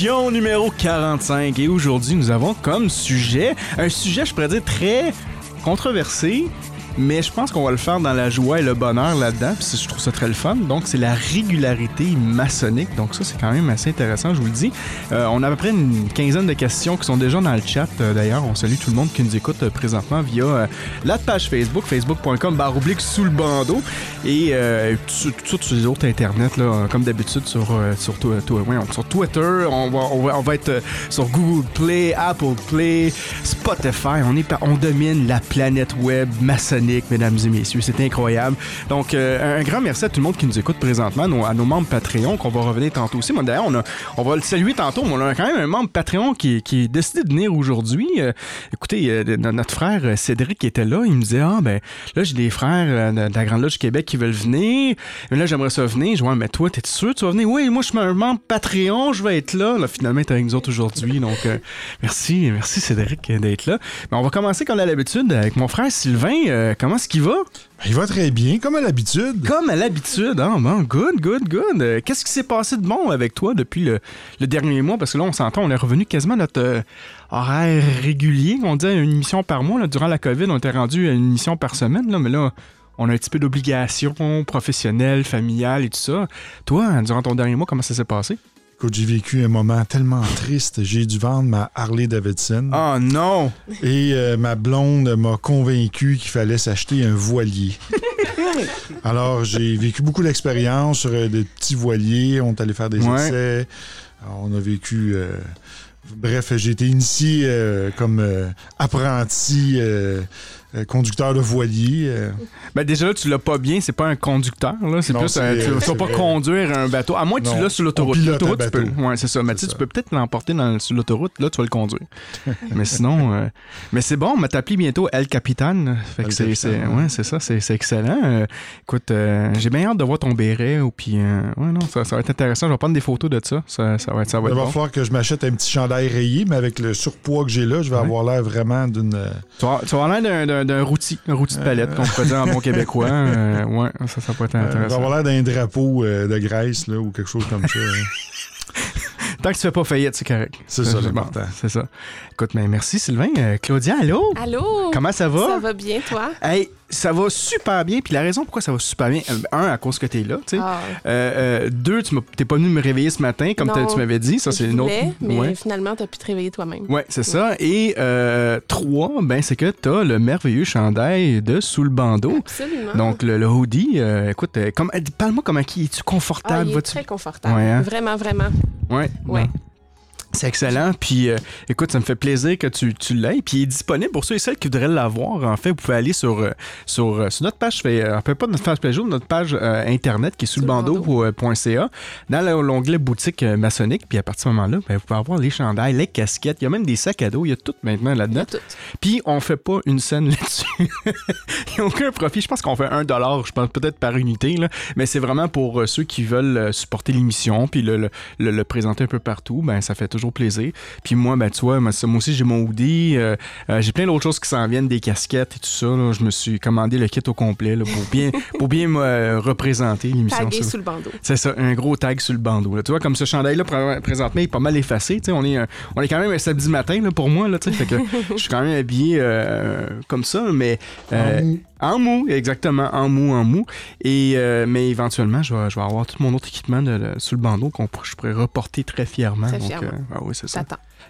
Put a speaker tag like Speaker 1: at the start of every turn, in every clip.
Speaker 1: Émission numéro 45. Et aujourd'hui, nous avons comme sujet, un sujet, je pourrais dire, très controversé, mais je pense qu'on va le faire dans la joie et le bonheur là-dedans, puis je trouve ça très le fun. Donc, c'est la régularité maçonnique. Donc, ça, c'est quand même assez intéressant, je vous le dis. Euh, on a à peu près une quinzaine de questions qui sont déjà dans le chat. euh, D'ailleurs, on salue tout le monde qui nous écoute euh, présentement via la page Facebook, facebook.com, barre oblique sous le bandeau. Et sur les autres internets, là, comme d'habitude, sur, Twitter, on va, on va, être sur Google Play, Apple Play, Spotify. On, est, on domine la planète web maçonnique, mesdames et messieurs. C'est incroyable. Donc, euh, un grand merci à tout le monde qui nous écoute présentement, à nos membres Patreon, qu'on va revenir tantôt aussi. Moi, D'ailleurs, on, a- on va le saluer tantôt, mais on a quand même un membre Patreon qui, qui est décidé de venir aujourd'hui. Euh, écoutez, euh, no- notre frère Cédric était là, il me disait, ah ben, là, j'ai des frères de la Grande Loge Québec qui veulent venir. Mais là, j'aimerais ça venir. Je vois, mais toi, t'es sûr tu vas venir? Oui, moi, je suis un membre Patreon, je vais être là. Là, finalement, t'es avec nous autres aujourd'hui. Donc, merci, merci Cédric d'être là. Mais on va commencer comme à l'habitude avec mon frère Sylvain. Comment est-ce qu'il va?
Speaker 2: Il va très bien, comme à l'habitude.
Speaker 1: Comme à l'habitude, hein? Bon, good, good, good. Euh, Qu'est-ce qui s'est passé de bon avec toi depuis le, le dernier mois? Parce que là, on s'entend, on est revenu quasiment à notre euh, horaire régulier. On disait une émission par mois. là. Durant la COVID, on était rendu à une émission par semaine. Là, mais là, on a un petit peu d'obligations professionnelles, familiales et tout ça. Toi, hein, durant ton dernier mois, comment ça s'est passé?
Speaker 2: Écoute, j'ai vécu un moment tellement triste. J'ai dû vendre ma Harley Davidson.
Speaker 1: Oh non!
Speaker 2: Et euh, ma blonde m'a convaincu qu'il fallait s'acheter un voilier. Alors, j'ai vécu beaucoup d'expériences sur euh, des petits voiliers. On est allé faire des
Speaker 1: Ouais.
Speaker 2: essais. Alors, on a vécu. euh, Bref, j'ai été initié euh, comme apprenti euh, conducteur de voilier. euh.
Speaker 1: Ben déjà là, tu l'as pas bien, c'est pas un conducteur, là. C'est
Speaker 2: Non,
Speaker 1: plus
Speaker 2: c'est-
Speaker 1: un- tu, tu vas pas
Speaker 2: vrai.
Speaker 1: conduire un bateau. À moins que tu l'as sur l'autoroute. L'autoroute,
Speaker 2: un
Speaker 1: tu peux. Ouais, c'est ça. Mais tu peux peut-être l'emporter dans- sur l'autoroute, là, tu vas le conduire. mais sinon, euh, mais c'est bon, on m'a bientôt El Capitan. Fait que
Speaker 2: El
Speaker 1: c'est,
Speaker 2: Capitan,
Speaker 1: c'est-
Speaker 2: ouais.
Speaker 1: c'est ça, c'est, c'est excellent. Euh, écoute, euh, j'ai bien hâte de voir ton béret, ou puis, ouais, non, ça, ça va être intéressant. Je vais prendre des photos de ça. Ça, ça va être, ça va
Speaker 2: Il
Speaker 1: être
Speaker 2: va
Speaker 1: bon.
Speaker 2: falloir que je m'achète un petit chandail rayé, mais avec le surpoids que j'ai là, je vais
Speaker 1: Ouais.
Speaker 2: avoir l'air vraiment d'une.
Speaker 1: Tu vas, tu vas avoir l'air d'un, d'un, d'un routi, un routi de palette, qu'on pourrait dire en bon québécois. Euh, ouais, ça, ça peut être
Speaker 2: euh, je vais
Speaker 1: intéressant.
Speaker 2: avoir l'air d'un drapeau euh, de Grèce là, ou quelque chose comme ça. hein.
Speaker 1: Tant que tu fais pas faillite, c'est correct.
Speaker 2: C'est ça, l'important.
Speaker 1: C'est ça. Écoute, mais merci Sylvain. Euh, Claudia, allô?
Speaker 3: Allô?
Speaker 1: Comment ça va?
Speaker 3: Ça va bien, toi?
Speaker 1: Hey, ça va super bien. Puis la raison pourquoi ça va super bien, euh, un, à cause que t'es là, tu sais.
Speaker 3: Ah,
Speaker 1: Euh, euh, deux, tu t'es pas venu me réveiller ce matin, comme
Speaker 3: Non,
Speaker 1: tu m'avais dit. Ça, c'est une autre.
Speaker 3: mais
Speaker 1: Ouais.
Speaker 3: finalement, t'as pu te réveiller toi-même.
Speaker 1: Ouais, c'est ça. Et euh, trois, ben, c'est que t'as le merveilleux chandail de Sous le bandeau.
Speaker 3: Absolument.
Speaker 1: Donc, le, le hoodie, écoute, comme, parle-moi comment qui es-tu
Speaker 3: ah,
Speaker 1: confortable?
Speaker 3: il est
Speaker 1: vas-tu-
Speaker 3: très confortable.
Speaker 1: Ouais, hein?
Speaker 3: Vraiment, vraiment.
Speaker 1: Ouais.
Speaker 3: Ouais.
Speaker 1: bon. C'est excellent. Puis, euh, écoute, ça me fait plaisir que tu, tu l'aies. Puis, il est disponible pour ceux et celles qui voudraient l'avoir. En fait, vous pouvez aller sur, euh, sur, euh, sur notre page, fait, euh, peu pas notre page Facebook, notre page euh, internet qui est sous le bandeau.ca. Dans le- l'onglet boutique euh, maçonnique. Puis, à partir de ce moment-là, ben, vous pouvez avoir les chandails, les casquettes. Il y a même des sacs à dos. Il y a tout maintenant là-dedans. Puis, on fait pas une scène là-dessus. Il n'y a aucun profit. Je pense qu'on fait un dollar, je pense peut-être par unité. Là. Mais c'est vraiment pour ceux qui veulent supporter l'émission puis le, le, le- le présenter un peu partout. Ben, ça fait toujours plaisir. Puis moi, ben, tu vois, moi, ça- moi aussi, j'ai mon hoodie. euh, euh, j'ai plein d'autres choses qui s'en viennent, des casquettes et tout ça. là. Je me suis commandé le kit au complet là, pour bien, pour bien me euh, représenter l'émission.
Speaker 3: Tagué sous le bandeau.
Speaker 1: C'est ça, un gros tag sur le bandeau. là. Tu vois, comme ce chandail-là, pr- présentement, il est pas mal effacé. Tu sais, on, est, on est quand même un samedi matin là, pour moi. Là, tu sais, fait que je suis quand même habillé euh, comme ça, mais... euh,
Speaker 2: En mou.
Speaker 1: en mou, exactement, en mou, en mou. Et, euh, mais éventuellement, je vais, je vais avoir tout mon autre équipement de, de- sur le bandeau qu'on je pourrais reporter très fièrement.
Speaker 3: Très
Speaker 1: Donc, euh, ah oui, c'est ça.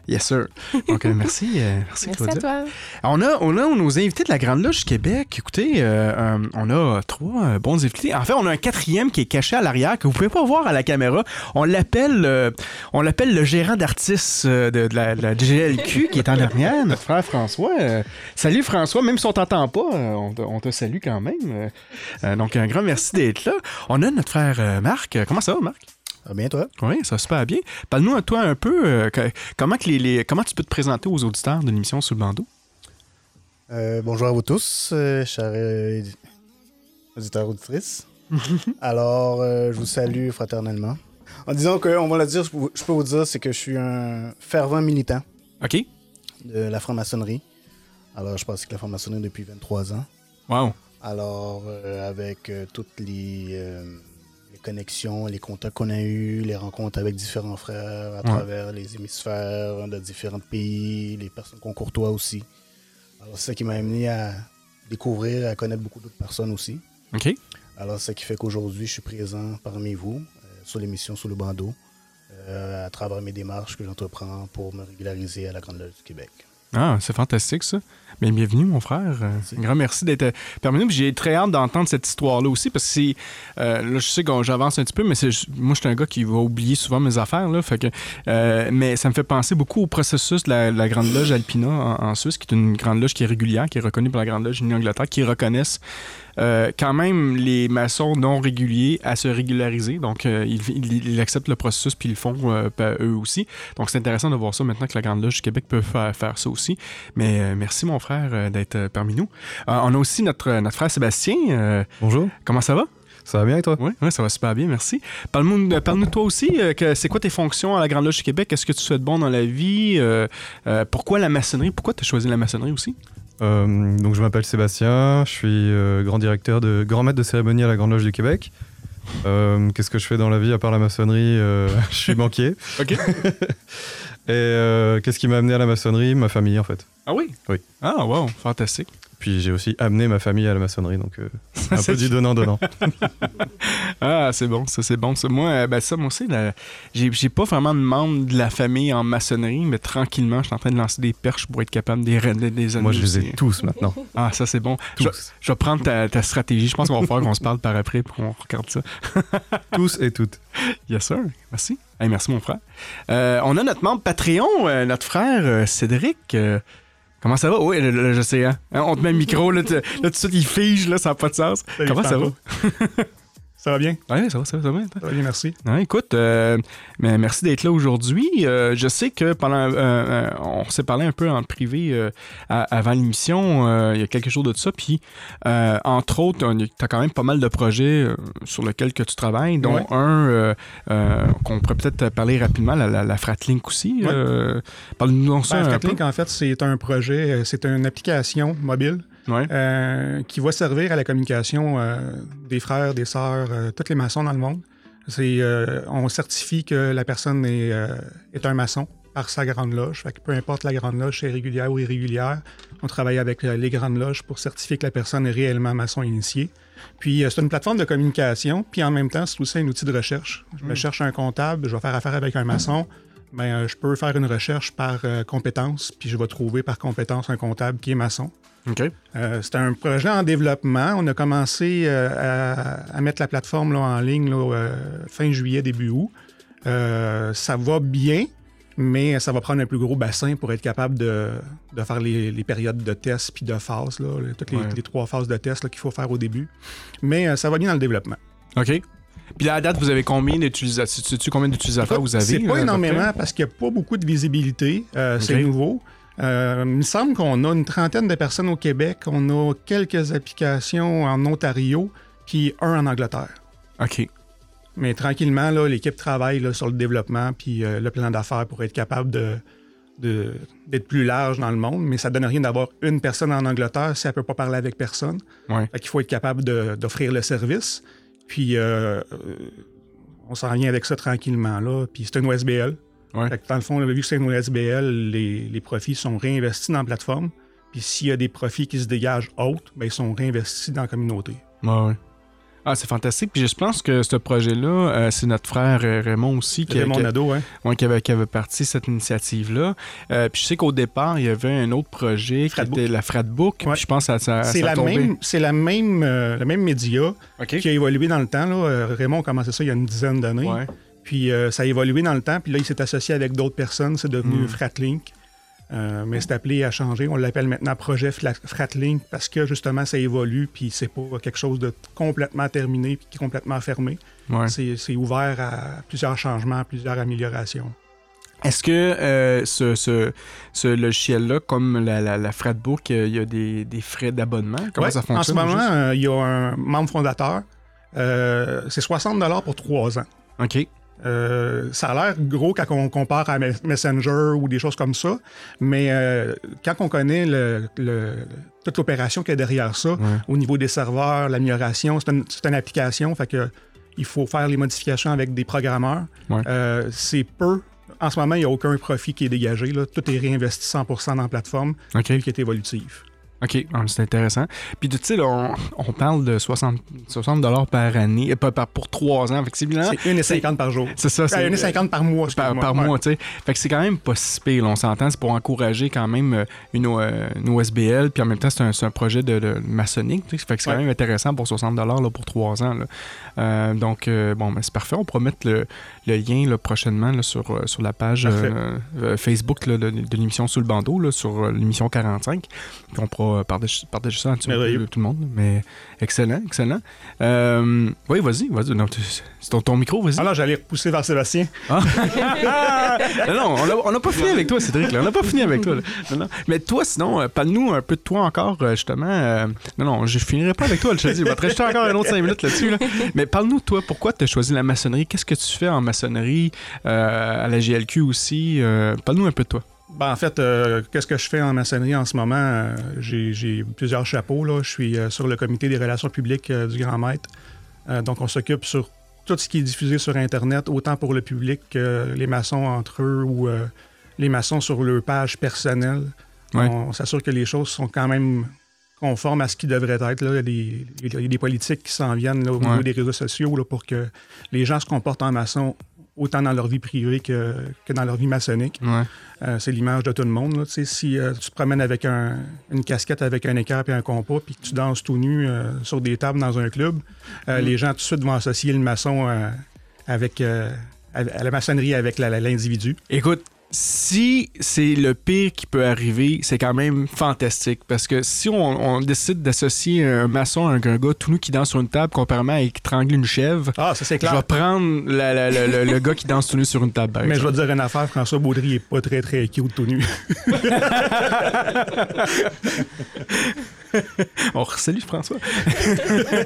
Speaker 1: Yes, sir. Donc, euh, merci, euh, merci,
Speaker 3: Merci
Speaker 1: Claudia.
Speaker 3: à toi.
Speaker 1: On a, on a nos invités de la Grande Loge du Québec. Écoutez, euh, euh, on a trois bons invités. En fait, on a un quatrième qui est caché à l'arrière que vous pouvez pas voir à la caméra. On l'appelle, euh, on l'appelle le gérant d'artistes de, de la, de la GLQ qui est en arrière, notre frère François. Euh, salut François, même si on t'entend pas, on, te, on te salue quand même. Donc un grand merci d'être là. On a notre frère euh, Marc. Comment ça va, Marc?
Speaker 4: Ah bien, toi?
Speaker 1: Oui, ça va super bien. Parle-nous à toi un peu, euh, que- comment, que les, les- comment tu peux te présenter aux auditeurs de l'émission Sous le bandeau?
Speaker 4: Euh, bonjour à vous tous, euh, chers auditeurs auditrices. Alors, je vous salue fraternellement. En disant que, on va le dire, je peux vous dire, c'est que je suis un fervent militant
Speaker 1: OK?
Speaker 4: de la franc-maçonnerie. Alors, je pratique la franc-maçonnerie depuis 23 ans.
Speaker 1: Wow.
Speaker 4: Alors, avec toutes les connexions, les contacts qu'on a eus, les rencontres avec différents frères à travers les hémisphères de différents pays, les personnes qu'on courtoie aussi. Alors, c'est ça qui m'a amené à découvrir et à connaître beaucoup d'autres personnes aussi.
Speaker 1: OK?
Speaker 4: Alors, c'est ça qui fait qu'aujourd'hui, je suis présent parmi vous euh, sur l'émission Sous le bandeau euh, à travers mes démarches que j'entreprends pour me régulariser à la Grande Loge du Québec.
Speaker 1: Ah, c'est fantastique ça. Bien, bienvenue, mon frère. Euh,
Speaker 4: Merci.
Speaker 1: Un grand merci d'être euh, parmi nous. J'ai très hâte d'entendre cette histoire-là aussi parce que c'est. euh, là, je sais que j'avance un petit peu, mais moi, je suis un gars qui va oublier souvent mes affaires. Là, fait que, euh, mais ça me fait penser beaucoup au processus de la, la Grande Loge Alpina en, en Suisse, qui est une grande loge qui est régulière, qui est reconnue par la Grande Loge Unie-Angleterre, qui reconnaissent euh, quand même les maçons non réguliers à se régulariser. Donc, euh, ils, ils- ils acceptent le processus puis ils le font euh, eux aussi. Donc, c'est intéressant de voir ça maintenant que la Grande Loge du Québec peut faire, faire ça aussi. Mais merci, mon frère, d'être parmi nous. On a aussi notre, notre frère Sébastien.
Speaker 5: Bonjour,
Speaker 1: comment ça va?
Speaker 5: ça va bien et toi?
Speaker 1: Oui, ouais, ça va super bien, merci. Parle-nous de toi aussi. euh, que c'est quoi tes fonctions à la Grande Loge du Québec? Est-ce que tu de bon dans la vie? Euh, euh, pourquoi la maçonnerie? Pourquoi tu as choisi la maçonnerie aussi?
Speaker 5: Euh, Donc je m'appelle Sébastien, je suis euh, grand directeur de grand maître de cérémonie à la Grande Loge du Québec. Euh, Qu'est-ce que je fais dans la vie à part la maçonnerie Je suis banquier.
Speaker 1: OK.
Speaker 5: Et qu'est-ce qui m'a amené à la maçonnerie? Ma famille en fait.
Speaker 1: Ah oui?
Speaker 5: Oui.
Speaker 1: Ah, wow, fantastique.
Speaker 5: Puis j'ai aussi amené ma famille à la maçonnerie, donc euh, un peu du donnant-donnant.
Speaker 1: Ah, c'est bon, ça c'est bon. Ça. Moi, euh, ben ça, moi aussi, j'ai pas vraiment de membre de la famille en maçonnerie, mais tranquillement, je suis en train de lancer des perches pour être capable de les des, des
Speaker 5: Moi je les ai tous maintenant.
Speaker 1: Ah, ça c'est bon. Je,
Speaker 5: Tous.
Speaker 1: je vais prendre ta, ta stratégie. Je pense qu'on va faire qu'on se parle par après pour qu'on regarde ça.
Speaker 5: tous et toutes.
Speaker 1: Yes, sir. Merci. Hey, merci, mon frère. Euh, on a notre membre Patreon, euh, notre frère Cédric. Comment ça va? Oui, là, là, je sais, hein? On te met le micro, là, tu- là, tout de suite, il fige, là, ça n'a pas de sens.
Speaker 2: Salut,
Speaker 1: comment ça va?
Speaker 2: Ça va bien?
Speaker 1: Ouais, ça va, ça va, ça va.
Speaker 2: Ça va bien, merci.
Speaker 1: Ouais, écoute, euh, mais merci d'être là aujourd'hui. Euh, je sais que pendant, euh, on s'est parlé un peu en privé à- avant l'émission, il y a quelques jours de ça, puis entre autres, tu as quand même pas mal de projets sur lesquels que tu travailles, dont
Speaker 2: Ouais.
Speaker 1: un qu'on pourrait peut-être parler rapidement, la, la, la Fratlink aussi.
Speaker 2: Ouais.
Speaker 1: Parle-nous ça
Speaker 2: Ben,
Speaker 1: peu.
Speaker 2: Fratlink, en fait, c'est un projet, c'est une application mobile
Speaker 1: Ouais.
Speaker 2: euh, qui va servir à la communication euh, des frères, des sœurs, euh, tous les maçons dans le monde. C'est, on certifie que la personne est, est un maçon par sa grande loge. Fait que peu importe la grande loge, c'est régulière ou irrégulière, on travaille avec les grandes loges pour certifier que la personne est réellement maçon initié. Puis c'est une plateforme de communication, puis en même temps, c'est aussi un outil de recherche. Je me cherche un comptable, je vais faire affaire avec un maçon. Ben, je peux faire une recherche par euh, compétence, puis je vais trouver par compétence un comptable qui est maçon. Euh, c'est un projet en développement. On a commencé euh, à, à mettre la plateforme là, en ligne là, euh, fin juillet, début août. Ça va bien, mais ça va prendre un plus gros bassin pour être capable de, de faire les, les périodes de test puis de phases, là, toutes les,
Speaker 1: Ouais.
Speaker 2: les trois phases de test là, qu'il faut faire au début. Mais ça va bien dans le développement.
Speaker 1: OK. Puis à la date, vous avez combien d'utilisateurs? Combien d'utilisateurs vous avez?
Speaker 2: C'est pas énormément parce qu'il n'y a pas beaucoup de visibilité. C'est nouveau. Euh, il me semble qu'on a une trentaine de personnes au Québec. On a quelques applications en Ontario, puis un en Angleterre.
Speaker 1: OK.
Speaker 2: Mais tranquillement, l'équipe travaille là, sur le développement puis euh, le plan d'affaires pour être capable de, d'être plus large dans le monde. Mais ça donne rien d'avoir une personne en Angleterre si elle peut pas parler avec personne.
Speaker 1: Ouais.
Speaker 2: Fait qu'il faut être capable d'offrir le service. Puis euh, on s'en vient avec ça tranquillement. Là. Puis c'est une OSBL.
Speaker 1: Ouais.
Speaker 2: Fait que dans le fond, vu que c'est une OSBL, les, les profits sont réinvestis dans la plateforme. Puis s'il y a des profits qui se dégagent autres, ben, ils sont réinvestis dans la communauté.
Speaker 1: Ouais, ouais. Ah, c'est fantastique. Puis je pense que ce projet-là, euh, c'est notre frère euh, Raymond aussi qui,
Speaker 2: Raymond
Speaker 1: qui-
Speaker 2: Nadeau, hein.
Speaker 1: ouais, qui avait, qui avait parti cette initiative-là. Euh, puis je sais qu'au départ, il y avait un autre projet qui était la Fratbook.
Speaker 2: Ouais.
Speaker 1: Je pense que ça, ça,
Speaker 2: C'est la
Speaker 1: tombé.
Speaker 2: même, c'est la même, euh, le même média qui a évolué dans le temps. Là. Raymond a commencé ça il y a une dizaine d'années.
Speaker 1: Ouais.
Speaker 2: Puis euh, ça a évolué dans le temps. Puis là, il s'est associé avec d'autres personnes. C'est devenu
Speaker 1: Mm.
Speaker 2: Fratlink. Euh, mais c'est appelé à changer. On l'appelle maintenant Projet Fratlink parce que justement, ça évolue. Puis c'est pas quelque chose de complètement terminé puis qui est complètement fermé.
Speaker 1: Ouais.
Speaker 2: C'est, ouvert à plusieurs changements, plusieurs améliorations.
Speaker 1: Est-ce que euh, ce, ce, ce logiciel-là, comme la, la, la Fratbook, il y a des, des frais d'abonnement? Comment
Speaker 2: Ouais,
Speaker 1: ça fonctionne?
Speaker 2: En ce moment, euh, il y a un membre fondateur. Euh, c'est 60 pour trois ans.
Speaker 1: OK.
Speaker 2: Euh, ça a l'air gros quand on compare à Mes- Messenger ou des choses comme ça, mais euh, quand on connaît le- le- toute l'opération qu'il y a derrière ça, au niveau des serveurs, l'amélioration, c'est une, application, fait que il faut faire les modifications avec des programmeurs.
Speaker 1: Ouais.
Speaker 2: Euh, c'est peu. En ce moment, il n'y a aucun profit qui est dégagé. là. Tout est réinvesti 100% dans la plateforme,
Speaker 1: OK.
Speaker 2: vu qu'il est évolutif.
Speaker 1: OK, ah, c'est intéressant. Puis, tu sais, on, on parle de 60, 60 par année, euh, pas par, pour trois ans. Fait que c'est évident.
Speaker 2: C'est 1,50 par jour.
Speaker 1: C'est ça, c'est
Speaker 2: 1,50 par mois.
Speaker 1: par, par
Speaker 2: Ouais.
Speaker 1: mois, tu sais. Fait que c'est quand même pas si pire, on s'entend. C'est pour encourager quand même euh, une, euh, une OSBL, puis en même temps, c'est un, projet de, de maçonnique. Fait que c'est quand même intéressant pour 60 là, pour trois ans. là. Euh, donc, euh, bon, ben, c'est parfait. On pourra mettre le, le lien là, prochainement là, sur, euh, sur la page euh, euh, Facebook là, de, de l'émission Sous le bandeau, sur l'émission 45. Puis on pourra partager, partager ça tu
Speaker 2: Merveilleux.
Speaker 1: tout le monde. Mais excellent, excellent. Euh, oui, vas-y, vas-y. C'est ton, ton micro, vas-y.
Speaker 2: Alors, j'allais repousser vers Sébastien.
Speaker 1: Ah! non, on n'a pas fini avec toi, Cédric. On n'a pas fini avec toi. là. Non, non. Mais toi, sinon, parle-nous un peu de toi encore, justement. non, non, je finirai pas avec toi, je te dis. Je vais te encore un autre 5 minutes là-dessus. là. Mais parle-nous de toi. Pourquoi tu as choisi la maçonnerie? Qu'est-ce que tu fais en maçonnerie? Euh, à la GLQ aussi? euh, parle-nous un peu de toi.
Speaker 2: Ben, en fait, euh, qu'est-ce que je fais en maçonnerie en ce moment? Euh, j'ai, plusieurs chapeaux. Là. Je suis euh, sur le comité des relations publiques du Grand Maître. Donc, on s'occupe sur tout ce qui est diffusé sur Internet, autant pour le public que les maçons entre eux ou les maçons sur leur page personnelle.
Speaker 1: Ouais.
Speaker 2: On, s'assure que les choses sont quand même conformes à ce qui devrait être. Là. Il, y a des, politiques qui s'en viennent là, au niveau des réseaux sociaux là, pour que les gens se comportent en maçon autant dans leur vie privée que, que dans leur vie maçonnique.
Speaker 1: Ouais.
Speaker 2: Euh, c'est l'image de tout le monde. là. Si euh, tu te promènes avec un- une casquette avec un équerre et un compas, puis que tu danses tout nu euh, sur des tables dans un club, euh, les gens tout de suite vont associer le maçon avec, à la maçonnerie avec l'individu.
Speaker 1: Écoute, si c'est le pire qui peut arriver, c'est quand même fantastique. Parce que si on, on décide d'associer un maçon à un gars tout nu qui danse sur une table, comparément à étrangler une chèvre,
Speaker 2: Ah, ça
Speaker 1: je vais prendre la- la- la- le, le gars qui danse tout nu sur une table.
Speaker 2: Mais je vais te dire une affaire, François Baudry est pas très très cute tout nu.
Speaker 1: On salue François.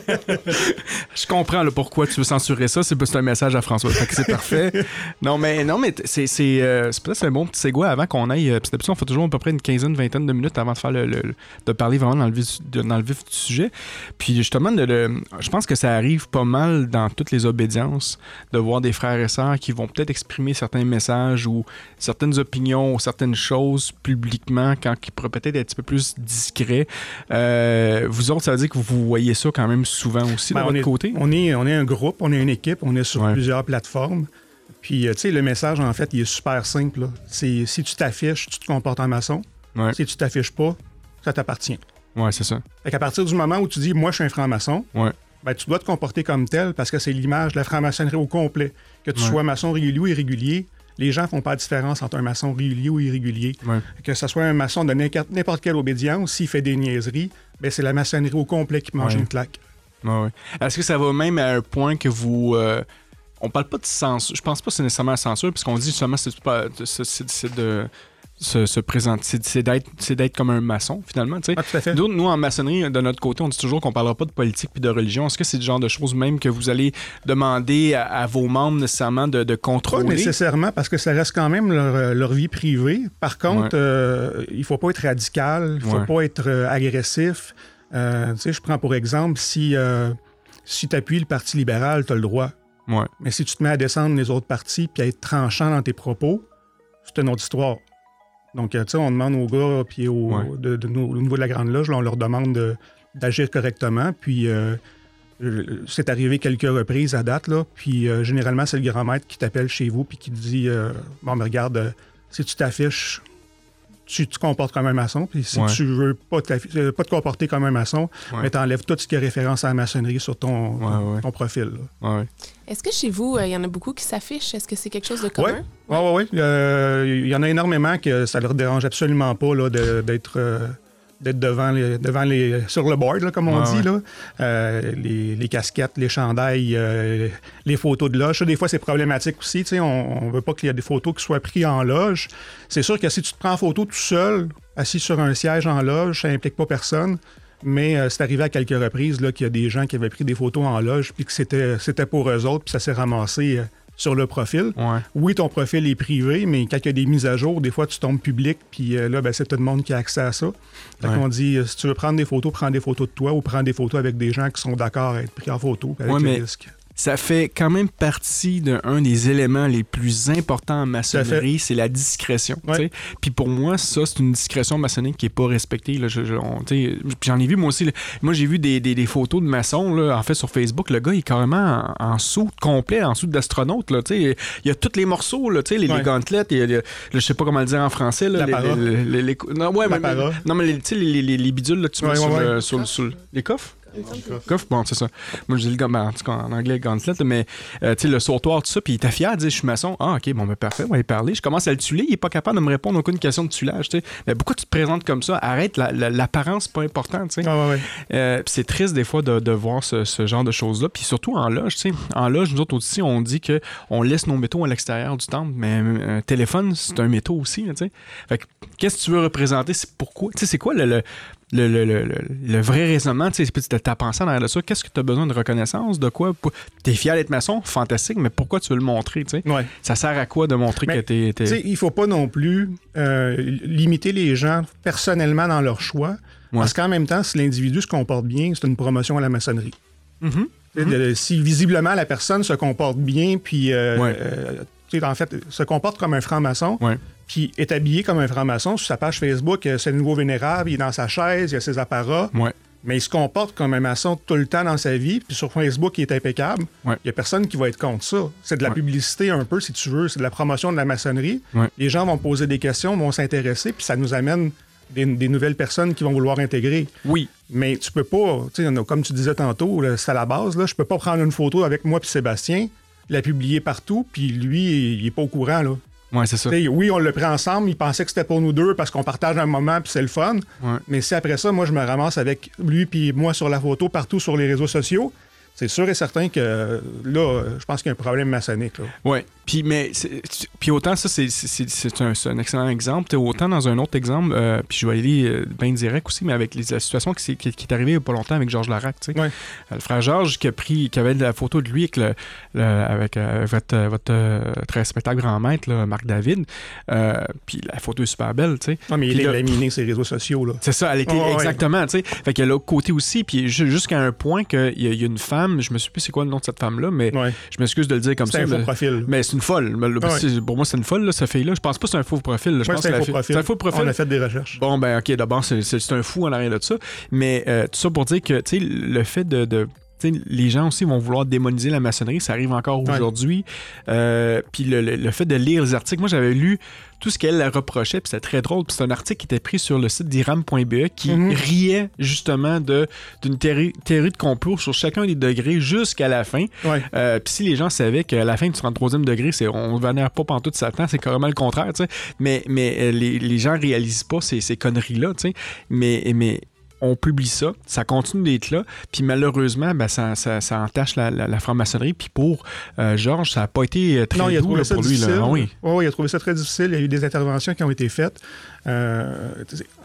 Speaker 1: je comprends le pourquoi tu veux censurer ça. C'est un message à François. C'est parfait. Non, mais, non, mais euh, c'est peut-être un bon petit segue avant qu'on aille. euh, d'habitude, on fait toujours à peu près une quinzaine, vingtaine de minutes avant de faire le, de parler vraiment dans le vif, de- du sujet. Puis justement, de le- je pense que ça arrive pas mal dans toutes les obédiences de voir des frères et sœurs qui vont peut-être exprimer certains messages ou certaines opinions ou certaines choses publiquement quand ils pourraient peut-être être un petit peu plus discrets. Euh, vous autres, ça veut dire que vous voyez ça quand même souvent aussi
Speaker 2: Ben,
Speaker 1: de
Speaker 2: on
Speaker 1: votre
Speaker 2: est,
Speaker 1: côté?
Speaker 2: On est, on est un groupe, on est une équipe, on est sur
Speaker 1: Ouais.
Speaker 2: plusieurs plateformes. Puis, euh, tu sais, le message, en fait, il est super simple. là. C'est si tu t'affiches, tu te comportes en maçon.
Speaker 1: Ouais.
Speaker 2: Si tu t'affiches pas, ça t'appartient.
Speaker 1: Ouais, c'est ça.
Speaker 2: Fait qu'à partir du moment où tu dis, moi, je suis un franc-maçon,
Speaker 1: Ouais.
Speaker 2: ben, tu dois te comporter comme tel parce que c'est l'image de la franc-maçonnerie au complet. Que tu sois maçon régulier ou irrégulier, les gens font pas la différence entre un maçon régulier ou irrégulier.
Speaker 1: Ouais.
Speaker 2: Que ce soit un maçon de n'importe quelle obédience, s'il fait des niaiseries, ben, c'est la maçonnerie au complet qui mange
Speaker 1: Ouais.
Speaker 2: une claque.
Speaker 1: Ouais. Est-ce que ça va même à un point que vous. euh, on parle pas de censure. Je pense pas que c'est nécessairement la censure, puisqu'on dit c'est c'est de se, se présenter, c'est- d'être c'est d'être comme un maçon finalement.
Speaker 2: Ah, tout à fait.
Speaker 1: Nous, nous, en maçonnerie, de notre côté, on dit toujours qu'on parlera pas de politique puis de religion. Est-ce que c'est le genre de choses même que vous allez demander à, à vos membres nécessairement de, de
Speaker 2: Pas
Speaker 1: contrôler?
Speaker 2: nécessairement, parce que ça reste quand même leur, euh, leur vie privée. Par contre,
Speaker 1: Ouais.
Speaker 2: euh, il faut pas être radical, il faut
Speaker 1: Ouais.
Speaker 2: pas être euh, agressif. Euh, je prends pour exemple, si, si tu appuies le Parti libéral, tu as le droit.
Speaker 1: Ouais.
Speaker 2: Mais si tu te mets à descendre les autres partis puis à être tranchant dans tes propos, c'est une autre histoire. Donc, euh, tu sais, on demande aux gars, puis au,
Speaker 1: Ouais.
Speaker 2: de, au niveau de la Grande Loge, là, on leur demande de- d'agir correctement. Puis, euh, C'est arrivé quelques reprises à date, là. Puis euh, généralement, c'est le grand maître qui t'appelle chez vous puis qui te dit Bon, mais regarde, euh, si tu t'affiches, tu te comportes comme un maçon. Puis si
Speaker 1: Ouais.
Speaker 2: tu veux pas, euh, pas te comporter comme un maçon,
Speaker 1: Ouais.
Speaker 2: mais t'enlèves tout ce qui est référence à la maçonnerie sur ton,
Speaker 1: Ouais, ouais.
Speaker 2: ton profil.
Speaker 3: Est-ce que chez vous, euh, il y en a beaucoup qui s'affichent? Est-ce que c'est quelque chose de
Speaker 2: Oui,
Speaker 3: commun?
Speaker 2: oui, oui. Il y en a énormément que ça leur dérange absolument pas là, de- d'être euh, d'être devant les, devant les sur le board, là, comme on dit.
Speaker 1: ouais.
Speaker 2: Là. Euh, les, les casquettes, les chandails, euh, les photos de loge. Ça, des fois, c'est problématique aussi. On ne veut pas qu'il y ait des photos qui soient prises en loge. C'est sûr que si tu te prends en photo tout seul, assis sur un siège en loge, ça n'implique pas personne. Mais euh, c'est arrivé à quelques reprises qu'il y a des gens qui avaient pris des photos en loge puis que c'était c'était pour eux autres, puis ça s'est ramassé sur le profil.
Speaker 1: Ouais.
Speaker 2: Oui, ton profil est privé, mais quand il y a des mises à jour, des fois, tu tombes public, puis euh, là, ben, c'est tout le monde qui a accès à ça. Fait
Speaker 1: Ouais.
Speaker 2: qu'on dit, euh, si tu veux prendre des photos, prends des photos de toi ou prends des photos avec des gens qui sont d'accord à être pris en photo, avec
Speaker 1: Ouais,
Speaker 2: le
Speaker 1: mais-
Speaker 2: risque.
Speaker 1: Ça fait quand même partie d'un des éléments les plus importants en maçonnerie, c'est la discrétion.
Speaker 2: Ouais.
Speaker 1: Puis pour moi, ça, c'est une discrétion maçonnique qui est pas respectée. Je- je- J'en ai vu moi aussi. là. Moi, j'ai vu des, des- des photos de maçons, là, en fait, sur Facebook. Le gars, il est carrément en, en soute complet, en soute d'astronaute. Il y a tous les morceaux, là, les, les
Speaker 2: Ouais.
Speaker 1: gantelettes, et, le- je sais pas comment le dire en français. Là,
Speaker 2: La
Speaker 1: les- les- les- les- non, ouais, mais- non, les, les, les- les bidules là, que tu mets sur, le- sur sur le- les coffres. Coffre, bon, c'est ça. Moi, je dis le ben, en tout cas, en anglais, gauntlet, mais euh, tu sais, le sautoir, tout ça, puis il était fier de dire, je suis maçon. Ah, ok, bon, ben parfait, on va y parler. Je commence à le tuer, il est pas capable de me répondre à aucune question de tuilage, tu sais. Mais pourquoi tu te présentes comme ça? Arrête, la- la- l'apparence, c'est pas important, tu sais.
Speaker 2: Ah, ouais, ouais.
Speaker 1: Euh, puis c'est triste des fois de, de voir ce, ce genre de choses-là. Puis surtout en loge, tu sais. En loge, nous autres aussi, on dit que on laisse nos métaux à l'extérieur du temple, mais un téléphone, c'est un métaux aussi, tu sais. Fait que qu'est-ce que tu veux représenter? C'est pourquoi? Tu sais, c'est quoi le, le, le, le, le- le- le vrai raisonnement? Tu sais, puis tu as pensé derrière ça. Qu'est-ce que tu as besoin de reconnaissance? De quoi? Tu es fier d'être maçon? Fantastique, mais pourquoi tu veux le montrer, tu sais?
Speaker 2: Ouais.
Speaker 1: Ça sert à quoi de montrer
Speaker 2: Mais,
Speaker 1: que
Speaker 2: Tu sais, il faut pas non plus euh, limiter les gens personnellement dans leur choix,
Speaker 1: Ouais.
Speaker 2: parce qu'en même temps, si l'individu se comporte bien, c'est une promotion à la maçonnerie.
Speaker 1: Mhm.
Speaker 2: De- Si visiblement la personne se comporte bien, puis euh,
Speaker 1: Ouais.
Speaker 2: euh, tu sais, en fait, se comporte comme un franc-maçon,
Speaker 1: Ouais.
Speaker 2: Puis est habillé comme un franc-maçon sur sa page Facebook, c'est le nouveau vénérable, il est dans sa chaise, il a ses apparats,
Speaker 1: Ouais.
Speaker 2: mais il se comporte comme un maçon tout le temps dans sa vie, puis sur Facebook, il est impeccable.
Speaker 1: Ouais.
Speaker 2: Il n'y a personne qui va être contre ça. C'est de la
Speaker 1: Ouais.
Speaker 2: publicité un peu, si tu veux, c'est de la promotion de la maçonnerie. Les gens vont poser des questions, vont s'intéresser, puis ça nous amène des, des nouvelles personnes qui vont vouloir intégrer.
Speaker 1: Oui.
Speaker 2: Mais tu peux pas, comme tu disais tantôt, c'est à la base, là, je peux pas prendre une photo avec moi puis Sébastien, la publier partout, puis lui, il est pas au courant, là.
Speaker 1: Ouais, c'est ça.
Speaker 2: Oui, on le pris ensemble, il pensait que c'était pour nous deux parce qu'on partage un moment puis c'est le fun.
Speaker 1: Ouais.
Speaker 2: Mais si après ça, moi, je me ramasse avec lui puis moi sur la photo partout sur les réseaux sociaux, c'est sûr et certain que là, je pense qu'il y a un problème maçonnique. Là.
Speaker 1: Ouais. Puis, mais, c'est- puis autant ça, c'est, c'est- c'est- c'est un, c'est un excellent exemple. Autant dans un autre exemple, euh, puis je vais aller euh, bien direct aussi, mais avec les- la situation qui, s'est- qui- qui est arrivée il y a pas longtemps avec Georges Larac.
Speaker 2: Ouais.
Speaker 1: Euh, Le frère Georges qui a pris, qui avait la photo de lui avec, le, le- avec euh, votre, euh, votre très respectable grand maître, là, Marc David. Puis la photo est super belle, tu.
Speaker 2: Non, mais il a laminé ses réseaux sociaux. Là.
Speaker 1: C'est ça, elle était
Speaker 2: Ouais, ouais.
Speaker 1: exactement, tu sais. Fait qu'il y a l'autre côté aussi, puis ju- jusqu'à un point qu'il y, y a une femme, je me suis plus c'est quoi le nom de cette femme-là, mais
Speaker 2: Ouais.
Speaker 1: je m'excuse de le dire comme
Speaker 2: C'est
Speaker 1: ça.
Speaker 2: un faux
Speaker 1: mais-
Speaker 2: profil.
Speaker 1: mais c'est une folle.
Speaker 2: Ah ouais.
Speaker 1: Pour moi, c'est une folle, là, cette fille-là. Je pense pas que c'est un faux profil. Je
Speaker 2: Ouais,
Speaker 1: pense
Speaker 2: c'est un faux profil.
Speaker 1: C'est un faux profil.
Speaker 2: On a fait des recherches.
Speaker 1: Bon, ben, ok, d'abord, c'est- c'est c'est un fou en arrière de ça. Mais euh, tout ça pour dire que, tu sais, le fait de. Les gens aussi vont vouloir démoniser la maçonnerie, ça arrive encore
Speaker 2: Ouais.
Speaker 1: aujourd'hui. Euh, puis le, le- le fait de lire les articles, moi j'avais lu tout ce qu'elle reprochait, puis c'était très drôle. Puis c'est un article qui était pris sur le site d'iram.be qui
Speaker 2: Mhm.
Speaker 1: riait justement d'une théorie, théorie de complot sur chacun des degrés jusqu'à la fin.
Speaker 2: Ouais.
Speaker 1: Euh, Puis si les gens savaient qu'à la fin du 33e degré, on ne vénère pas pendant tout Satan, c'est carrément le contraire, tu sais. Mais, mais euh, les, les gens réalisent pas ces, ces conneries-là, tu sais. Mais, mais on publie ça, ça continue d'être là, puis malheureusement, ben, ça, ça, ça entache la, la, la franc-maçonnerie. Puis pour euh, Georges, ça n'a pas été euh, très
Speaker 2: Non, il a
Speaker 1: doux
Speaker 2: trouvé
Speaker 1: là,
Speaker 2: ça
Speaker 1: pour lui.
Speaker 2: difficile.
Speaker 1: Là. Ah oui.
Speaker 2: Ouais, il a trouvé ça très difficile. Il y a eu des interventions qui ont été faites. Euh,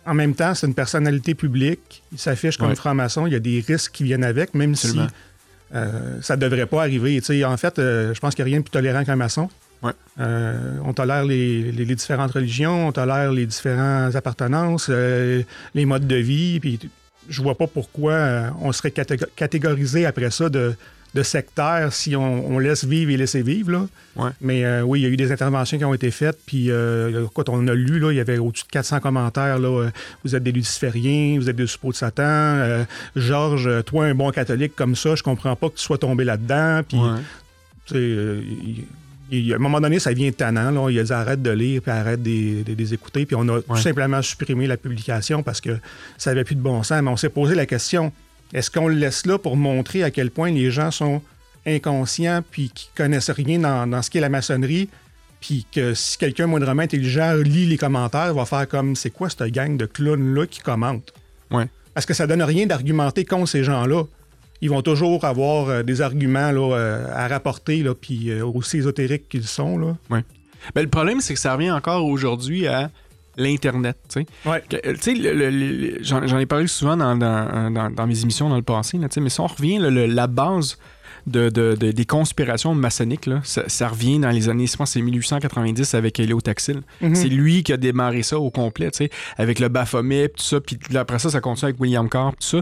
Speaker 2: en même temps, c'est une personnalité publique. Il s'affiche comme
Speaker 1: Ouais.
Speaker 2: franc-maçon. Il y a des risques qui viennent avec, même
Speaker 1: Absolument.
Speaker 2: si euh, ça ne devrait pas arriver. En fait, je pense qu'il n'y a rien de plus tolérant qu'un maçon.
Speaker 1: Ouais.
Speaker 2: Euh, on tolère les, les- les différentes religions, on tolère les différentes appartenances, euh, les modes de vie. Puis je vois pas pourquoi euh, on serait catégo- catégorisé après ça de, de sectaire si on, on laisse vivre et laisser vivre. Là.
Speaker 1: Ouais.
Speaker 2: Mais euh, oui, il y a eu des interventions qui ont été faites. Puis, euh, quand on a lu, là, il y avait au-dessus de 400 commentaires. Là, euh, vous êtes des lucifériens, vous êtes des suppôts de Satan. Georges, toi, un bon catholique comme ça, je comprends pas que tu sois tombé là-dedans. Puis,
Speaker 1: Ouais.
Speaker 2: Il- à un moment donné, ça devient tannant. Là. Il a dit arrête de lire, puis arrête de de- de les écouter. Puis on a tout simplement supprimé la publication parce que ça n'avait plus de bon sens. Mais on s'est posé la question est-ce qu'on le laisse là pour montrer à quel point les gens sont inconscients puis qui connaissent rien dans, dans ce qu'est la maçonnerie? Puis que si quelqu'un moindrement intelligent lit les commentaires, va faire comme c'est quoi cette gang de clowns-là qui commentent?
Speaker 1: Ouais.
Speaker 2: Parce que ça donne rien d'argumenter contre ces gens-là. Ils vont toujours avoir euh, des arguments là, euh, à rapporter, là, puis euh, aussi ésotériques qu'ils sont. Là.
Speaker 1: Ben, le problème, c'est que ça revient encore aujourd'hui à l'Internet.
Speaker 2: Ouais.
Speaker 1: Le- le- le- j'en ai parlé souvent dans, dans- dans- dans mes émissions dans le passé, là, mais si on revient, là, le- la base de, de- de- des conspirations maçonniques, là, ça, ça revient dans les années, je pense c'est 1890 avec Helio Taxil.
Speaker 2: Mhm.
Speaker 1: C'est lui qui a démarré ça au complet, tu sais, avec le Baphomet, tout ça, puis après ça, ça continue avec William Carr, tout ça.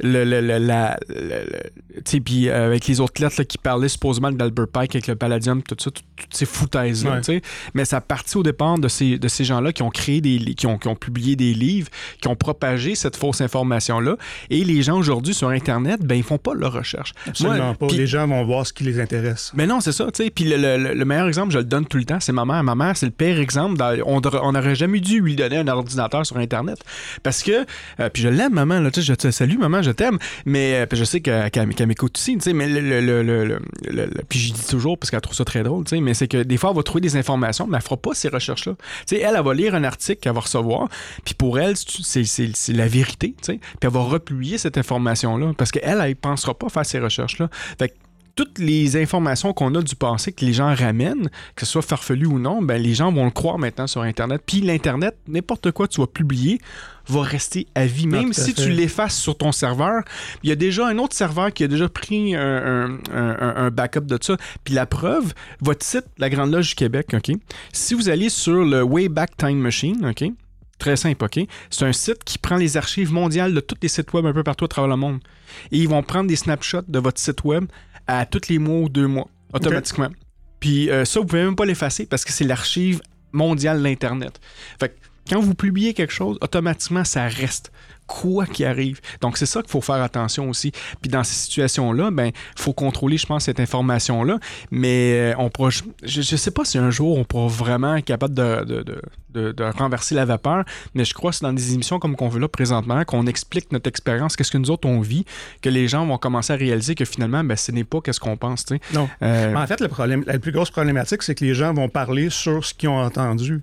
Speaker 1: Le, le- le- la, tu sais, puis euh, avec les autres lettres là, qui parlaient supposément d'Albert Pike avec le Palladium, tout ça, tout- toutes ces foutaises-là,
Speaker 2: Ouais.
Speaker 1: tu sais. Mais ça partit au départ de ces, de ces gens-là qui ont créé des qui ont, qui ont publié des livres, qui ont propagé cette fausse information-là. Et les gens aujourd'hui sur Internet, ben, ils font pas leur recherche.
Speaker 2: Absolument
Speaker 1: Moi,
Speaker 2: pas. Les gens vont voir ce qui les intéresse.
Speaker 1: mais non, c'est ça, tu sais. Puis le, le- le meilleur exemple, je le donne tout le temps, c'est ma mère. Ma mère, c'est le pire exemple. dans- on n'aurait jamais dû lui donner un ordinateur sur Internet. Parce que, euh, puis je l'aime, maman, là, tu sais, je te salue, maman, je t'aime. Mais euh, je sais qu'elle qu'elle- qu'elle m'écoute aussi, tu sais. Mais le, le- puis je dis toujours, parce qu'elle trouve ça très drôle, tu sais. Mais c'est que des fois, elle va trouver des informations, mais elle fera pas ces recherches-là. Tu sais, elle, elle va lire un article qu'elle va recevoir. Puis pour elle, c'est la vérité, tu sais. Puis elle va republier cette information-là. Parce qu'elle, elle ne pensera pas faire ces recherches-là. Toutes les informations qu'on a du passé que les gens ramènent, que ce soit farfelu ou non, ben les gens vont le croire maintenant sur Internet. Puis l'Internet, n'importe quoi que tu vas publier, va rester à vie. Même si
Speaker 2: fait.
Speaker 1: tu l'effaces sur ton serveur, il y a déjà un autre serveur qui a déjà pris un, un- un- un backup de ça. Puis la preuve, votre site, la Grande Loge du Québec, OK? Si vous allez sur le Wayback Time Machine, OK? Très simple, OK? C'est un site qui prend les archives mondiales de tous les sites web un peu partout à travers le monde. Et ils vont prendre des snapshots de votre site web à tous les mois ou deux mois, automatiquement. Puis euh, ça, vous pouvez même pas l'effacer parce que c'est l'archive mondiale de l'Internet. Fait que quand vous publiez quelque chose, automatiquement, ça reste, quoi qu'il arrive. Donc, c'est ça qu'il faut faire attention aussi. Puis dans ces situations-là, ben, il faut contrôler, je pense, cette information-là. Mais euh, on pourra, je, je sais pas si un jour on pourra vraiment être capable de, de, de, de- de renverser la vapeur, mais je crois que c'est dans des émissions comme qu'on veut là présentement, qu'on explique notre expérience, qu'est-ce que nous autres on vit, que les gens vont commencer à réaliser que finalement, ben, ce n'est pas qu'est-ce qu'on pense. tu sais.
Speaker 2: Non.
Speaker 1: Euh,
Speaker 2: En fait, le problème, la plus grosse problématique, c'est que les gens vont parler sur ce qu'ils ont entendu.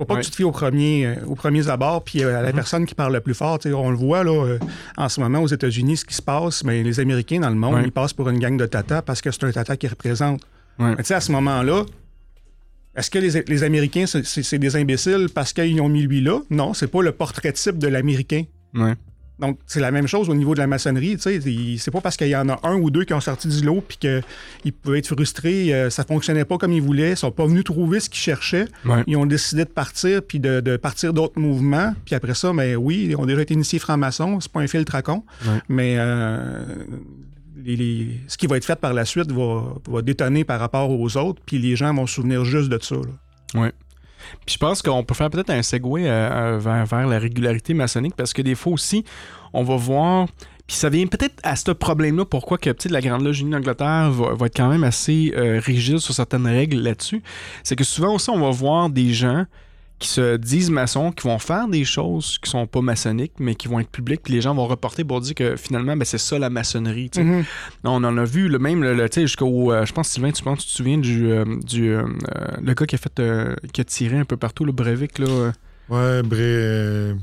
Speaker 2: Faut pas
Speaker 1: Ouais.
Speaker 2: que tu te fies au premier, euh, aux premiers abords, puis euh, à la personne qui parle le plus fort. On le voit là, euh, en ce moment aux États-Unis, ce qui se passe, mais les Américains dans le monde,
Speaker 1: Ouais.
Speaker 2: ils passent pour une gang de tata parce que c'est un tata qui représente.
Speaker 1: Ouais.
Speaker 2: Mais tu sais, à ce moment-là, est-ce que les, les Américains, c'est des imbéciles parce qu'ils ont mis lui là? Non, c'est pas le portrait type de l'Américain. Donc, c'est la même chose au niveau de la maçonnerie. C'est pas parce qu'il y en a un ou deux qui ont sorti du lot puis qu'ils pouvaient être frustrés, euh, ça fonctionnait pas comme ils voulaient, ils sont pas venus trouver ce qu'ils cherchaient.
Speaker 1: Ouais.
Speaker 2: Ils ont décidé de partir puis de, de partir d'autres mouvements. Puis après ça, mais oui, ils ont déjà été initiés francs-maçons, c'est pas un filtre à con.
Speaker 1: Ouais.
Speaker 2: Mais euh, les- les- ce qui va être fait par la suite va, va détonner par rapport aux autres, puis les gens vont se souvenir juste de ça. là.
Speaker 1: Puis je pense qu'on peut faire peut-être un segue euh, euh, vers, vers la régularité maçonnique parce que des fois aussi, on va voir. Puis ça vient peut-être à ce problème-là pourquoi que la Grande Loge unie d'Angleterre va, va être quand même assez euh, rigide sur certaines règles là-dessus. C'est que souvent aussi, on va voir des gens qui se disent maçons, qui vont faire des choses qui sont pas maçonniques, mais qui vont être publiques, puis les gens vont reporter pour dire que finalement, ben, c'est ça la maçonnerie.
Speaker 2: Mhm.
Speaker 1: On en a vu le même, le, le- tu sais, jusqu'au. euh, je pense, Sylvain, tu, penses, tu te souviens du. euh, du euh, le gars qui a fait. euh, qui a tiré un peu partout, le Breivik, là. euh.
Speaker 6: Ouais, Bré.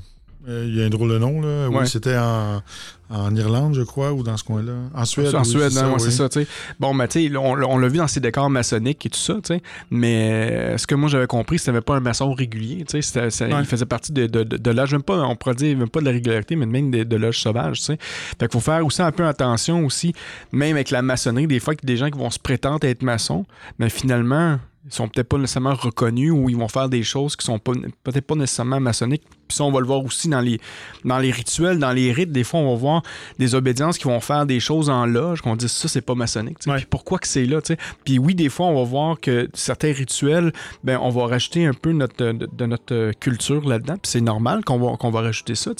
Speaker 6: Euh, Il y a un drôle de nom, là.
Speaker 1: Ouais.
Speaker 6: Oui, c'était en, en Irlande, je crois, ou dans ce coin-là. En Suède.
Speaker 1: en
Speaker 6: oui,
Speaker 1: Suède,
Speaker 6: c'est
Speaker 1: hein, ouais,
Speaker 6: oui.
Speaker 1: c'est ça, tu sais. Bon, mais tu sais, on, on l'a vu dans ses décors maçonniques et tout ça, tu sais. Mais euh, ce que moi j'avais compris, c'était pas un maçon régulier, tu sais.
Speaker 2: Ouais.
Speaker 1: Il faisait partie de, de, de, de l'âge, même pas, on pourrait dire, même pas de la régularité, mais même de, de l'âge sauvage, tu sais. Fait qu'il faut faire aussi un peu attention aussi, même avec la maçonnerie, des fois, qu'il y a des gens qui vont se prétendre être maçons, mais finalement, ils sont peut-être pas nécessairement reconnus ou ils vont faire des choses qui sont peut-être pas nécessairement maçonniques Puis ça, on va le voir aussi dans les, dans les rituels, dans les rites. Des fois, on va voir des obédiences qui vont faire des choses en loge, qu'on dit ça, c'est pas maçonnique.
Speaker 2: Ouais.
Speaker 1: Puis pourquoi que c'est là? Puis oui, des fois, on va voir que certains rituels, ben, on va rajouter un peu notre, de, de notre culture là-dedans. Puis c'est normal qu'on va, qu'on va rajouter ça.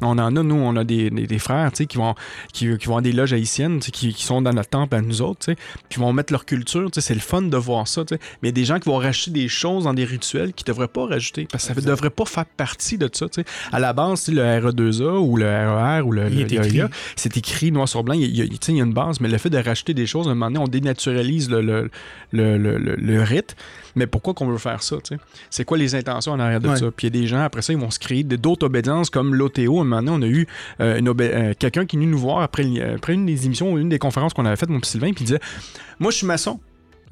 Speaker 1: On en a, nous, on a des, des, des frères qui vont, qui, qui vont à des loges haïtiennes, qui, qui sont dans notre temple à nous autres, qui vont mettre leur culture. C'est le fun de voir ça. tu sais. Mais il y a des gens qui vont rajouter des choses dans des rituels qu'ils ne devraient pas rajouter parce que ça ne devrait pas faire partie de ça. À la base, le RE2A ou le RER ou le, le c'est écrit noir sur blanc. Il y, a, il y a une base, mais le fait de rajouter des choses, à un moment donné, on dénaturalise le, le, le, le- le- le rite. Mais pourquoi qu'on veut faire ça? C'est quoi les intentions en arrière de
Speaker 2: Ouais.
Speaker 1: ça? Puis il y a des gens, après ça, ils vont se créer d'autres obédiences comme l'OTO. À un moment donné, on a eu euh, euh, quelqu'un qui est venu nous voir après, après une des émissions, une des conférences qu'on avait faites, mon petit Sylvain, puis il disait Moi, je suis maçon.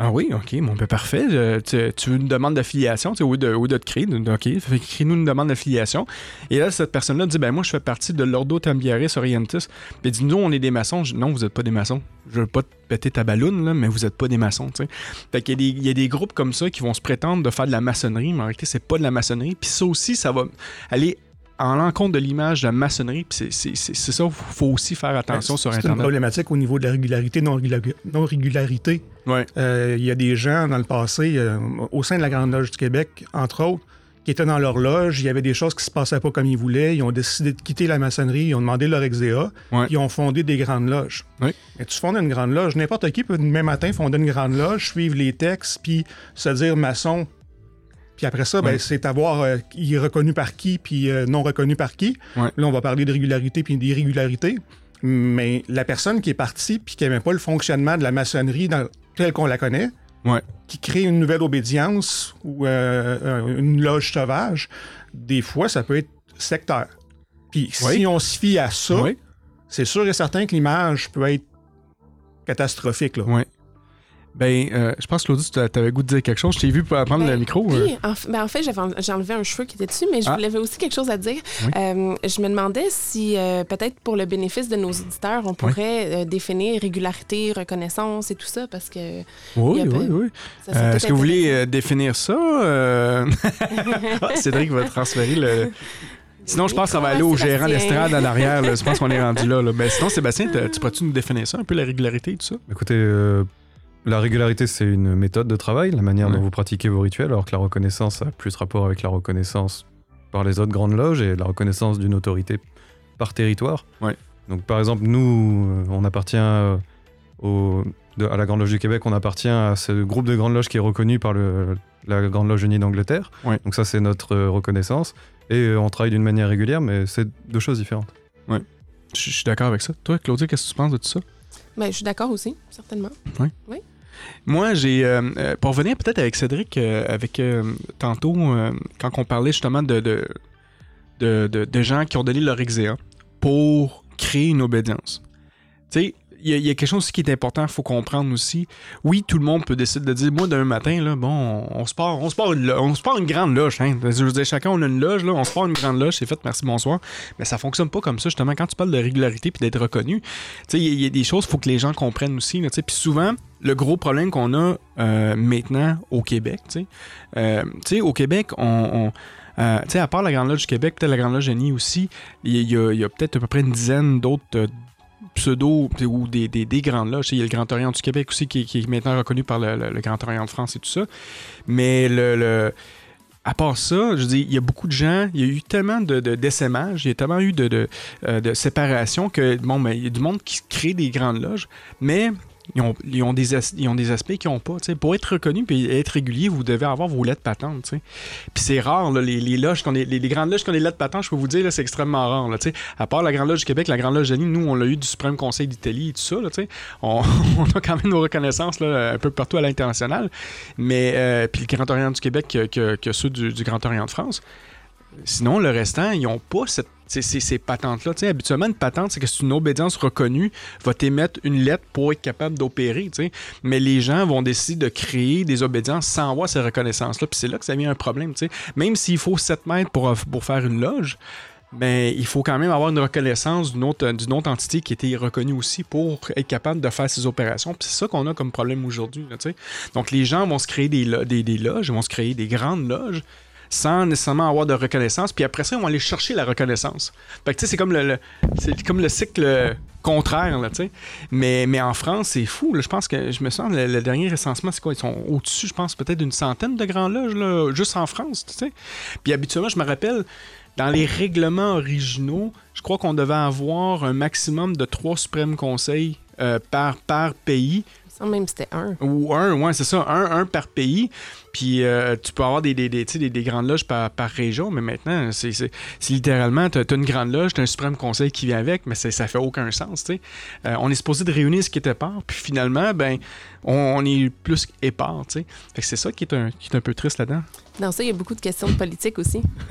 Speaker 1: Ah oui, ok, bon, ben parfait. Euh, tu, tu veux une demande d'affiliation, tu sais, lieu de, de te créer, ok, crée-nous une demande d'affiliation. Et là, cette personne-là dit, ben moi, je fais partie de l'Ordo Tambiaris Orientis. Il dit, nous, on est des maçons. Je dis, non, vous n'êtes pas des maçons. Je veux pas te péter ta balloune, mais vous n'êtes pas des maçons, tu sais. Fait qu'il y a des groupes comme ça qui vont se prétendre de faire de la maçonnerie, mais en réalité, c'est pas de la maçonnerie. Puis ça aussi, ça va aller en l'encontre de l'image de la maçonnerie. C'est- ça, il faut aussi faire attention sur
Speaker 2: C'est une
Speaker 1: Internet.
Speaker 2: problématique au niveau de la régularité, non-régularité.
Speaker 1: Ouais.
Speaker 2: Euh, Il y a des gens dans le passé, euh, au sein de la Grande Loge du Québec, entre autres, qui étaient dans leur loge, il y avait des choses qui se passaient pas comme ils voulaient, ils ont décidé de quitter la maçonnerie, ils ont demandé leur exéa,
Speaker 1: Ouais.
Speaker 2: ils ont fondé des grandes loges.
Speaker 1: Oui.
Speaker 2: Mais tu fondes une grande loge, n'importe qui peut demain matin fonder une grande loge, suivre les textes, puis se dire maçon. Puis après ça, ben,
Speaker 1: Ouais.
Speaker 2: c'est à voir euh, il est reconnu par qui, puis euh, non reconnu par qui.
Speaker 1: Ouais.
Speaker 2: Là, on va parler de régularité puis d'irrégularité. Mais la personne qui est partie puis qui n'aimait pas le fonctionnement de la maçonnerie dans, telle qu'on la connaît,
Speaker 1: Ouais.
Speaker 2: qui crée une nouvelle obédience ou euh, euh, une loge sauvage, des fois, ça peut être sectaire. Puis si on se fie à ça, c'est sûr et certain que l'image peut être catastrophique. Là.
Speaker 1: Ben, euh, je pense, Claudie, tu avais goût de dire quelque chose. Je t'ai vu prendre
Speaker 3: Ben,
Speaker 1: le micro. euh.
Speaker 3: Oui, en, f- ben, en fait, j'avais en- j'ai enlevé un cheveu qui était dessus, mais je
Speaker 1: Ah.
Speaker 3: voulais aussi quelque chose à dire.
Speaker 1: Oui.
Speaker 3: Euh, je me demandais si, euh, peut-être pour le bénéfice de nos auditeurs, on pourrait euh, définir régularité, reconnaissance et tout ça, parce que
Speaker 1: Oui, oui, oui. Euh, Est-ce que vous voulez euh, définir ça? euh? Ah, Cédric va transférer le. Sinon, je pense que ça va aller au gérant d'estrade en arrière. là. Je pense qu'on est rendu là. là. Ben, sinon, Sébastien, tu pourrais-tu nous définir ça, un peu la régularité et tout ça?
Speaker 5: Écoutez, euh, la régularité, c'est une méthode de travail, la manière
Speaker 1: Ouais.
Speaker 5: dont vous pratiquez vos rituels, alors que la reconnaissance a plus rapport avec la reconnaissance par les autres grandes loges et la reconnaissance d'une autorité par territoire.
Speaker 1: Ouais.
Speaker 5: Donc, par exemple, nous, euh, on appartient euh, au- de- à la Grande Loge du Québec, on appartient à ce groupe de grandes loges qui est reconnu par le- la Grande Loge Unie d'Angleterre.
Speaker 1: Ouais.
Speaker 5: Donc, ça, c'est notre euh, reconnaissance. Et on travaille d'une manière régulière, mais c'est deux choses différentes.
Speaker 1: Je je suis d'accord avec ça. Toi, Claudia, qu'est-ce que tu penses de tout ça?
Speaker 3: Ben, je suis d'accord aussi, certainement.
Speaker 1: Moi, j'ai. euh, euh, pour revenir peut-être avec Cédric, euh, avec tantôt, quand on parlait justement de, de, de, gens qui ont donné leur exéa pour créer une obédience. Tu sais, y, y a quelque chose qui est important, il faut comprendre aussi. Oui, tout le monde peut décider de dire, moi, d'un matin, là, bon, on, se part, on se part une, on se part une grande loge. Hein. Je veux dire, chacun, on a une loge, là, on se part une grande loge, c'est fait, merci, bonsoir. Mais ça fonctionne pas comme ça, justement. Quand tu parles de régularité puis d'être reconnu, il y, a- des choses, faut que les gens comprennent aussi. Puis souvent, le gros problème qu'on a euh, maintenant au Québec, tu sais, euh, au Québec, on. euh, tu sais, à part la Grande Loge du Québec, peut-être la Grande Loge Génie aussi, il y a, a peut-être à peu près une dizaine d'autres euh, pseudo ou des, des, des grandes loges. Il y a le Grand Orient du Québec aussi qui, est- qui est maintenant reconnu par le, Grand Orient de France et tout ça. Mais le, le- à part ça, je dis, il y a beaucoup de gens, il y a eu tellement de, de il y a tellement eu de, de, euh, séparation que, bon, ben, il y a du monde qui crée des grandes loges, mais ils ont, des, aspects qu'ils n'ont pas. Pour être reconnu et être régulier, vous devez avoir vos lettres patentes. tu sais. Puis c'est rare, les, loges, les, grandes loges qui ont des lettres patentes, je peux vous dire, c'est extrêmement rare. À part la Grande Loge du Québec, la Grande Loge de nous, on l'a eu du Suprême Conseil d'Italie et tout ça. On, a quand même nos reconnaissances un peu partout à l'international. Mais euh, puis le Grand Orient du Québec que, ceux du Grand Orient de France. Sinon, le restant, ils n'ont pas cette, ces, ces- patentes-là. Habituellement, une patente, c'est que c'est une obédience reconnue, va t'émettre une lettre pour être capable d'opérer. Mais les gens vont décider de créer des obédiences sans avoir ces reconnaissances-là. Puis c'est là que ça vient un problème. Même s'il faut 7 mètres pour, faire une loge, mais il faut quand même avoir une reconnaissance d'une autre, entité qui était reconnue aussi pour être capable de faire ces opérations. Puis c'est ça qu'on a comme problème aujourd'hui. Donc les gens vont se créer des, des, des loges, vont se créer des grandes loges sans nécessairement avoir de reconnaissance. Puis après ça, ils vont aller chercher la reconnaissance. Fait que tu sais, c'est comme le, le- c'est comme le cycle contraire, là, tu sais. Mais, mais en France, c'est fou. là. Je pense que, je me sens, le, le dernier recensement, c'est quoi? Ils sont au-dessus, je pense, peut-être d'une centaine de grands loges, là, juste en France, tu sais. Puis habituellement, je me rappelle, dans les règlements originaux, je crois qu'on devait avoir un maximum de trois suprêmes conseils euh, par, par pays.
Speaker 3: Ça, même c'était un.
Speaker 1: Ou un, ouais, c'est ça, un, un par pays. Puis euh, tu peux avoir des, des, des, tu sais, des, des grandes loges par, par région, mais maintenant, c'est c'est- c'est littéralement, tu as, une grande loge, tu as un suprême conseil qui vient avec, mais c'est- ça fait aucun sens. tu sais. Euh, on est supposé de réunir ce qui est épars, puis finalement, ben, on, on est plus épars. tu sais. Fait que c'est ça qui est, un, qui est un peu triste là-dedans.
Speaker 3: Dans ça, il y a beaucoup de questions de politique aussi.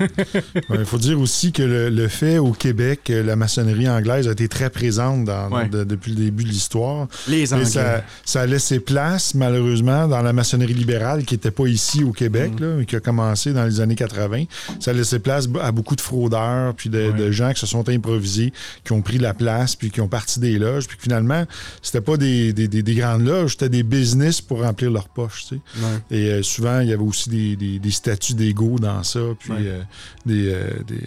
Speaker 6: Il faut dire aussi que le, le fait au Québec, euh, la maçonnerie anglaise a été très présente dans-
Speaker 1: Ouais.
Speaker 6: de- depuis le début de l'histoire.
Speaker 1: Les Anglais.
Speaker 6: ça, ça a laissé place, malheureusement, dans la maçonnerie libérale qui n'était pas ici au Québec,
Speaker 1: Mm.
Speaker 6: là, qui a commencé dans les années 80. Ça a laissé place à beaucoup de fraudeurs, puis de, de gens qui se sont improvisés, qui ont pris la place, puis qui ont parti des loges, puis que finalement, c'était pas des, des- des- des grandes loges, c'était des business pour remplir leurs poches. tu sais. Et euh, souvent, il y avait aussi des, statuts d'ego dans ça, puis euh, des, euh, des,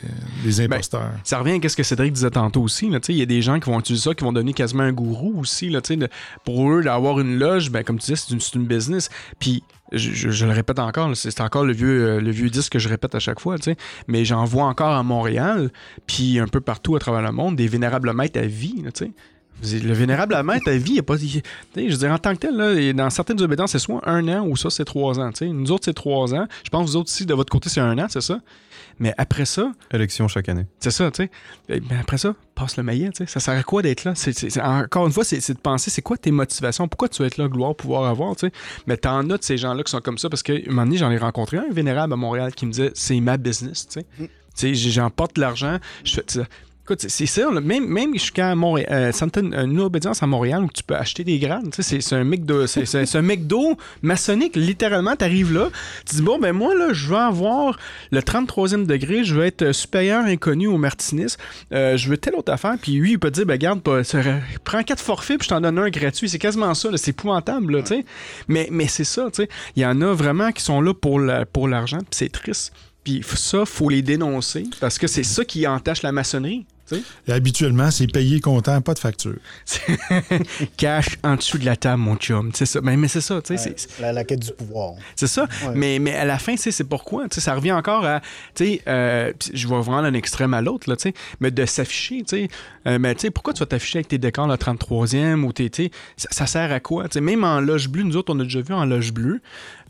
Speaker 6: des imposteurs.
Speaker 1: Ça revient à ce que Cédric disait tantôt aussi. Il y a des gens qui vont utiliser ça, qui vont donner quasiment un gourou aussi. Là, de- pour eux, d'avoir une loge, ben, comme tu disais, c'est une, c'est une business. Puis, je, le répète encore, c'est encore le vieux, euh, le vieux disque que je répète à chaque fois. tu sais, Mais j'en vois encore à Montréal, puis un peu partout à travers le monde, des vénérables maîtres à vie. tu sais. Le vénérable maître à vie, il a pas. je veux dire, en tant que tel, dans certaines obédiences, c'est soit un an ou ça, c'est trois ans. Nous autres, c'est trois ans. Je pense que vous autres aussi, de votre côté, c'est un an, c'est ça? Mais après ça,
Speaker 5: Élection chaque année.
Speaker 1: c'est ça, tu sais. Mais après ça, passe le maillet, tu sais. Ça sert à quoi d'être là? Encore une fois, c'est de penser, c'est quoi tes motivations? Pourquoi tu veux être là, gloire, pouvoir avoir, tu sais? Mais t'en as de ces gens-là qui sont comme ça parce qu'à un moment donné, j'en ai rencontré un vénérable à Montréal qui me disait, c'est ma business, tu sais. Tu sais, j'emporte de l'argent, je fais. Écoute, c'est- ça, même, même jusqu'à Montréal, euh, une obédience à Montréal où tu peux acheter des sais, C'est un McDo, c'est un McDo maçonnique, littéralement. Tu arrives là, tu dis, bon, ben moi, là, je veux avoir le 33e degré, je veux être euh, supérieur inconnu au Martinis, euh, je veux telle autre affaire, puis lui, il peut te dire, ben garde, prends quatre forfaits, puis je t'en donne un gratuit. C'est quasiment ça, c'est épouvantable, là. Mais, mais c'est ça. Il y en a vraiment qui sont là pour l'argent, puis c'est triste. Puis ça, faut les dénoncer, parce que c'est ça qui entache la maçonnerie.
Speaker 6: Et habituellement, c'est payé comptant, pas de facture.
Speaker 1: Cash en dessous de la table, mon chum. C'est ça. Mais, mais c'est ça, tu sais.
Speaker 4: Ouais,
Speaker 1: c'est-
Speaker 4: la, la quête du pouvoir.
Speaker 1: C'est ça.
Speaker 4: Ouais.
Speaker 1: Mais, mais à la fin, c'est pourquoi? Tu sais, ça revient encore à. Tu sais, euh, je vais vraiment d'un extrême à l'autre, là, tu sais. Mais de s'afficher, tu sais. Euh, mais tu sais, pourquoi tu vas t'afficher avec tes décors le 33e ou tes. Ça, ça sert à quoi? Tu sais, même en loge bleue, nous autres, on a déjà vu en loge bleue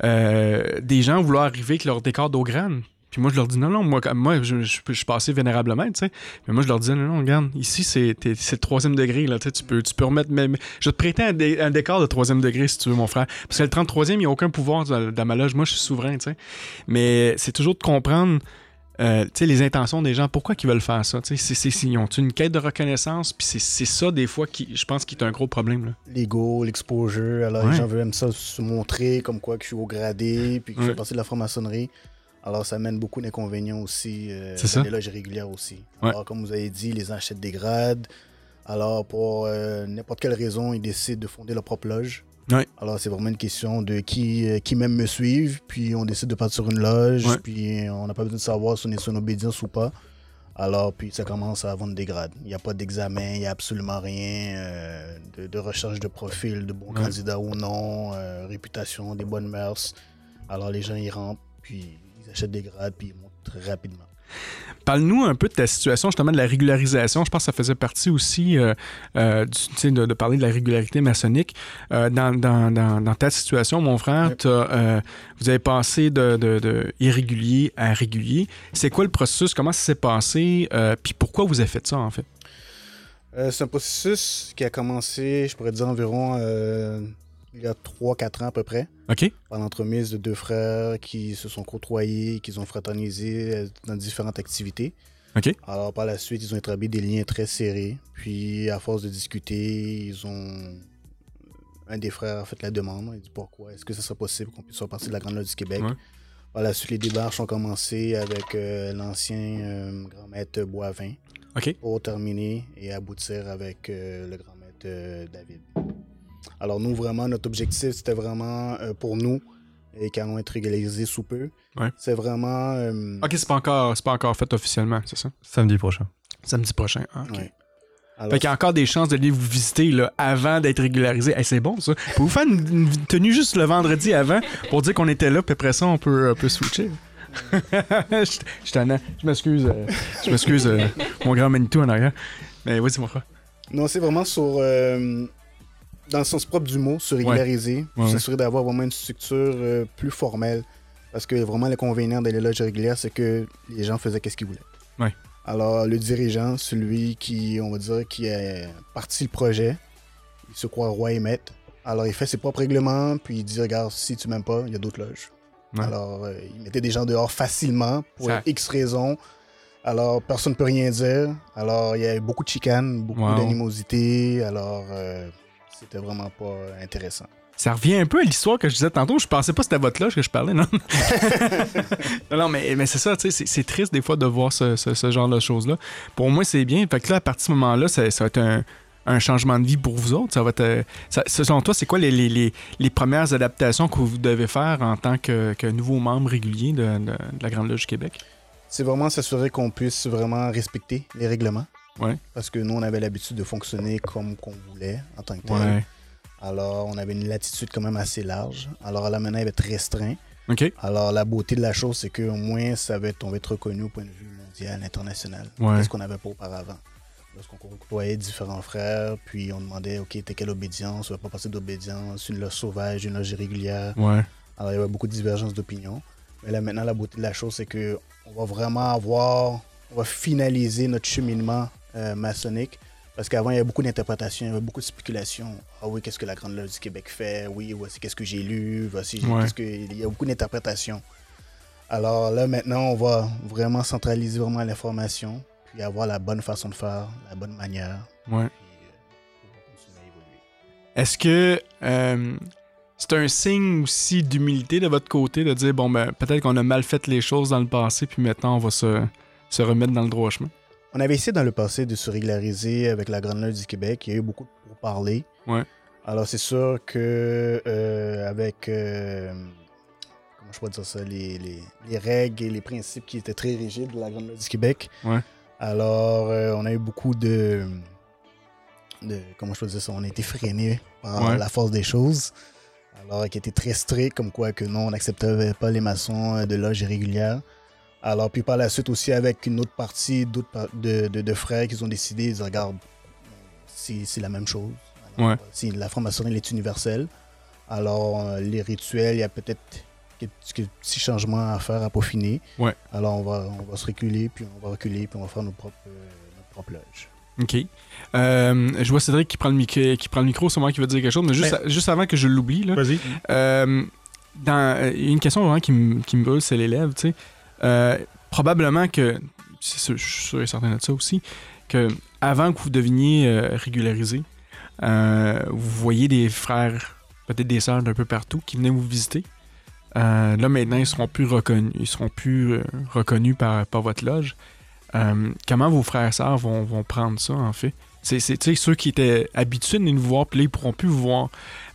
Speaker 1: euh, des gens vouloir arriver avec leur décor d'eau grande. Puis moi, je leur dis non, non, moi, moi je, je, je suis passé vénérablement, tu sais. Mais moi, je leur disais non, non, regarde, ici, c'est le troisième degré, là, tu sais. Tu peux, tu peux remettre même. Je vais te prêter un, dé- un décor de troisième degré si tu veux, mon frère. Parce que le 33e, il n'y a aucun pouvoir dans, dans ma loge. Moi, je suis souverain, tu sais. Mais c'est toujours de comprendre. euh, tu sais, les intentions des gens, pourquoi ils veulent faire ça? tu sais, c'est- c'est- c'est- Ils ont une quête de reconnaissance, puis c'est- ça, des fois, qui, je pense, qui est un gros problème. Là.
Speaker 4: L'ego, l'exposure. Alors,
Speaker 1: Ouais.
Speaker 4: les gens veulent même ça se montrer comme quoi que je suis au gradé, puis que je fais partie de la franc-maçonnerie. Alors, ça amène beaucoup d'inconvénients aussi. euh,
Speaker 1: C'est ça.
Speaker 4: les loges régulières aussi.
Speaker 1: Ouais.
Speaker 4: Alors, comme vous avez dit, les gens achètent des grades. Alors, pour euh, n'importe quelle raison, ils décident de fonder leur propre loge.
Speaker 1: Ouais.
Speaker 4: Alors, c'est vraiment une question de qui, euh, qui même me suivent, puis on décide de partir sur une loge,
Speaker 1: Ouais.
Speaker 4: puis on n'a pas besoin de savoir si on est sur une obédience ou pas. Alors, puis ça commence à vendre des grades. Il n'y a pas d'examen, il n'y a absolument rien euh, de, de recherche de profil, de bons
Speaker 1: Ouais.
Speaker 4: candidats ou non, euh, réputation, des bonnes mœurs. Alors, les gens, ils rentrent, puis des grades, puis ils montent très rapidement.
Speaker 1: Parle-nous un peu de ta situation, justement, de la régularisation. Je pense que ça faisait partie aussi euh, euh, du- de, de parler de la régularité maçonnique. Euh, dans, dans- dans- dans ta situation, mon frère, euh, vous avez passé de, de- de irrégulier à régulier. C'est quoi le processus? Comment ça s'est passé? Euh, Puis pourquoi vous avez fait ça, en fait?
Speaker 4: Euh, c'est un processus qui a commencé, je pourrais dire, environ euh, il y a 3-4 ans à peu près.
Speaker 1: OK?
Speaker 4: par l'entremise de deux frères qui se sont côtoyés, qui ont fraternisé euh, dans différentes activités.
Speaker 1: OK.
Speaker 4: Alors par la suite, ils ont établi des liens très serrés. Puis à force de discuter, ils ont un des frères a fait la demande. Il dit pourquoi? Est-ce que ce serait possible qu'on puisse faire partie de la Grande Loge du Québec?
Speaker 1: Ouais.
Speaker 4: Par la suite, les démarches ont commencé avec euh, l'ancien euh, grand maître Boivin
Speaker 1: OK.
Speaker 4: pour terminer et aboutir avec euh, le grand maître David. Alors nous, vraiment, notre objectif, c'était vraiment euh, pour nous et qui allons être régularisés sous peu.
Speaker 1: Ouais.
Speaker 4: C'est vraiment. euh,
Speaker 1: Ok, c'est pas encore, c'est pas encore fait officiellement, c'est ça?
Speaker 5: Samedi prochain.
Speaker 1: Samedi prochain. Ah, ok.
Speaker 4: ouais. Alors,
Speaker 1: Fait qu'il y a encore des chances de venir vous visiter là, avant d'être régularisé. Hey, c'est bon ça. Pouvez-vous faire une, une tenue juste le vendredi avant pour dire qu'on était là, puis après ça, on peut, on peut switcher. je je t'en ai- Je m'excuse. euh, je m'excuse, euh, mon grand Manitou en arrière. Mais oui, c'est mon frère.
Speaker 4: Non, c'est vraiment sur. euh, dans le sens propre du mot, se régulariser,
Speaker 1: Ouais,
Speaker 4: s'assurer d'avoir vraiment une structure euh, plus formelle. Parce que vraiment, l'inconvénient des loges régulières, c'est que les gens faisaient qu'est-ce qu'ils voulaient.
Speaker 1: Ouais.
Speaker 4: Alors, le dirigeant, celui qui, on va dire, qui a parti le projet, il se croit roi et maître. Alors, il fait ses propres règlements, puis il dit Regarde, si tu m'aimes pas, il y a d'autres loges.
Speaker 1: Ouais.
Speaker 4: Alors, euh, il mettait des gens dehors facilement pour
Speaker 1: Ça-
Speaker 4: X raisons. Alors, personne ne peut rien dire. Alors, il y a eu beaucoup de chicanes, beaucoup
Speaker 1: Wow.
Speaker 4: d'animosité. Alors, euh, c'était vraiment pas euh, intéressant.
Speaker 1: Ça revient un peu à l'histoire que je disais tantôt. Je pensais pas que c'était à votre loge que je parlais, non? non, non, mais, mais c'est ça, tu sais, c'est- triste des fois de voir ce, ce- ce genre de choses-là. Pour moi, c'est bien. Fait que là, à partir de ce moment-là, ça, ça va être un, un changement de vie pour vous autres. Ça va être, euh, ça- selon toi, c'est quoi les, les- les- les premières adaptations que vous devez faire en tant que, que nouveau membre régulier de, de- de la Grande Loge du Québec?
Speaker 4: C'est vraiment s'assurer qu'on puisse vraiment respecter les règlements.
Speaker 1: Ouais.
Speaker 4: Parce que nous, on avait l'habitude de fonctionner comme qu'on voulait en tant que tel. Alors, on avait une latitude quand même assez large. Alors, là, maintenant, il va être restreint. Alors, la beauté de la chose, c'est qu'au moins, ça va être, on va être reconnu au point de vue mondial, international.
Speaker 1: Ouais.
Speaker 4: Ce qu'on n'avait pas auparavant. Lorsqu'on côtoyait différents frères, puis on demandait, OK, t'es quelle obédience? On va pas passer d'obédience, une loge sauvage, une loge irrégulière.
Speaker 1: Ouais.
Speaker 4: Alors, il y avait beaucoup de divergences d'opinion. Mais là, maintenant, la beauté de la chose, c'est que on va vraiment avoir, on va finaliser notre cheminement euh, maçonnique. Parce qu'avant, il y avait beaucoup d'interprétations, il y avait beaucoup de spéculations. Ah oui, qu'est-ce que la Grande Loge du Québec fait? Oui, voici qu'est-ce que j'ai lu. Voici,
Speaker 1: Ouais.
Speaker 4: qu'est-ce que... Il y a beaucoup d'interprétations. Alors là, maintenant, on va vraiment centraliser vraiment l'information, puis avoir la bonne façon de faire, la bonne manière.
Speaker 1: Ouais.
Speaker 4: Euh.
Speaker 1: Est-ce que euh, c'est un signe aussi d'humilité de votre côté de dire, bon, ben, peut-être qu'on a mal fait les choses dans le passé, puis maintenant, on va se, se remettre dans le droit chemin?
Speaker 4: On avait essayé dans le passé de se régulariser avec la Grande Loge du Québec. Il y a eu beaucoup pour parler.
Speaker 1: Ouais.
Speaker 4: Alors, c'est sûr que euh, avec. euh, comment je pourrais dire ça les, les- les règles et les principes qui étaient très rigides de la Grande Loge du Québec.
Speaker 1: Ouais.
Speaker 4: Alors, euh, on a eu beaucoup de. de comment je peux dire ça On a été freiné par
Speaker 1: Ouais.
Speaker 4: la force des choses. Alors, qui était très strict, comme quoi que non, on n'acceptait pas les maçons de loge irrégulière. Alors, puis par la suite aussi avec une autre partie d'autres par- de, de, de frères qui ont décidé de dire, regarde, c'est c'est la même chose. Alors,
Speaker 1: Ouais.
Speaker 4: si la franc-maçonnerie elle est universelle. Alors, euh, les rituels, il y a peut-être quelques petits changements à faire, à peaufiner.
Speaker 1: Ouais.
Speaker 4: Alors, on va, on va se reculer, puis on va reculer, puis on va faire nos propres, euh, notre propre loge.
Speaker 1: OK. Euh, je vois Cédric qui prend le, micro, qui prend le micro, sûrement qui veut dire quelque chose, mais juste,
Speaker 2: Ben-
Speaker 1: juste avant que je l'oublie, là,
Speaker 2: Vas-y.
Speaker 1: euh, dans, il y a une question vraiment qui me qui me brûle, c'est l'élève, tu sais. Euh, probablement que, je suis sûr et certain de ça aussi, que avant que vous deveniez euh, régularisé, euh, vous voyez des frères, peut-être des sœurs d'un peu partout qui venaient vous visiter. Euh, là, maintenant, ils seront plus reconnus, ils seront plus reconnus par, votre loge. Comment vos frères et sœurs vont, prendre ça, en fait? C'est, ceux qui étaient habitués de nous voir, puis là, ils pourront plus vous voir.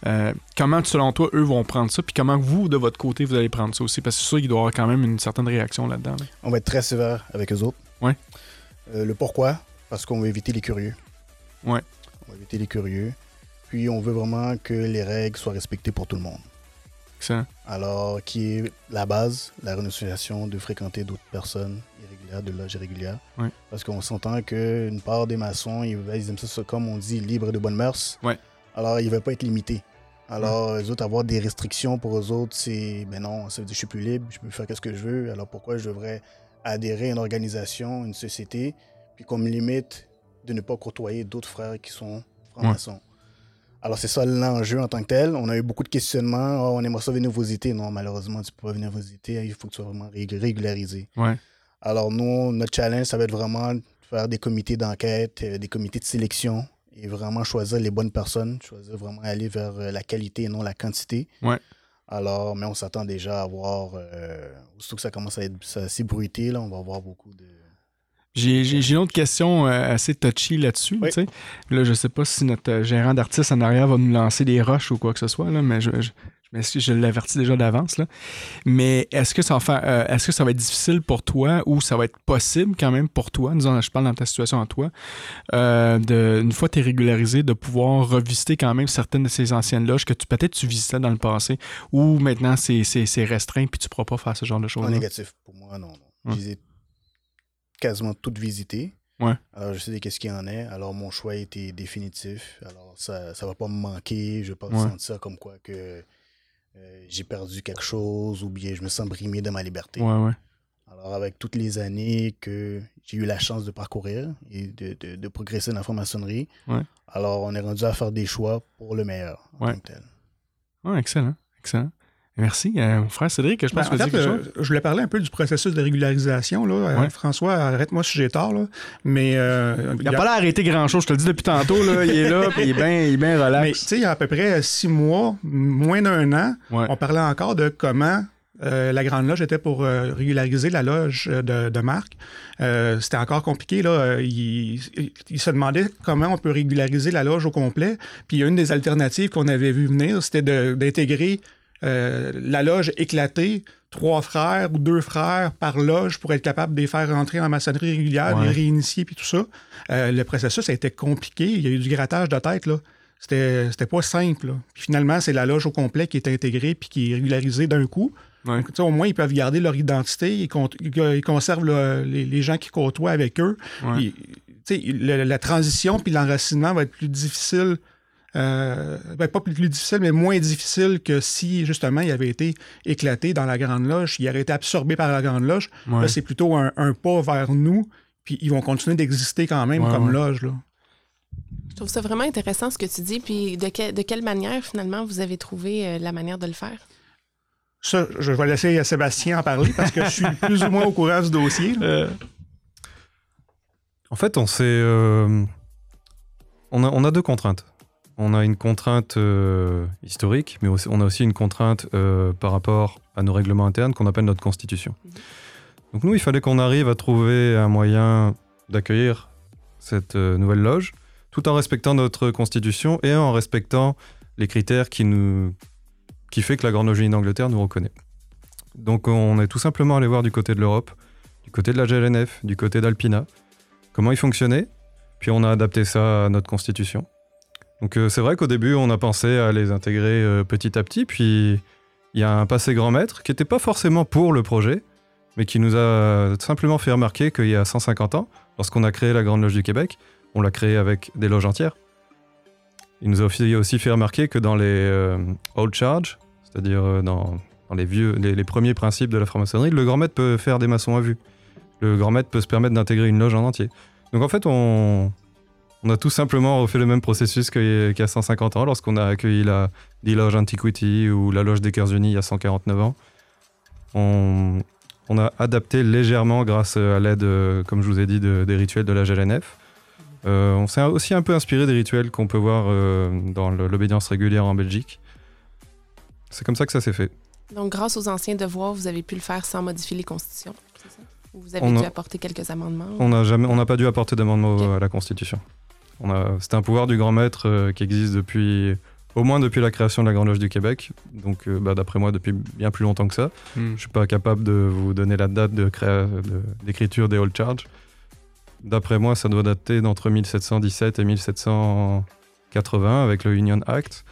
Speaker 1: Euh, comment, selon toi, eux vont prendre ça, puis comment vous, de votre côté, vous allez prendre ça aussi? Parce que c'est sûr qu'il doit y avoir quand même une certaine réaction là-dedans. là.
Speaker 4: On va être très sévère avec eux autres.
Speaker 1: Ouais.
Speaker 4: Euh, le pourquoi? Parce qu'on veut éviter les curieux.
Speaker 1: Ouais.
Speaker 4: On va éviter les curieux. Puis on veut vraiment que les règles soient respectées pour tout le monde.
Speaker 1: Excellent.
Speaker 4: Alors, qui est la base, la renonciation de fréquenter d'autres personnes irrégulières, de loges irrégulières.
Speaker 1: Ouais.
Speaker 4: Parce qu'on s'entend qu'une part des maçons, ils, ils aiment ça, ça, comme on dit, libre de bonnes mœurs.
Speaker 1: Ouais.
Speaker 4: Alors, ils ne veulent pas être limités. Alors, les autres, avoir des restrictions pour eux autres, c'est, ben non, ça veut dire que je suis plus libre, je peux faire ce que je veux. Alors, pourquoi je devrais adhérer à une organisation, une société, puis qu'on me limite de ne pas côtoyer d'autres frères qui sont francs-maçons? Alors, c'est ça l'enjeu en tant que tel. On a eu beaucoup de questionnements. Oh, on aimerait ça venir vous visiter. Non, malheureusement, tu peux pas venir vous visiter. Il faut que tu sois vraiment rég- régularisé.
Speaker 1: Ouais.
Speaker 4: Alors, nous, notre challenge, ça va être vraiment de faire des comités d'enquête, euh, des comités de sélection et vraiment choisir les bonnes personnes, choisir vraiment aller vers euh, la qualité et non la quantité.
Speaker 1: Ouais.
Speaker 4: Alors, mais on s'attend déjà à voir, euh, aussitôt que ça commence à être s'ébruiter, là, on va avoir beaucoup de.
Speaker 1: J'ai, une autre question euh, assez touchy là-dessus.
Speaker 4: Oui.
Speaker 1: tu sais. Là, je sais pas si notre gérant d'artiste en arrière va nous lancer des roches ou quoi que ce soit, là, mais je, je- Que je l'avertis déjà d'avance, là? Mais est-ce que, ça va faire, euh, est-ce que ça va être difficile pour toi ou ça va être possible quand même pour toi, disons, je parle dans ta situation à toi, euh, de, une fois que tu es régularisé, de pouvoir revisiter quand même certaines de ces anciennes loges que tu peut-être tu visitais dans le passé ou maintenant c'est, c'est, c'est restreint puis tu pourras pas faire ce genre de choses.
Speaker 4: En négatif, pour moi, non. non. Je les ai quasiment toutes visitées.
Speaker 1: Ouais.
Speaker 4: Alors, je sais qu'est-ce qu'il y en est. Alors, mon choix était définitif. Alors, ça ça va pas me manquer. Je vais pas
Speaker 1: Ouais.
Speaker 4: sentir ça comme quoi que euh, j'ai perdu quelque chose ou bien je me sens brimé de ma liberté.
Speaker 1: Ouais, ouais.
Speaker 4: Alors, avec toutes les années que j'ai eu la chance de parcourir et de, de- de progresser dans la franc-maçonnerie,
Speaker 1: Ouais.
Speaker 4: alors on est rendu à faire des choix pour le meilleur. en
Speaker 1: Ouais.
Speaker 4: tant que tel.
Speaker 1: Ouais, excellent. Excellent. Merci. Euh, mon frère Cédric, je pense
Speaker 2: Ben,
Speaker 1: que
Speaker 2: en
Speaker 1: tu
Speaker 2: fait, euh, je voulais parler un peu du processus de régularisation. Là. Euh,
Speaker 1: Ouais.
Speaker 2: François, arrête-moi si j'ai tort. Là. Mais, euh,
Speaker 1: Il n'a pas l'air arrêté grand-chose, je te le dis depuis tantôt. Là, il est là, puis il est bien il est bien
Speaker 2: Mais
Speaker 1: relax.
Speaker 2: tu sais, il y a à peu près six mois, moins d'un an,
Speaker 1: Ouais.
Speaker 2: on parlait encore de comment euh, la Grande Loge était pour euh, régulariser la loge de, de Marc. Euh, C'était encore compliqué. Là. Il, se demandait comment on peut régulariser la loge au complet. Puis une des alternatives qu'on avait vu venir, c'était d'intégrer euh, la loge éclatée, trois frères ou deux frères par loge pour être capable de les faire rentrer en maçonnerie régulière,
Speaker 1: Ouais.
Speaker 2: les réinitier, puis tout ça. Euh, le processus a été compliqué. Il y a eu du grattage de tête. là. C'était c'était pas simple. là. Puis finalement, c'est la loge au complet qui est intégrée puis qui est régularisée d'un coup.
Speaker 1: Ouais.
Speaker 2: Au moins, ils peuvent garder leur identité, ils, con- ils conservent le- les, les gens qui côtoient avec eux.
Speaker 1: Ouais.
Speaker 2: Le- la transition puis l'enracinement va être plus difficile. Euh, ben, pas plus, plus difficile, mais moins difficile que si, justement, il avait été éclaté dans la Grande Loge, il aurait été absorbé par la Grande Loge.
Speaker 1: Ouais.
Speaker 2: Là, c'est plutôt un, un pas vers nous, puis ils vont continuer d'exister quand même
Speaker 1: Ouais,
Speaker 2: comme
Speaker 1: ouais.
Speaker 2: loge. Là.
Speaker 3: Je trouve ça vraiment intéressant ce que tu dis. Puis de, que- de quelle manière, finalement, vous avez trouvé euh, la manière de le faire?
Speaker 2: Ça, je vais laisser Sébastien en parler parce que je suis plus ou moins au courant du dossier. là.
Speaker 5: En fait, on s'est. euh, on, a, on a deux contraintes. On a une contrainte euh, historique, mais on a aussi une contrainte euh, par rapport à nos règlements internes qu'on appelle notre constitution. Donc nous, il fallait qu'on arrive à trouver un moyen d'accueillir cette euh, nouvelle loge, tout en respectant notre constitution et en respectant les critères qui nous qui fait que la Grande Loge d'Angleterre nous reconnaît. Donc on est tout simplement allé voir du côté de l'Europe, du côté de la GLNF, du côté d'Alpina, comment ils fonctionnaient, puis on a adapté ça à notre constitution. Donc euh, c'est vrai qu'au début, on a pensé à les intégrer euh, petit à petit, puis il y a un passé grand maître qui n'était pas forcément pour le projet, mais qui nous a simplement fait remarquer qu'il y a 150 ans, lorsqu'on a créé la Grande Loge du Québec, on l'a créée avec des loges entières. Il nous a aussi, fait remarquer que dans les euh, old charge, c'est-à-dire dans, dans les, vieux, les, les premiers principes de la franc-maçonnerie, le grand maître peut faire des maçons à vue. Le grand maître peut se permettre d'intégrer une loge en entier. Donc en fait, on, on a tout simplement refait le même processus qu'il y a- qu'il y a 150 ans, lorsqu'on a accueilli la The Loge Antiquity ou la Loge des Cœurs Unis il y a 149 ans. On, on a adapté légèrement grâce à l'aide, euh, comme je vous ai dit, de- des rituels de la GLNF. Euh, on s'est aussi un peu inspiré des rituels qu'on peut voir euh, dans l'obédience régulière en Belgique. C'est comme ça que ça s'est fait.
Speaker 3: Donc, grâce aux anciens devoirs, vous avez pu le faire sans modifier les constitutions, c'est ça? Ou vous avez
Speaker 5: On
Speaker 3: dû
Speaker 5: a-
Speaker 3: apporter quelques amendements?
Speaker 5: On n'a jamais, pas dû apporter d'amendement à la Constitution. C'est un pouvoir du grand maître euh, qui existe depuis, au moins depuis la création de la Grande Loge du Québec. Donc, euh, bah, d'après moi, depuis bien plus longtemps que ça.
Speaker 1: Hmm.
Speaker 5: Je suis pas capable de vous donner la date de créa- de- d'écriture des Old Charge. D'après moi, ça doit dater d'entre 1717 et 1780 avec le Union Act.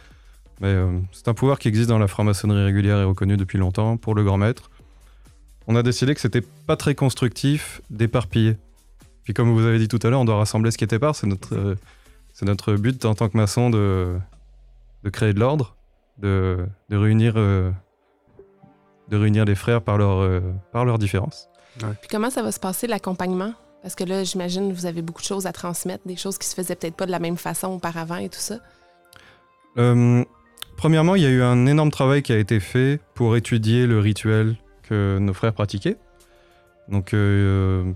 Speaker 5: Mais euh, c'est un pouvoir qui existe dans la franc-maçonnerie régulière et reconnu depuis longtemps pour le grand maître. On a décidé que c'était pas très constructif d'éparpiller. Puis comme vous avez dit tout à l'heure, on doit rassembler ce qui est épars. C'est notre, euh, c'est notre but en tant que maçon de, de créer de l'ordre, de, de réunir euh, de réunir les frères par leur, euh, par leurs différences.
Speaker 3: Puis comment ça va se passer, l'accompagnement? Parce que là, j'imagine vous avez beaucoup de choses à transmettre, des choses qui se faisaient peut-être pas de la même façon auparavant et tout ça.
Speaker 5: Euh, premièrement, il y a eu un énorme travail qui a été fait pour étudier le rituel que nos frères pratiquaient. Donc, euh,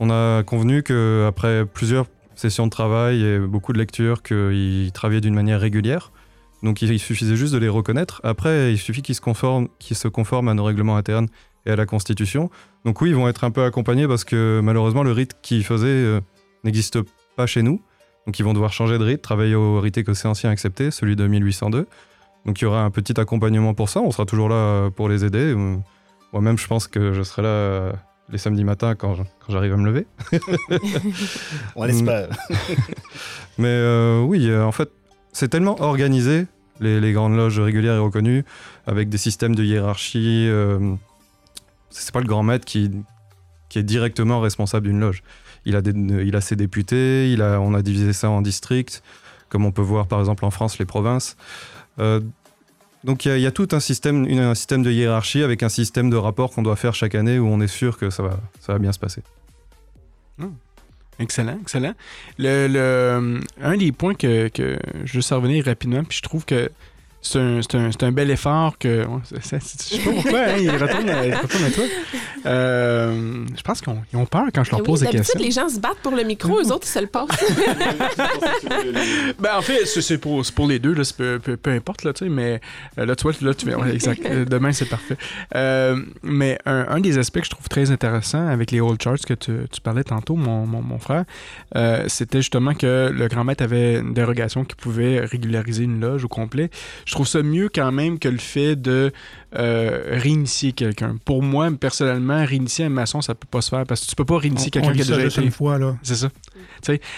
Speaker 5: on a convenu qu'après plusieurs sessions de travail et beaucoup de lectures, qu'ils travaillaient d'une manière régulière. Donc, il suffisait juste de les reconnaître. Après, il suffit qu'ils se conforment, qu'ils se à nos règlements internes et à la Constitution. Donc, oui, ils vont être un peu accompagnés parce que malheureusement, le rite qu'ils faisaient euh, n'existe pas chez nous. Donc ils vont devoir changer de rite, travailler au rite écossais ancien accepté, celui de 1802. Donc il y aura un petit accompagnement pour ça. On sera toujours là euh, pour les aider. Euh, Moi-même, je pense que je serai là les samedis matins quand j'arrive à me lever.
Speaker 4: On l'espère.
Speaker 5: Mais euh, oui, euh, en fait, c'est tellement organisé, les, les grandes loges régulières et reconnues, avec des systèmes de hiérarchie. euh, c'est pas le grand maître qui, qui est directement responsable d'une loge. Il a, des- il a ses députés, il a, on a divisé ça en districts, comme on peut voir par exemple en France, les provinces. Euh, donc il y, a- tout un système, un système de hiérarchie avec un système de rapport qu'on doit faire chaque année où on est sûr que ça va, bien se passer.
Speaker 1: Excellent, excellent. Le, un des points que, je veux revenir rapidement, puis je trouve que c'est un, c'est un- c'est un bel effort que. je sais pas pourquoi, hein, il, retourne à, il retourne à toi. Euh, je pense qu'ils ont, ils ont peur quand je leur
Speaker 3: Oui,
Speaker 1: pose des
Speaker 3: D'habitude,
Speaker 1: questions.
Speaker 3: les gens se battent pour le micro, eux autres, ils se le passent.
Speaker 1: Ben, en fait, c'est pour, c'est pour les deux, là, c'est peu, peu, peu importe, là, tu sais, mais euh, là, tu vois, là, tu ouais, exact. Euh, Demain, c'est parfait. Euh, mais un, un des aspects que je trouve très intéressant avec les old charts que tu, tu parlais tantôt, mon, mon, mon frère, euh, c'était justement que le grand maître avait une dérogation qui pouvait régulariser une loge au complet. Je trouve ça mieux quand même que le fait de euh, réinitier quelqu'un. Pour moi, personnellement, réinitier un maçon, ça peut pas se faire parce que tu peux pas réinitier quelqu'un qui a déjà été.
Speaker 2: une fois, là.
Speaker 1: C'est ça.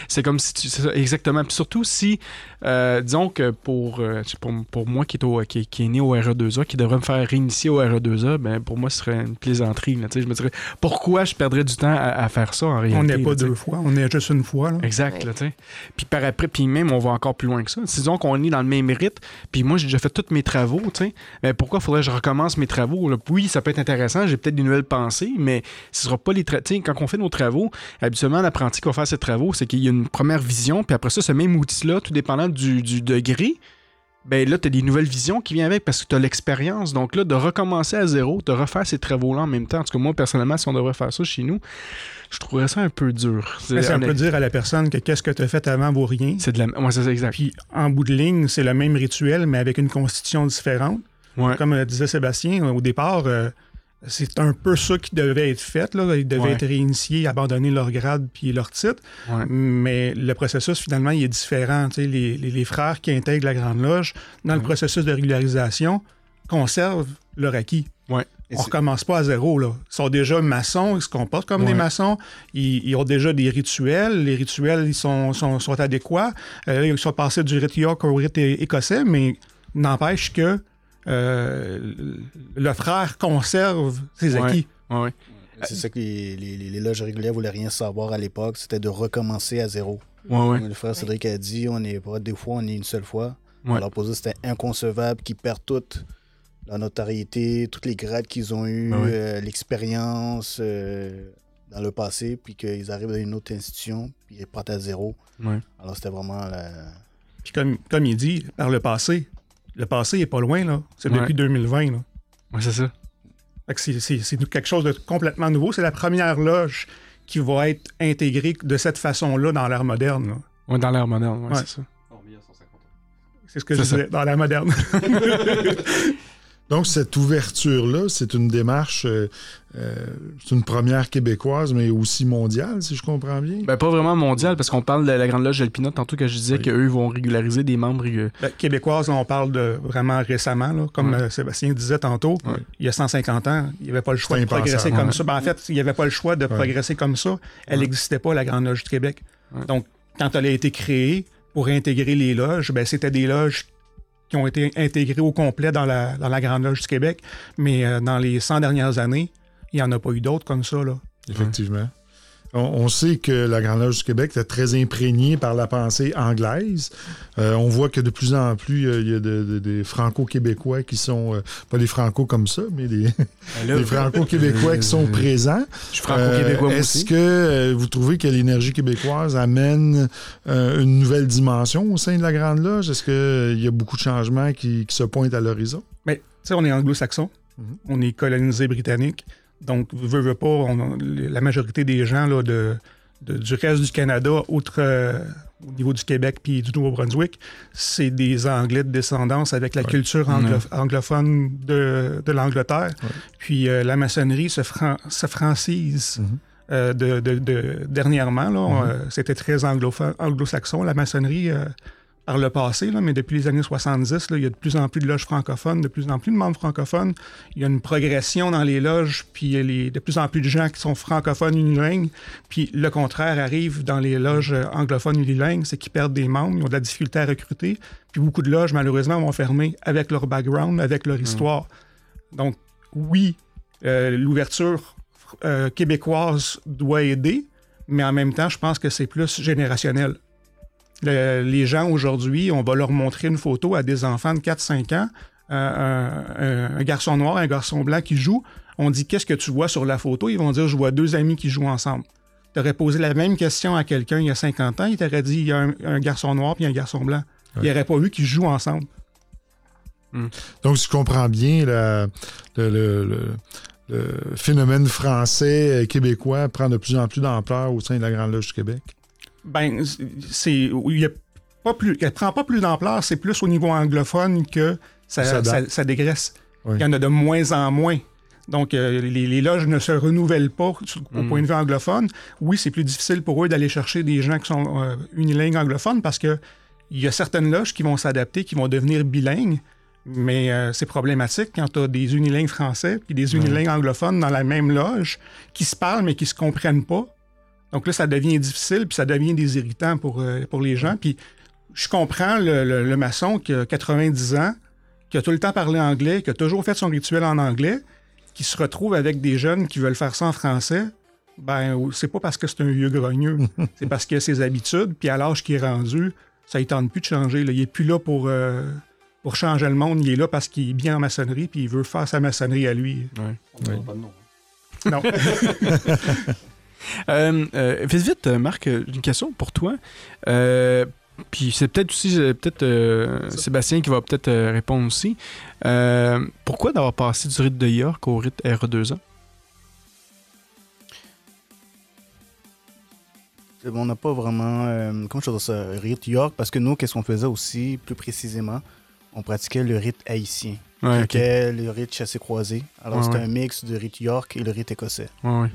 Speaker 1: C'est comme si tu. ça, exactement. Puis surtout si, euh, disons que pour, euh, pour, pour moi qui est, au, qui, qui est né au RE2A, qui devrait me faire réinitier au RE2A, ben pour moi, ce serait une plaisanterie. Là, je me dirais, pourquoi je perdrais du temps à, à faire ça en réalité?
Speaker 2: On n'est pas
Speaker 1: là,
Speaker 2: deux fois, on est juste une fois. Là.
Speaker 1: Exact, là. Puis par après, puis même, on va encore plus loin que ça. Disons qu'on est dans le même rite, puis moi, j'ai déjà fait tous mes travaux. Mais pourquoi faudrait que je recommence mes travaux? là? Oui, ça peut être intéressant, j'ai peut-être des nouvelles pensées, mais ce sera pas les travaux. Tu sais, quand on fait nos travaux, habituellement, l'apprenti qui va faire ses travaux, c'est qu'il y a une première vision, puis après ça, ce même outil-là, tout dépendant du, du degré, ben là, tu as des nouvelles visions qui viennent avec parce que tu as l'expérience. Donc là, de recommencer à zéro, de refaire ces travaux-là en même temps. En tout cas, moi, personnellement, si on devrait faire ça chez nous, je trouverais ça un peu dur.
Speaker 2: C'est un peu dire à la personne que qu'est-ce que tu as fait avant vaut rien.
Speaker 1: c'est de la. Ouais, c'est exact.
Speaker 2: Puis en bout de ligne, c'est le même rituel, mais avec une constitution différente.
Speaker 1: Ouais.
Speaker 2: Comme euh, disait Sébastien, au départ, euh, c'est un peu ça qui devait être fait. Là. Ils devaient
Speaker 1: Ouais.
Speaker 2: être réinitiés, abandonner leur grade puis leur titre.
Speaker 1: Ouais.
Speaker 2: Mais le processus, finalement, il est différent. Les, les- les frères qui intègrent la Grande Loge, dans le processus de régularisation, conservent leur acquis.
Speaker 1: Ouais.
Speaker 4: Et
Speaker 2: On recommence pas à zéro. Là. Ils sont déjà maçons, ils se comportent comme
Speaker 1: Ouais.
Speaker 2: des maçons. Ils, ils ont déjà des rituels. Les rituels, ils sont, sont, sont adéquats. Euh, ils sont passés du rite York au rite écossais, mais n'empêche que euh, le frère conserve ses
Speaker 1: Ouais.
Speaker 2: acquis.
Speaker 1: Ouais, ouais.
Speaker 4: C'est ça que les, les- les loges régulières voulaient rien savoir à l'époque, c'était de recommencer à zéro.
Speaker 1: Ouais, ouais.
Speaker 4: Comme le frère Cédric a dit, on n'est pas deux fois, on est une seule fois.
Speaker 1: Ouais.
Speaker 4: Alors pour eux, c'était inconcevable qu'ils perdent toute la notoriété, tous les grades qu'ils ont eus,
Speaker 1: ouais.
Speaker 4: euh, l'expérience euh, dans le passé, puis qu'ils arrivent dans une autre institution, puis ils partent à zéro.
Speaker 1: Ouais.
Speaker 4: Alors c'était vraiment la...
Speaker 2: Puis comme, comme il dit, par le passé, le passé est pas loin, là. C'est
Speaker 1: Ouais.
Speaker 2: depuis 2020, là.
Speaker 1: Ouais, c'est ça.
Speaker 2: Fait que c'est- c'est c'est quelque chose de complètement nouveau. C'est la première loge qui va être intégrée de cette façon-là dans l'ère moderne.
Speaker 1: Ouais, dans l'ère moderne, ouais,
Speaker 2: Ouais.
Speaker 1: c'est ça.
Speaker 2: C'est ce que je
Speaker 1: ça.
Speaker 2: disais, dans l'ère moderne.
Speaker 6: Donc, cette ouverture-là, c'est une démarche, euh, euh, c'est une première québécoise, mais aussi mondiale, si je comprends bien?
Speaker 1: Ben, pas vraiment mondial, parce qu'on parle de la Grande Loge Alpina, tantôt que je disais
Speaker 6: Oui.
Speaker 1: qu'eux vont régulariser des membres. euh,
Speaker 2: La québécoise, là, on parle de vraiment récemment, là, comme
Speaker 1: Ouais.
Speaker 2: euh, Sébastien disait tantôt,
Speaker 1: Ouais.
Speaker 2: il y a 150 ans, il n'y avait pas le choix de progresser comme ça. Ben, en fait, il n'y avait pas le choix de progresser comme ça. Elle
Speaker 1: Ouais.
Speaker 2: n'existait pas, la Grande Loge du Québec.
Speaker 1: Ouais.
Speaker 2: Donc, quand elle a été créée pour intégrer les loges, ben, c'était des loges qui ont été intégrées au complet dans la, dans la Grande Loge du Québec. Mais euh, dans les 100 dernières années, il n'y en a pas eu d'autres comme ça. Là.
Speaker 6: Effectivement. On, on sait que la Grande Loge du Québec est très imprégnée par la pensée anglaise. Euh, on voit que de plus en plus, euh, il y a de- de- des franco-québécois qui sont, euh, pas des franco comme ça, mais des, des franco-québécois qui sont présents.
Speaker 1: Je suis franco-québécois
Speaker 6: Est-ce que vous trouvez que l'énergie québécoise amène euh, une nouvelle dimension au sein de la Grande Loge? Est-ce qu'il y a beaucoup de changements qui, qui se pointent à l'horizon?
Speaker 2: Mais, tu sais, on est anglo-saxon,
Speaker 6: Mhm.
Speaker 2: on est colonisé britannique, donc, veut, veut pas, on- la majorité des gens là, de, de- du reste du Canada, outre euh, au niveau du Québec puis du Nouveau-Brunswick, c'est des Anglais de descendance avec la
Speaker 6: Ouais.
Speaker 2: culture anglo- anglophone de, de l'Angleterre.
Speaker 6: Ouais.
Speaker 2: Puis euh, la maçonnerie se, fran- se francise.
Speaker 6: Mhm.
Speaker 2: euh, de, de- de- dernièrement,
Speaker 6: Mhm.
Speaker 2: euh, c'était très anglo-saxon, la maçonnerie, par le passé, là, mais depuis les années 70, là, il y a de plus en plus de loges francophones, de plus en plus de membres francophones. Il y a une progression dans les loges, puis il y a les- de plus en plus de gens qui sont francophones unilingues. Puis le contraire arrive dans les loges anglophones unilingues, c'est qu'ils perdent des membres, ils ont de la difficulté à recruter. Puis beaucoup de loges, malheureusement, vont fermer avec leur background, avec leur histoire. Donc, oui, euh, l'ouverture euh, québécoise doit aider, mais en même temps, je pense que c'est plus générationnel. Le- les gens aujourd'hui, on va leur montrer une photo à des enfants de 4-5 ans, euh, un, garçon noir, un garçon blanc qui jouent. On dit Qu'est-ce que tu vois sur la photo? Ils vont dire Je vois deux amis qui jouent ensemble. Tu aurais posé la même question à quelqu'un il y a 50 ans, il t'aurait dit Il y a un, un garçon noir puis un garçon blanc. Il n'aurait pas vu qu'ils jouent ensemble.
Speaker 6: Donc, si je comprends bien, la- le, le- le- le phénomène français québécois prend de plus en plus d'ampleur au sein de la Grande Loge du Québec?
Speaker 2: Ben, c'est. Il y a pas plus. Elle prend pas plus d'ampleur, c'est plus au niveau anglophone que ça,
Speaker 6: Ça
Speaker 2: ça,
Speaker 6: date.
Speaker 2: ça dégraisse.
Speaker 6: Oui.
Speaker 2: Il y en a de moins en moins. Donc, euh, les, les loges ne se renouvellent pas au
Speaker 1: Mm.
Speaker 2: point de vue anglophone. Oui, c'est plus difficile pour eux d'aller chercher des gens qui sont euh, unilingues anglophones parce que il y a certaines loges qui vont s'adapter, qui vont devenir bilingues, mais euh, c'est problématique quand tu as des unilingues français puis des unilingues anglophones dans la même loge qui se parlent mais qui se comprennent pas. Donc là, ça devient difficile puis ça devient des irritants pour, euh, pour les gens. Puis je comprends le, le- le maçon qui a 90 ans, qui a tout le temps parlé anglais, qui a toujours fait son rituel en anglais, qui se retrouve avec des jeunes qui veulent faire ça en français. Ben, c'est pas parce que c'est un vieux grogneux, c'est parce qu'il a ses habitudes, puis à l'âge qu'il est rendu, ça ne tente plus de changer. là. Il est plus là pour, euh, pour changer le monde, il est là parce qu'il est bien en maçonnerie, puis il veut faire sa maçonnerie à lui. Non.
Speaker 1: Euh, euh, vite, vite, euh, Marc, une question pour toi. Euh, puis c'est peut-être aussi peut-être euh, Sébastien qui va peut-être euh, répondre aussi. Euh, pourquoi d'avoir passé du rite de York au rite RE2A?
Speaker 4: Euh, On n'a pas vraiment, euh, comment je dis ça, rite York, parce que nous, qu'est-ce qu'on faisait aussi, plus précisément, on pratiquait le rite haïtien,
Speaker 1: Ouais,
Speaker 4: qui
Speaker 1: ok.
Speaker 4: était le rite chassé-croisé. Alors,
Speaker 1: Ouais,
Speaker 4: c'était
Speaker 1: ouais.
Speaker 4: un mix de rite York et le rite écossais.
Speaker 1: Ouais, ouais.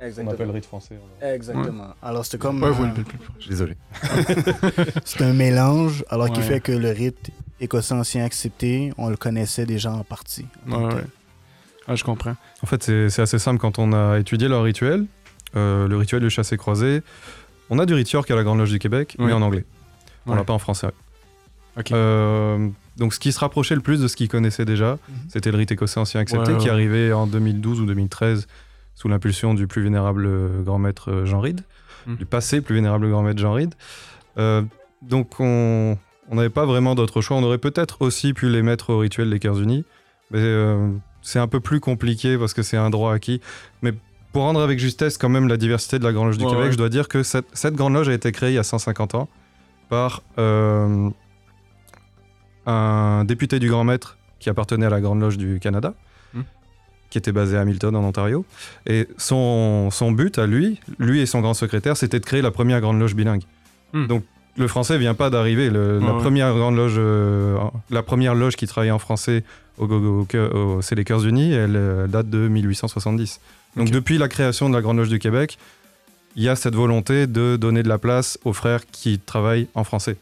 Speaker 5: On appelle rite français.
Speaker 4: Exactement. Alors, c'était comme...
Speaker 1: Ouais, vous
Speaker 4: euh,
Speaker 1: le plus proche.
Speaker 5: Désolé.
Speaker 4: c'est un mélange, alors qui fait que le rite écossais ancien accepté, on le connaissait déjà en partie. en
Speaker 1: Ouais. Ah, je comprends.
Speaker 5: En fait, c'est assez simple quand on a étudié leur rituel, euh, le rituel du chassé-croisé. On a du rite York à la Grande Loge du Québec, mais en anglais. On
Speaker 1: Ouais.
Speaker 5: l'a pas en français.
Speaker 1: Ok.
Speaker 5: Euh, donc, ce qui se rapprochait le plus de ce qu'ils connaissaient déjà, c'était le rite écossais ancien accepté,
Speaker 1: Ouais,
Speaker 5: qui arrivait en 2012 ou 2013 sous l'impulsion du plus vénérable euh, grand maître euh, Jean Ride,
Speaker 1: Mm.
Speaker 5: du passé plus vénérable grand maître Jean Ride. Euh, donc, on n'avait pas vraiment d'autre choix. On aurait peut-être aussi pu les mettre au rituel des Cœurs Unis, mais euh, c'est un peu plus compliqué parce que c'est un droit acquis. Mais pour rendre avec justesse quand même la diversité de la Grande Loge du
Speaker 1: Ouais,
Speaker 5: Québec,
Speaker 1: ouais.
Speaker 5: je dois dire que cette, cette Grande Loge a été créée il y a 150 ans par euh, un député du Grand Maître qui appartenait à la Grande Loge du Canada. Qui était basé à Hamilton en Ontario. Et son, son but à lui, lui et son grand secrétaire, c'était de créer la première Grande Loge bilingue.
Speaker 1: Hmm.
Speaker 5: Donc le français vient pas d'arriver. La
Speaker 1: ouais.
Speaker 5: première grande loge, euh, la première loge qui travaillait en français, au, au- au cœur- au- c'est les Cœurs Unis. Elle euh, date de 1870. Donc depuis la création de la Grande Loge du Québec, il y a cette volonté de donner de la place aux frères qui travaillent en français.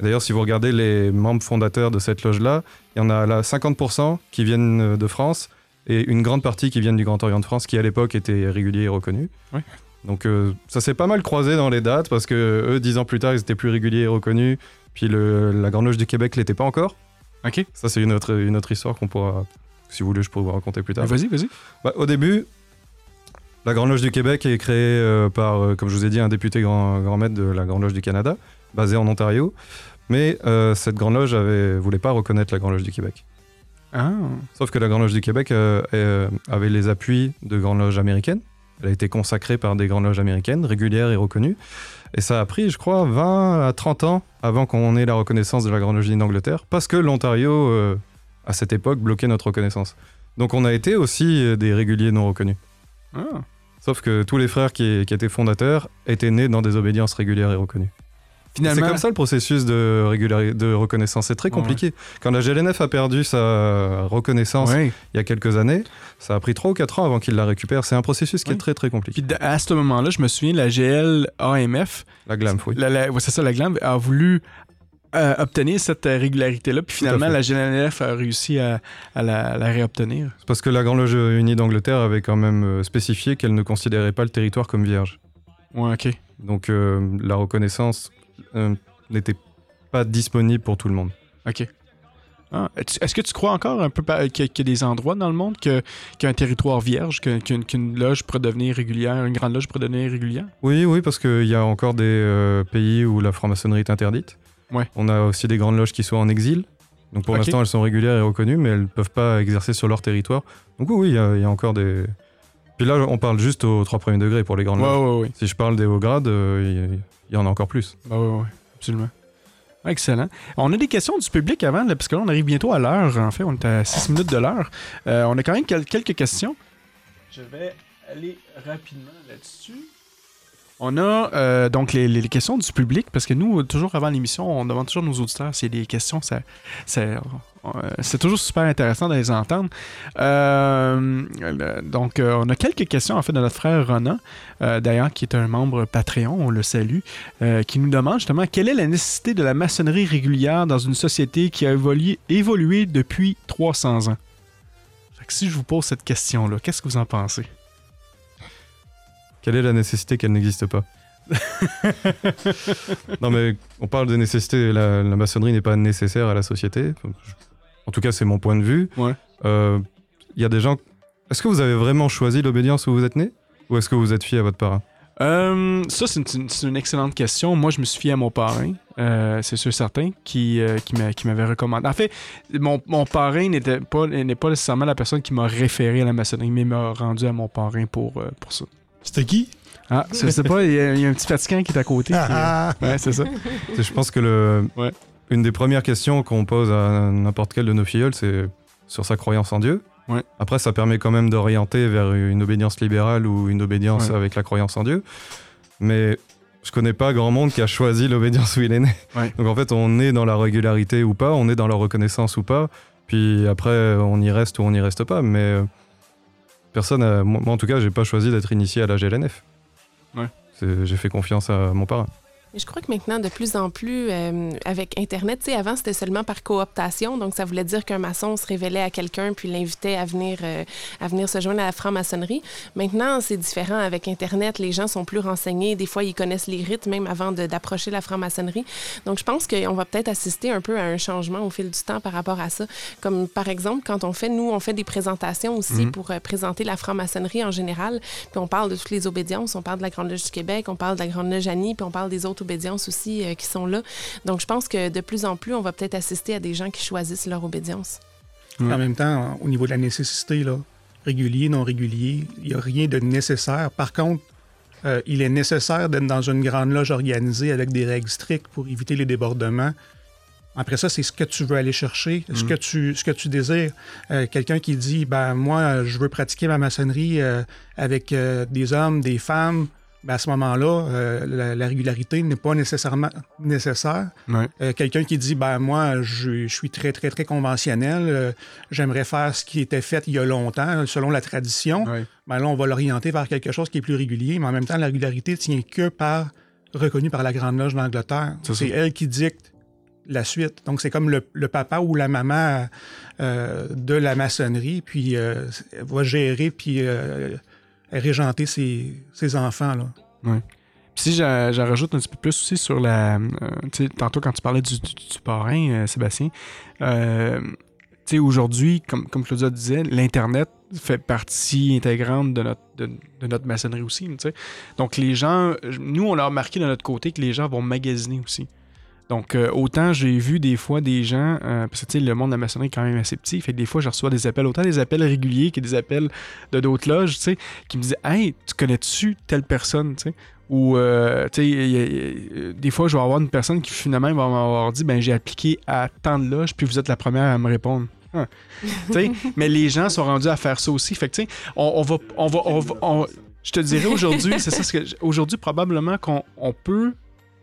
Speaker 5: D'ailleurs, si vous regardez les membres fondateurs de cette loge-là, il y en a là 50% qui viennent euh, de France et une grande partie qui viennent du Grand Orient de France, qui à l'époque était régulier et reconnu. Donc euh, ça s'est pas mal croisé dans les dates parce que eux, dix ans plus tard, ils étaient plus réguliers et reconnus. Puis le- la Grande Loge du Québec l'était pas encore.
Speaker 1: Ok.
Speaker 5: Ça, c'est une autre, une autre histoire qu'on pourra, si vous voulez, je pourrais vous raconter plus tard.
Speaker 1: Vas-y, vas-y.
Speaker 5: Bah, au début, la Grande Loge du Québec est créée euh, par, euh, comme je vous ai dit, un député grand, grand maître de la Grande Loge du Canada, basé en Ontario. Mais euh, cette Grande Loge avait, voulait pas reconnaître la Grande Loge du Québec.
Speaker 1: Ah.
Speaker 5: Sauf que la Grande Loge du Québec euh, euh, avait les appuis de Grandes Loges américaines. Elle a été consacrée par des Grandes Loges américaines, régulières et reconnues. Et ça a pris, je crois, 20 à 30 ans avant qu'on ait la reconnaissance de la Grande Loge d'Angleterre, parce que l'Ontario, euh, à cette époque, bloquait notre reconnaissance. Donc on a été aussi des réguliers non reconnus.
Speaker 1: Ah.
Speaker 5: Sauf que tous les frères qui, qui étaient fondateurs étaient nés dans des obédiences régulières et reconnues. C'est comme ça le processus de, régulari- de reconnaissance. C'est très
Speaker 1: Ouais.
Speaker 5: compliqué. Quand la GLNF a perdu sa reconnaissance
Speaker 1: Ouais.
Speaker 5: il y a quelques années, ça a pris 3 ou 4 ans avant qu'il la récupère. C'est un processus qui est très très compliqué.
Speaker 1: Puis à ce moment-là, je me souviens, la GL AMF,
Speaker 5: La GLAMF, oui.
Speaker 1: c'est ça, la GLAM, a voulu euh, obtenir cette euh, régularité-là. Puis finalement, la GNLF a réussi à, à la, la réobtenir.
Speaker 5: C'est parce que la Grande Loge Unie d'Angleterre avait quand même euh, spécifié qu'elle ne considérait pas le territoire comme vierge.
Speaker 1: Ouais, ok.
Speaker 5: Donc euh, la reconnaissance euh, n'était pas disponible pour tout le monde.
Speaker 1: OK. Ah, Est-ce que tu crois encore un peu qu'il y a- des endroits dans le monde qu'il y a un territoire vierge, qu'une qu'une loge pourrait devenir régulière, une grande loge pourrait devenir régulière?
Speaker 5: Oui, oui, parce qu'il y a encore des euh, pays où la franc-maçonnerie est interdite.
Speaker 1: Ouais.
Speaker 5: On a aussi des grandes loges qui sont en exil. Donc pour l'instant, elles sont régulières et reconnues, mais elles ne peuvent pas exercer sur leur territoire. Donc oui, y, il y a encore des... Puis là, on parle juste aux trois premiers degrés pour les grandes
Speaker 1: Ouais,
Speaker 5: loges.
Speaker 1: ouais, ouais.
Speaker 5: Si je parle des hauts grades, euh, il y- en a encore plus.
Speaker 1: Bah ouais, ouais, absolument. Excellent. On a des questions du public avant, là, parce que là, on arrive bientôt à l'heure. En fait, on est à 6 minutes de l'heure. Euh, on a quand même quel- quelques questions. Je vais aller rapidement là-dessus. On a euh, donc les, questions du public, parce que nous, toujours avant l'émission, on demande toujours à nos auditeurs s'il y a des questions. Euh, c'est toujours super intéressant de les entendre. Euh, donc, on a quelques questions en fait de notre frère Ronan, d'ailleurs, qui est un membre Patreon, on le salue, qui nous demande justement quelle est la nécessité de la maçonnerie régulière dans une société qui a évolué, évolué depuis 300 ans? Fait que si je vous pose cette question-là, qu'est-ce que vous en pensez?
Speaker 5: Quelle est la nécessité qu'elle n'existe pas Non, mais on parle de nécessité. La, la maçonnerie n'est pas nécessaire à la société. En tout cas, c'est mon point de vue.
Speaker 1: Ouais.
Speaker 5: Euh, Il y a des gens. Est-ce que vous avez vraiment choisi l'obédience où vous êtes né? Ou est-ce que vous êtes fié à votre parrain
Speaker 1: Euh, ça, c'est une, excellente question. Moi, je me suis fié à mon parrain, euh, c'est sûr certain, qui, euh, qui m'a- qui m'avait recommandé. En fait, mon, mon parrain n'était pas, n'est pas nécessairement la personne qui m'a référé à la maçonnerie, mais m'a rendu à mon parrain pour, pour ça.
Speaker 6: C'était qui?
Speaker 1: Ah, je sais pas, il y, a il y a un petit fatigant qui est à côté. qui-
Speaker 6: Ah, ah.
Speaker 1: Ouais, c'est ça.
Speaker 5: Je pense que le,
Speaker 1: Ouais.
Speaker 5: une des premières questions qu'on pose à n'importe quel de nos filleuls, c'est sur sa croyance en Dieu.
Speaker 1: Ouais.
Speaker 5: Après, ça permet quand même d'orienter vers une obédience libérale ou une obédience
Speaker 1: Ouais.
Speaker 5: avec la croyance en Dieu. Mais je connais pas grand monde qui a choisi l'obédience où il est né.
Speaker 1: Ouais.
Speaker 5: Donc en fait, on est dans la régularité ou pas, on est dans la reconnaissance ou pas. Puis après, on y reste ou on n'y reste pas. Mais euh, personne, a- moi en tout cas, j'ai pas choisi d'être initié à la GLNF.
Speaker 1: Ouais.
Speaker 5: J'ai fait confiance à mon parrain.
Speaker 3: Je crois que maintenant, de plus en plus, euh, avec Internet, tu sais, avant, c'était seulement par cooptation. Donc, ça voulait dire qu'un maçon se révélait à quelqu'un puis l'invitait à venir, euh, à venir se joindre à la franc-maçonnerie. Maintenant, c'est différent avec Internet. Les gens sont plus renseignés. Des fois, ils connaissent les rites même avant d'approcher la franc-maçonnerie. Donc, je pense qu'on va peut-être assister un peu à un changement au fil du temps par rapport à ça. Comme par exemple, quand on fait, nous, on fait des présentations aussi
Speaker 1: Mhm.
Speaker 3: pour euh, présenter la franc-maçonnerie en général. Puis on parle de toutes les obédiences. On parle de la Grande Loge du Québec, on parle de la Grande Loge Annie, puis on parle des autres obédiences aussi euh, qui sont là. Donc, je pense que de plus en plus, on va peut-être assister à des gens qui choisissent leur obédience.
Speaker 2: En même temps, au niveau de la nécessité, là, régulier, non régulier, il n'y a rien de nécessaire. Par contre, euh, il est nécessaire d'être dans une grande loge organisée avec des règles strictes pour éviter les débordements. Après ça, c'est ce que tu veux aller chercher, ce,
Speaker 1: Mhm.
Speaker 2: que tu, ce que tu désires. Euh, Quelqu'un qui dit, ben moi, je veux pratiquer ma maçonnerie euh, avec euh, des hommes, des femmes, ben, à ce moment-là, euh, la, la régularité n'est pas nécessairement nécessaire. Euh, Quelqu'un qui dit, ben moi, je, je suis très, très, très conventionnel, euh, j'aimerais faire ce qui était fait il y a longtemps, selon la tradition, ben là, on va l'orienter vers quelque chose qui est plus régulier, mais en même temps, la régularité tient que par, reconnue par la Grande Loge d'Angleterre.
Speaker 1: C'est
Speaker 2: elle qui dicte la suite. Donc, c'est comme le, le papa ou la maman de la maçonnerie, puis elle va gérer, puis régenter ses, ses enfants. Là.
Speaker 1: Puis si j'en rajoute un petit peu plus aussi sur la. euh, tantôt quand tu parlais du, du- parrain, euh, Sébastien, euh, aujourd'hui, comme, comme Claudia disait, l'Internet fait partie intégrante de notre, de, notre maçonnerie aussi. Donc les gens, nous, on a remarqué de notre côté que les gens vont magasiner aussi. Donc, euh, autant j'ai vu des fois des gens, euh, parce que tu sais, le monde de la maçonnerie est quand même assez petit, fait que des fois, je reçois des appels, autant des appels réguliers que des appels de d'autres loges, tu sais, qui me disaient Hey, tu connais-tu telle personne, tu sais Ou, euh, tu sais, des fois, je vais avoir une personne qui finalement va m'avoir dit Ben, j'ai appliqué à tant de loges, puis vous êtes la première à me répondre. Sais, mais les gens sont rendus à faire ça aussi. Fait que, tu sais, on, on va. On va, on va- on- je te dirais aujourd'hui, c'est ça ce que. Aujourd'hui, probablement qu'on on peut.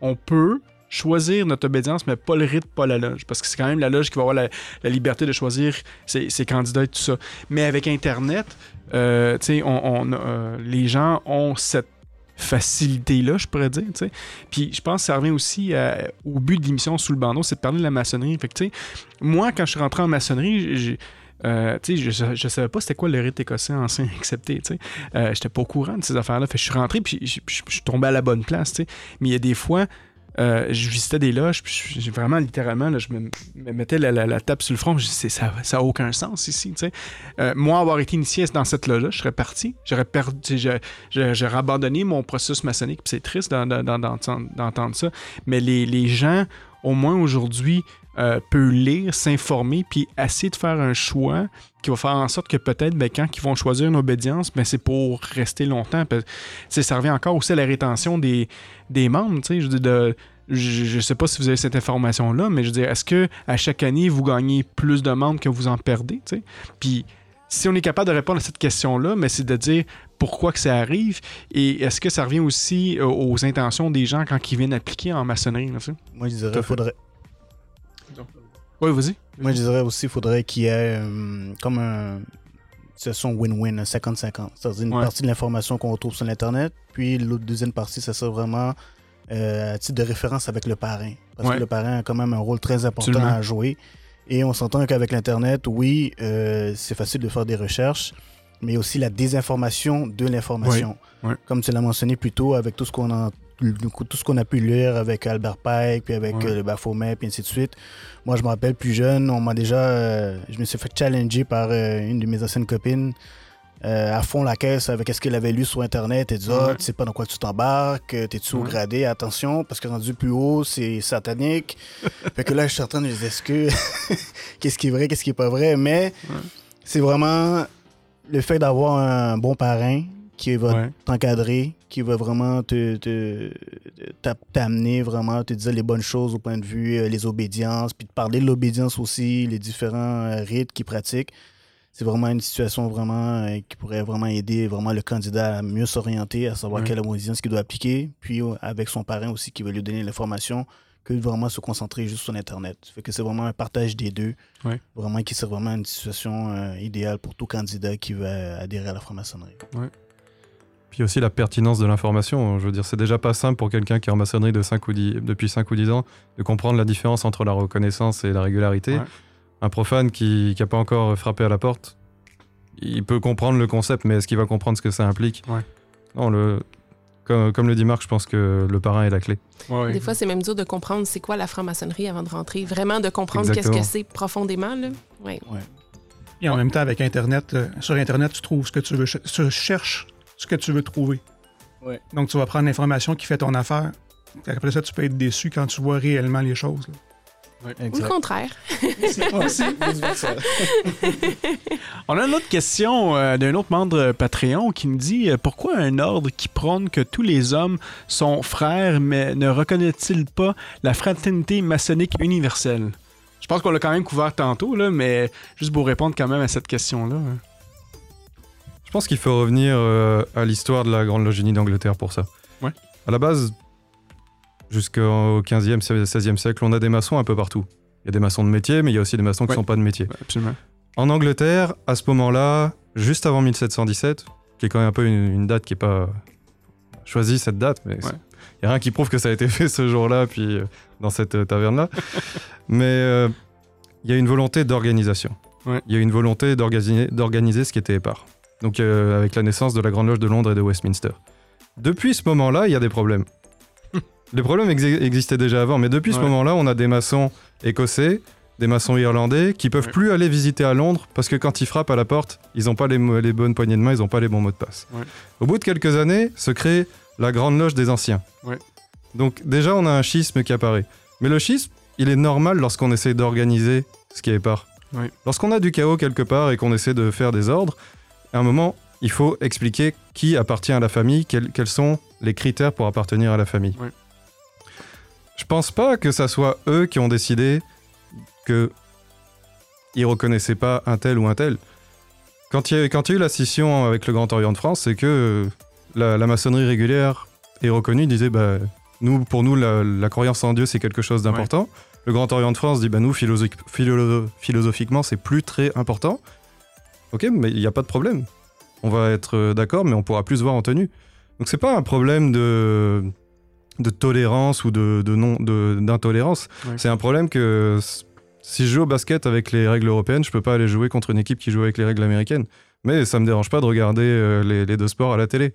Speaker 1: On peut choisir notre obédience, mais pas le rite, pas la loge. Parce que c'est quand même la loge qui va avoir la, liberté de choisir ses, candidats et tout ça. Mais avec Internet, euh, euh, les gens ont cette facilité-là, je pourrais dire. Puis je pense que ça revient aussi au but de l'émission Sous le bandeau, c'est de parler de la maçonnerie. Fait moi, quand je suis rentré en maçonnerie, euh, je, je savais pas c'était quoi le rite écossais ancien accepté, sais. Euh, J'étais pas au courant de ces affaires-là. Je suis rentré, puis je, je- je suis tombé à la bonne place. Mais il y a des fois, euh, je visitais des loges, puis j'ai vraiment littéralement, là, je me, me mettais la, la, tape sur le front, je disais, ça n'a aucun sens ici. Euh, moi, avoir été initié dans cette loge-là, je serais parti, j'aurais perdu, j'aurais abandonné mon processus maçonnique, puis c'est triste d'en- d'en- d'en- d'entendre ça, mais les gens, au moins aujourd'hui, euh, peuvent lire, s'informer, puis essayer de faire un choix qui va faire en sorte que peut-être, ben, quand ils vont choisir une obédience, ben, c'est pour rester longtemps. Ça revient encore aussi à la rétention des, des membres. tu sais, Je veux dire, de- je ne sais pas si vous avez cette information-là, mais je veux dire, est-ce que à chaque année, vous gagnez plus de membres que vous en perdez? tu sais? Puis si on est capable de répondre à cette question-là, mais c'est de dire pourquoi que ça arrive et est-ce que ça revient aussi aux intentions des gens quand ils viennent appliquer en maçonnerie? là?
Speaker 4: Moi, je dirais
Speaker 1: à fait.
Speaker 4: Faudrait.
Speaker 1: Oui, vas-y.
Speaker 4: Moi, je dirais aussi qu'il faudrait qu'il y ait euh, comme un, une situation win-win, un 50-50. C'est-à-dire une
Speaker 1: Ouais.
Speaker 4: partie de l'information qu'on retrouve sur l'Internet, puis l'autre deuxième partie, ça serait vraiment euh, à titre de référence avec le parrain. Parce
Speaker 1: Ouais.
Speaker 4: que le parrain a quand même un rôle très important
Speaker 1: Absolument.
Speaker 4: à jouer. Et on s'entend qu'avec l'Internet, oui, euh, c'est facile de faire des recherches, mais aussi la désinformation de l'information.
Speaker 1: Ouais. Ouais.
Speaker 4: Comme tu l'as mentionné plus tôt, avec tout ce qu'on a tout ce qu'on a pu lire avec Albert Pike, puis avec
Speaker 1: Ouais.
Speaker 4: euh, le Baphomet, puis ainsi de suite. Moi, je me rappelle plus jeune, on m'a déjà. euh, je me suis fait challenger par euh, une de mes anciennes copines euh, à fond la caisse avec ce qu'elle avait lu sur Internet. Elle dit Ah,
Speaker 1: Ouais.
Speaker 4: tu sais pas dans quoi tu t'embarques, t'es-tu au
Speaker 1: Ouais.
Speaker 4: gradé, attention, parce que rendu plus haut, c'est satanique. fait que là, je suis en train de me dire Est-ce que. qu'est-ce qui est vrai, qu'est-ce qui est pas vrai? Mais c'est vraiment le fait d'avoir un bon parrain qui va
Speaker 1: Ouais.
Speaker 4: t'encadrer, qui va vraiment te, te- t'a- t'amener vraiment, te dire les bonnes choses au point de vue, euh, les obédiences, puis de parler de l'obédience aussi, les différents euh, rites qu'ils pratiquent. C'est vraiment une situation vraiment euh, qui pourrait vraiment aider vraiment le candidat à mieux s'orienter, à savoir
Speaker 1: Ouais.
Speaker 4: quelle obédience qu'il doit appliquer, puis euh, avec son parrain aussi qui va lui donner l'information, que de vraiment se concentrer juste sur Internet. Fait que c'est vraiment un partage des deux,
Speaker 1: Ouais.
Speaker 4: vraiment qui serait vraiment une situation idéale pour tout candidat qui va adhérer à la franc-maçonnerie.
Speaker 5: Puis aussi la pertinence de l'information. Je veux dire, c'est déjà pas simple pour quelqu'un qui est en maçonnerie de 5 ou 10, depuis 5 ou 10 ans de comprendre la différence entre la reconnaissance et la régularité.
Speaker 1: Ouais.
Speaker 5: Un profane qui n'a pas encore frappé à la porte, il peut comprendre le concept, mais est-ce qu'il va comprendre ce que ça implique?
Speaker 1: Ouais.
Speaker 5: Non, le, comme, comme le dit Marc, je pense que le parrain est la clé.
Speaker 1: Ouais.
Speaker 3: Des fois, c'est même dur de comprendre c'est quoi la franc-maçonnerie avant de rentrer. Vraiment de comprendre qu'est-ce que c'est profondément. Là. Ouais.
Speaker 2: Et en même temps, avec Internet, euh, sur Internet, tu trouves ce que tu veux. ch- Tu cherches ce que tu veux trouver.
Speaker 4: Ouais.
Speaker 2: Donc, tu vas prendre l'information qui fait ton affaire. Après ça, tu peux être déçu quand tu vois réellement les choses. là.
Speaker 3: Ou le contraire.
Speaker 1: On a une autre question euh, d'un autre membre Patreon qui nous dit euh, pourquoi un ordre qui prône que tous les hommes sont frères, mais ne reconnaît-il pas la fraternité maçonnique universelle? Je pense qu'on l'a quand même couvert tantôt, là, mais juste pour répondre quand même à cette question-là. hein.
Speaker 5: Je pense qu'il faut revenir euh, à l'histoire de la Grande Loge Unie d'Angleterre pour ça.
Speaker 1: Ouais.
Speaker 5: À la base, jusqu'au 15e, 16e siècle, on a des maçons un peu partout. Il y a des maçons de métier, mais il y a aussi des maçons qui
Speaker 1: Ouais.
Speaker 5: ne sont pas de métier.
Speaker 1: Ouais, absolument.
Speaker 5: En Angleterre, à ce moment-là, juste avant 1717, qui est quand même un peu une, une date qui n'est pas choisie, cette date, mais
Speaker 1: Ouais.
Speaker 5: il n'y a rien qui prouve que ça a été fait ce jour-là, puis euh, dans cette euh, taverne-là. mais euh, il y a une volonté d'organisation.
Speaker 1: Ouais.
Speaker 5: Il y a une volonté d'organiser d'organiser ce qui était épars. Donc euh, avec la naissance de la Grande Loge de Londres et de Westminster. Depuis ce moment-là, il y a des problèmes. Les problèmes exi- existaient déjà avant, mais depuis ce moment-là, on a des maçons écossais, des maçons irlandais qui peuvent
Speaker 1: Ouais.
Speaker 5: plus aller visiter à Londres parce que quand ils frappent à la porte, ils n'ont pas les, bonnes poignées de main, ils n'ont pas les bons mots de passe.
Speaker 1: Ouais.
Speaker 5: Au bout de quelques années, se crée la Grande Loge des Anciens. Donc déjà, on a un schisme qui apparaît. Mais le schisme, il est normal lorsqu'on essaie d'organiser ce qui est.
Speaker 1: Ouais.
Speaker 5: Lorsqu'on a du chaos quelque part et qu'on essaie de faire des ordres, à un moment, il faut expliquer qui appartient à la famille, quels, quels sont les critères pour appartenir à la famille.
Speaker 1: Ouais.
Speaker 5: Je pense pas que ça soit eux qui ont décidé que ils reconnaissaient pas un tel ou un tel. Quand il y a, quand il y a eu la scission avec le Grand Orient de France, c'est que euh, la, la maçonnerie régulière est reconnue, disait bah, nous, pour nous, la, la croyance en Dieu, c'est quelque chose d'important. Le Grand Orient de France dit bah, nous, philosophi- philo- philosophiquement, c'est plus très important. Ok, mais il n'y a pas de problème. On va être euh, d'accord, mais on pourra plus se voir en tenue. Donc c'est pas un problème de, de tolérance ou de, de non de- d'intolérance.
Speaker 1: Ouais.
Speaker 5: C'est un problème que si je joue au basket avec les règles européennes, je peux pas aller jouer contre une équipe qui joue avec les règles américaines. Mais ça me dérange pas de regarder euh, les, les deux sports à la télé.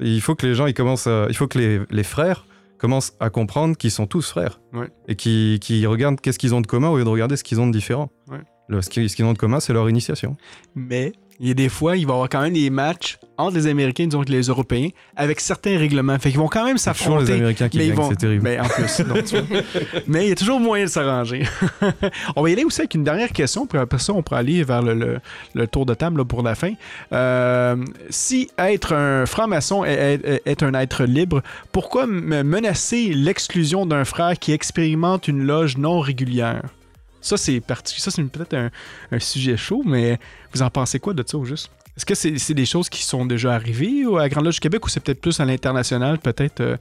Speaker 5: Il faut que les gens, ils commencent à, il faut que les, les frères commencent à comprendre qu'ils sont tous frères
Speaker 1: Ouais.
Speaker 5: et qui qui regardent qu'est-ce qu'ils ont de commun au lieu de regarder ce qu'ils ont de différent.
Speaker 1: Ouais.
Speaker 5: Le- ce qu'ils ont de commun, c'est leur initiation.
Speaker 1: Mais il y a des fois, il va y avoir quand même des matchs entre les Américains, disons que les Européens, avec certains règlements. Fait qu'ils vont quand même
Speaker 5: toujours les
Speaker 1: s'affronter.
Speaker 5: Américains qui
Speaker 1: mais
Speaker 5: gagnent,
Speaker 1: vont-
Speaker 5: c'est terrible.
Speaker 1: Mais en plus, non, mais il y a toujours moyen de s'arranger. on va y aller aussi avec une dernière question, puis après ça, on pourra aller vers le, le- le tour de table là, pour la fin. Euh, si être un franc-maçon est, est- est un être libre, pourquoi me- menacer l'exclusion d'un frère qui expérimente une loge non régulière? Ça, c'est parti. Ça, c'est peut-être un, un sujet chaud, mais vous en pensez quoi de ça au juste? Est-ce que c'est des choses qui sont déjà arrivées ou à Grande Loge du Québec ou c'est peut-être plus à l'international, peut-être euh,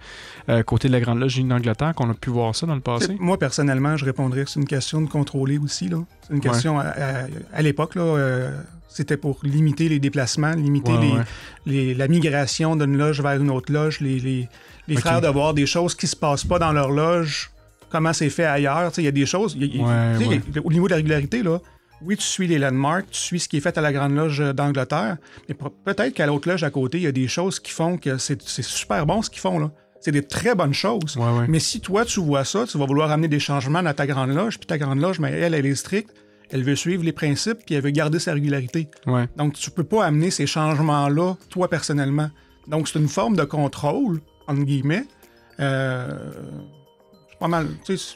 Speaker 1: euh, côté de la Grande Loge d'Angleterre qu'on a pu voir ça dans le passé?
Speaker 2: Moi, personnellement, je répondrais que c'est une question de contrôler aussi. C'est une question, à, à- à l'époque, là, euh, c'était pour limiter les déplacements, limiter
Speaker 1: Ouais,
Speaker 2: les,
Speaker 1: ouais.
Speaker 2: les- la migration d'une loge vers une autre loge, les, les, les de voir des choses qui se passent pas dans leur loge, comment c'est fait ailleurs. Il y a des choses, y y
Speaker 1: Ouais, ouais.
Speaker 2: y au niveau de la régularité, là, oui, tu suis les landmarks, tu suis ce qui est fait à la Grande Loge d'Angleterre, mais pe- peut-être qu'à l'autre loge à côté, il y a des choses qui font que c'est super bon ce qu'ils font. là. C'est des très bonnes choses.
Speaker 1: Ouais.
Speaker 2: Mais si toi, tu vois ça, tu vas vouloir amener des changements dans ta grande loge, puis ta grande loge, mais elle, elle est stricte, elle veut suivre les principes, puis elle veut garder sa régularité. Donc, tu peux pas amener ces changements-là, toi, personnellement. Donc, c'est une forme de contrôle, entre guillemets. Euh, pas mal.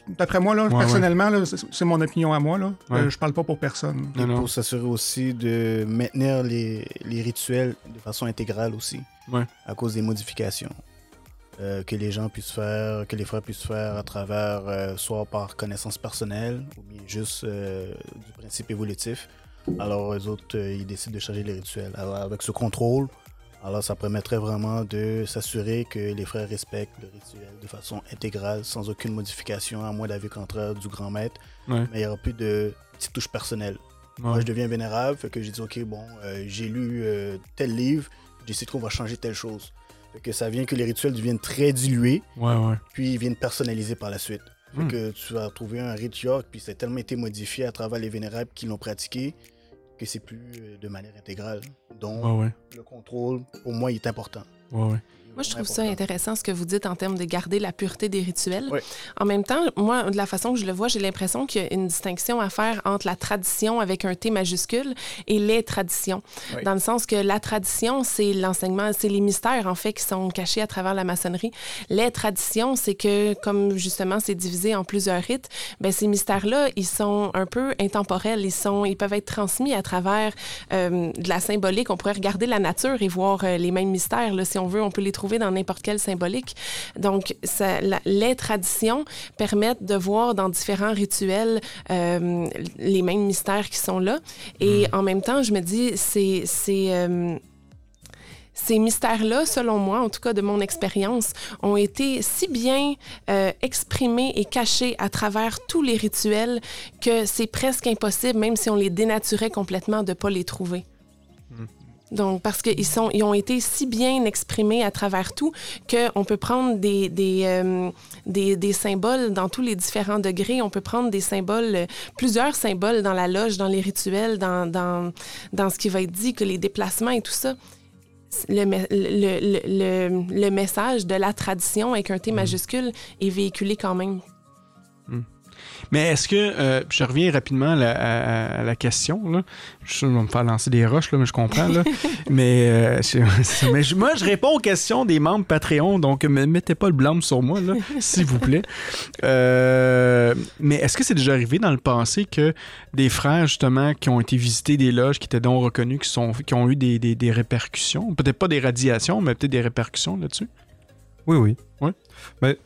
Speaker 2: D'après moi, là,
Speaker 1: Ouais,
Speaker 2: personnellement, c'est mon opinion à moi. Là.
Speaker 1: Ouais.
Speaker 2: Euh, je parle pas pour personne.
Speaker 1: Non.
Speaker 4: Pour s'assurer aussi de maintenir les, les rituels de façon intégrale aussi.
Speaker 1: Ouais.
Speaker 4: À cause des modifications. Euh, que les gens puissent faire, que les frères puissent faire à travers, euh, soit par connaissance personnelle ou bien juste euh, du principe évolutif. Alors, eux autres, euh, ils décident de changer les rituels. Alors, avec ce contrôle, alors ça permettrait vraiment de s'assurer que les frères respectent le rituel de façon intégrale, sans aucune modification, à moins d'avis contraire du grand maître.
Speaker 1: Ouais.
Speaker 4: Mais il n'y aura plus de petites touches personnelles.
Speaker 1: Ouais.
Speaker 4: Moi, je deviens vénérable, fait que j'ai dit, OK, bon, euh, j'ai lu euh, tel livre, décide qu'on va changer telle chose. Fait que ça vient que les rituels deviennent très dilués,
Speaker 1: Ouais, ouais.
Speaker 4: puis ils viennent personnalisés par la suite. Fait
Speaker 1: Hmm.
Speaker 4: que tu vas trouver un York, puis c'est tellement été modifié à travers les vénérables qui l'ont pratiqué que c'est plus euh, de manière intégrale. Donc,
Speaker 1: Ouais, ouais.
Speaker 4: le contrôle, pour moi, il est important.
Speaker 1: Ouais, ouais.
Speaker 3: Moi, je trouve ça intéressant ce que vous dites en termes de garder la pureté des rituels.
Speaker 4: Oui.
Speaker 3: En même temps, moi, de la façon que je le vois, j'ai l'impression qu'il y a une distinction à faire entre la tradition avec un T majuscule et les traditions.
Speaker 4: Oui.
Speaker 3: Dans le sens que la tradition, c'est l'enseignement, c'est les mystères, en fait, qui sont cachés à travers la maçonnerie. Les traditions, c'est que, comme justement, c'est divisé en plusieurs rites, ben, ces mystères-là, ils sont un peu intemporels. Ils, sont, ils peuvent être transmis à travers euh, de la symbolique. On pourrait regarder la nature et voir euh, les mêmes mystères. Là, si on veut, on peut les trouver dans n'importe quelle symbolique. Donc, ça, la- les traditions permettent de voir dans différents rituels euh, les mêmes mystères qui sont là. Et en même temps, je me dis, c'est... c'est euh, ces mystères-là, selon moi, en tout cas de mon expérience, ont été si bien euh, exprimés et cachés à travers tous les rituels que c'est presque impossible, même si on les dénaturait complètement, de ne pas les trouver. Donc, parce qu'ils sont, ils ont été si bien exprimés à travers tout qu'on peut prendre des, des, euh, des, des symboles dans tous les différents degrés. On peut prendre des symboles, euh, plusieurs symboles dans la loge, dans les rituels, dans, dans, dans ce qui va être dit, que les déplacements et tout ça. Le, le, le, le, le message de la tradition avec un T majuscule est véhiculé quand même.
Speaker 1: Mais est-ce que, euh, je reviens rapidement à la, à- à la question, là. Je suis sûr que je vais me faire lancer des roches, là, mais je comprends, là. mais, euh, je- mais je- moi, je réponds aux questions des membres Patreon, donc ne mettez pas le blâme sur moi, là, s'il vous plaît. Euh, mais est-ce que c'est déjà arrivé dans le passé que des frères, justement, qui ont été visités des loges, qui étaient donc reconnus, qui, sont, qui ont eu des, des- des répercussions, peut-être pas des radiations, mais peut-être des répercussions là-dessus?
Speaker 5: Oui, oui.
Speaker 1: Ouais.
Speaker 5: Mais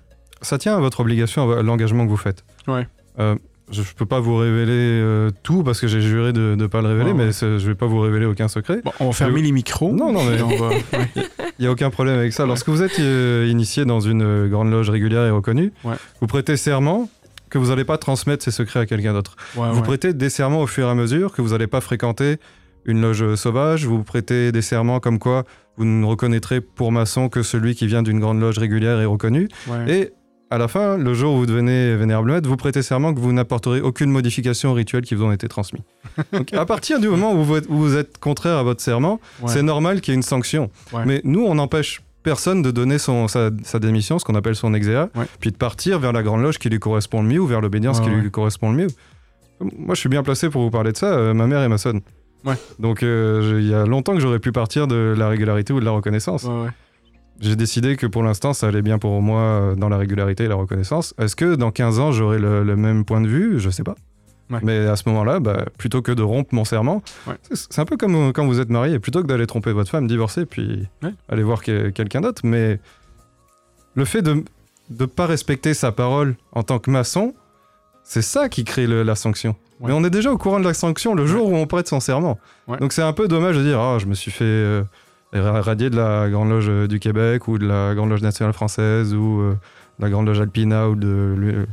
Speaker 5: ça tient à votre obligation, à l'engagement que vous faites.
Speaker 1: Ouais.
Speaker 5: Euh, je ne peux pas vous révéler euh, tout parce que j'ai juré de ne pas le révéler,
Speaker 1: Ouais, ouais.
Speaker 5: mais je ne vais pas vous révéler aucun secret.
Speaker 1: Bon, on va fermer les micros.
Speaker 5: Non, non, mais
Speaker 1: ouais.
Speaker 5: il n'y a aucun problème avec ça. Lorsque vous êtes euh, initié dans une grande loge régulière et reconnue, vous prêtez serment que vous n'allez pas transmettre ces secrets à quelqu'un d'autre. Vous prêtez des serments au fur et à mesure que vous n'allez pas fréquenter une loge sauvage. Vous prêtez des serments comme quoi vous ne reconnaîtrez pour maçon que celui qui vient d'une grande loge régulière et reconnue. Et à la fin, le jour où vous devenez vénérable maître, vous prêtez serment que vous n'apporterez aucune modification aux rituels qui vous ont été transmis. Donc, à partir du moment où vous êtes, où vous êtes contraire à votre serment,
Speaker 1: Ouais.
Speaker 5: c'est normal qu'il y ait une sanction.
Speaker 1: Ouais.
Speaker 5: Mais nous, on n'empêche personne de donner son, sa, sa démission, ce qu'on appelle son exéa,
Speaker 1: Ouais.
Speaker 5: puis de partir vers la grande loge qui lui correspond le mieux ou vers l'obédience qui lui correspond le mieux. Moi, je suis bien placé pour vous parler de ça. euh, ma mère est maçonne. Donc, euh, il y a longtemps que j'aurais pu partir de la régularité ou de la reconnaissance. J'ai décidé que pour l'instant, ça allait bien pour moi euh, dans la régularité et la reconnaissance. Est-ce que dans 15 ans, j'aurai le, le même point de vue? Je sais pas.
Speaker 1: Ouais.
Speaker 5: Mais à ce moment-là, bah, plutôt que de rompre mon serment,
Speaker 1: Ouais.
Speaker 5: c'est un peu comme euh, quand vous êtes marié, plutôt que d'aller tromper votre femme, divorcer, puis
Speaker 1: Ouais.
Speaker 5: aller voir que- quelqu'un d'autre. Mais le fait de ne pas respecter sa parole en tant que maçon, c'est ça qui crée le- la sanction. Mais on est déjà au courant de la sanction le jour où on prête son serment. Donc c'est un peu dommage de dire Ah, je me suis fait euh, ra- radier de la Grande Loge euh, du Québec ou de la Grande Loge nationale française ou euh, de la Grande Loge Alpina ou de le,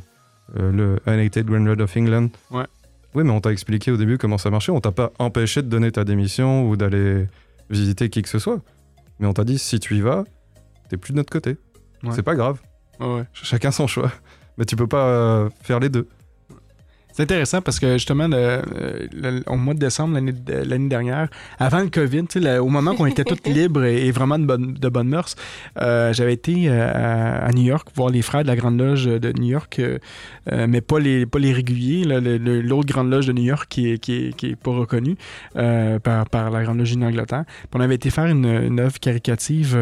Speaker 5: euh, le United Grand Lodge of England.
Speaker 1: Ouais.
Speaker 5: Oui, mais on t'a expliqué au début comment ça marchait. On t'a pas empêché de donner ta démission ou d'aller visiter qui que ce soit. Mais on t'a dit si tu y vas, t'es plus de notre côté.
Speaker 1: Ouais.
Speaker 5: C'est pas grave.
Speaker 1: Ouais,
Speaker 5: Chacun son choix. Mais tu peux pas euh, faire les deux.
Speaker 1: C'est intéressant parce que justement, le- le- au mois de décembre l'année de- l'année dernière, avant le COVID, tu sais, le- au moment qu'on était tous libres et, et vraiment de bonne, de bonne mœurs, euh, j'avais été euh, à, à New York voir les frères de la Grande Loge de New York, euh, mais pas les, pas les réguliers, l'autre Grande Loge de New York qui est, qui est, qui est pas reconnue euh, par, par la Grande Loge d'Angleterre. On avait été faire une, une œuvre caricative,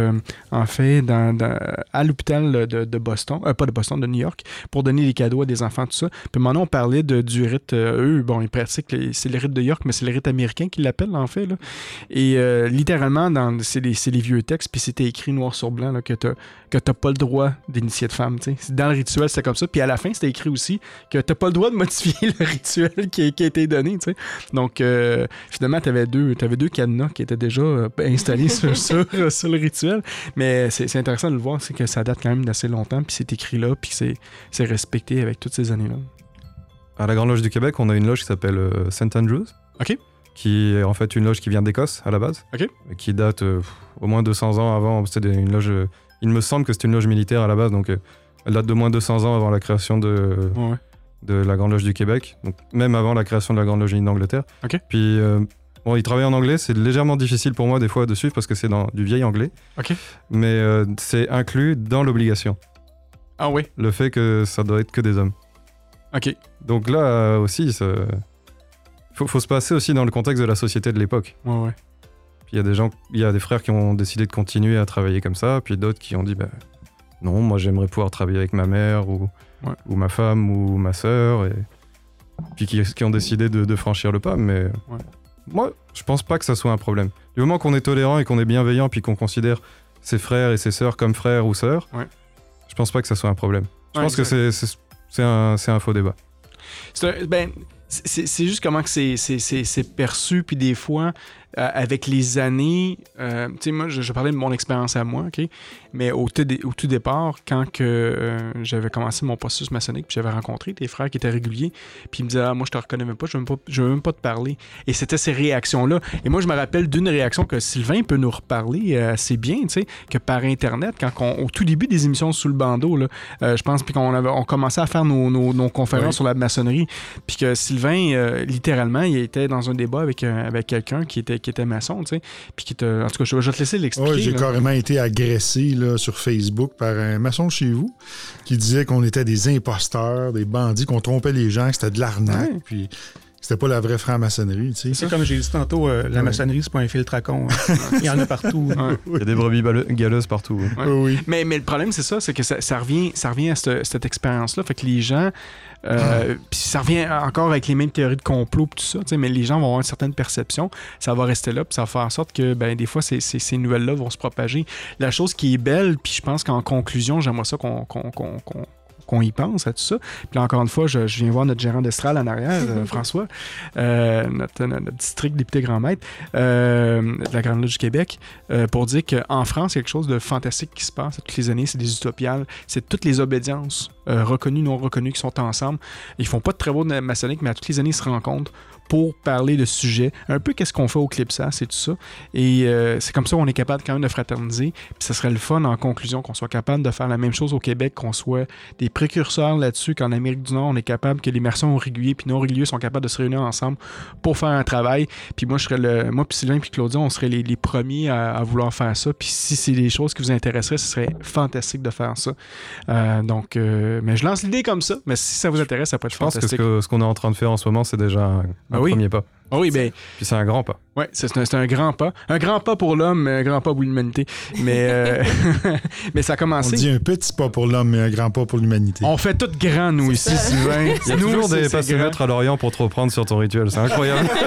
Speaker 1: en fait, dans, dans- à l'hôpital de, de Boston, euh, pas de Boston, de New York, pour donner des cadeaux à des enfants, tout ça. Puis maintenant, on parlait de, du rite, euh, eux, bon, ils pratiquent, c'est le rite de York, mais c'est le rite américain qu'ils l'appellent, en fait. Là. Et euh, littéralement, dans, c'est, les, vieux textes, puis c'était écrit noir sur blanc là, que t'as, que t'as pas le droit d'initier de femme. tu sais. C'est- Dans le rituel, c'était comme ça. Puis à la fin, c'était écrit aussi que t'as pas le droit de modifier le rituel qui, qui a été donné. tu sais. Donc, euh, finalement, t'avais deux, t'avais deux cadenas qui étaient déjà installés sur, sur, sur le rituel. Mais c'est, intéressant de le voir, c'est que ça date quand même d'assez longtemps, puis c'est écrit là, puis c'est, c'est respecté avec toutes ces années-là.
Speaker 5: À la Grande Loge du Québec, on a une loge qui s'appelle euh, St. Andrews.
Speaker 1: Ok.
Speaker 5: Qui est en fait une loge qui vient d'Écosse à la base.
Speaker 1: Ok.
Speaker 5: Qui date euh, au moins 200 ans avant. C'était une loge. euh, il me semble que c'était une loge militaire à la base, donc euh, elle date de moins de 200 ans avant la création de,
Speaker 1: Ouais, ouais.
Speaker 5: de la Grande Loge du Québec. Donc même avant la création de la Grande Loge d'Angleterre.
Speaker 1: Ok.
Speaker 5: Puis bon, il travaille en anglais. C'est légèrement difficile pour moi des fois de suivre parce que c'est dans du vieil anglais.
Speaker 1: Ok.
Speaker 5: Mais c'est inclus dans l'obligation.
Speaker 1: Ah oui,
Speaker 5: Le fait que ça doit être que des hommes.
Speaker 1: Ok.
Speaker 5: Donc là euh, aussi, ça... faut, faut se passer aussi dans le contexte de la société de l'époque.
Speaker 1: Ouais, ouais.
Speaker 5: Puis il y a des gens, il y a des frères qui ont décidé de continuer à travailler comme ça, puis d'autres qui ont dit bah, non, moi j'aimerais pouvoir travailler avec ma mère ou,
Speaker 1: Ouais.
Speaker 5: ou ma femme ou ma sœur, et puis qui, qui ont décidé de, de franchir le pas. Mais
Speaker 1: Ouais.
Speaker 5: moi, je pense pas que ça soit un problème. Du moment qu'on est tolérant et qu'on est bienveillant, puis qu'on considère ses frères et ses sœurs comme frères ou sœurs,
Speaker 1: Ouais.
Speaker 5: je pense pas que ça soit un problème. Je pense que
Speaker 1: exact.
Speaker 5: c'est c'est un, faux débat.
Speaker 1: C'est ben, juste comment c'est perçu, puis des fois, euh, avec les années, euh, tu sais, moi, je, je parlais de mon expérience à moi, OK? Mais au au tout départ, quand que euh, j'avais commencé mon processus maçonnique, puis j'avais rencontré tes frères qui étaient réguliers, puis ils me disaient, ah, moi, je te reconnais même pas, je veux même pas, je veux même pas te parler. Et c'était ces réactions-là. Et moi, je me rappelle d'une réaction que Sylvain peut nous reparler assez bien, tu sais, que par Internet, quand on- au tout début des émissions sous le bandeau, là, je pense, puis qu'on avait, on commençait à faire nos, nos- nos conférences
Speaker 6: Oui.
Speaker 1: sur la maçonnerie, puis que Sylvain, littéralement, il était dans un débat avec, avec quelqu'un qui était, qui était maçon, tu sais, puis qui te... En tout cas, je, vais te laisser l'expliquer.
Speaker 6: Ouais, j'ai carrément été agressé là, sur Facebook par un maçon de chez vous qui disait qu'on était des imposteurs, des bandits, qu'on trompait les gens, que c'était de l'arnaque,
Speaker 1: Ouais.
Speaker 6: puis c'était pas la vraie franc-maçonnerie. tu sais.
Speaker 2: C'est comme j'ai dit tantôt, euh, la
Speaker 6: Ouais.
Speaker 2: maçonnerie, c'est pas un filtre à con. hein. Il y en a partout.
Speaker 1: Ouais.
Speaker 5: Il y a des brebis galeuses partout.
Speaker 1: Ouais.
Speaker 6: Oui, oui.
Speaker 1: Mais, mais le problème, c'est ça, c'est que ça, ça revient, ça revient à cette, cette expérience-là. Fait que les gens. euh, Puis ça revient encore avec les mêmes théories de complot, tout ça, tu sais, mais les gens vont avoir une certaine perception. Ça va rester là, puis ça va faire en sorte que, ben, des fois, ces, ces, ces nouvelles-là vont se propager. La chose qui est belle, puis je pense qu'en conclusion, j'aimerais ça qu'on- qu'on y pense à tout ça. Puis là, encore une fois, je, je viens voir notre gérant d'Estral en arrière, euh, François, euh, notre, district député grand maître euh, de la Grande Loge du Québec, pour dire qu'en France, il y a quelque chose de fantastique qui se passe toutes les années. C'est des utopiales. C'est toutes les obédiences, reconnues, non reconnues, qui sont ensemble. Ils font pas de travaux de maçonnique, mais à toutes les années, ils se rencontrent pour parler de sujets, un peu qu'est-ce qu'on fait au Clipsa, c'est tout ça. Et euh, c'est comme ça qu'on est capable quand même de fraterniser. Puis ce serait le fun en conclusion qu'on soit capable de faire la même chose au Québec, qu'on soit des précurseurs là-dessus, qu'en Amérique du Nord, on est capable que l'immersion réguliers puis non réguliers sont capables de se réunir ensemble pour faire un travail. Puis moi, je serais le, moi, puis Sylvain, puis Claudia, on serait les, les premiers à, à, vouloir faire ça. Puis si c'est des choses qui vous intéresseraient, ce serait fantastique de faire ça. Euh, donc, euh, mais je lance l'idée comme ça. Mais si ça vous intéresse, ça peut être
Speaker 5: je pense
Speaker 1: fantastique.
Speaker 5: que ce qu'on est en train de faire en ce moment, c'est déjà un, un
Speaker 1: Oui.
Speaker 5: premier pas.
Speaker 1: Ah oui, ben,
Speaker 5: Puis c'est un grand pas.
Speaker 1: ouais, c'est un, c'est un grand pas. Un grand pas pour l'homme, mais un grand pas pour l'humanité. Mais, euh, mais ça a
Speaker 6: On
Speaker 1: commencé.
Speaker 6: dit un petit pas pour l'homme, mais un grand pas pour l'humanité.
Speaker 1: On fait tout grand, nous, ici, Sylvain.
Speaker 5: Il y a
Speaker 1: nous,
Speaker 5: toujours des passemètres à Lorient pour te reprendre sur ton rituel. C'est incroyable.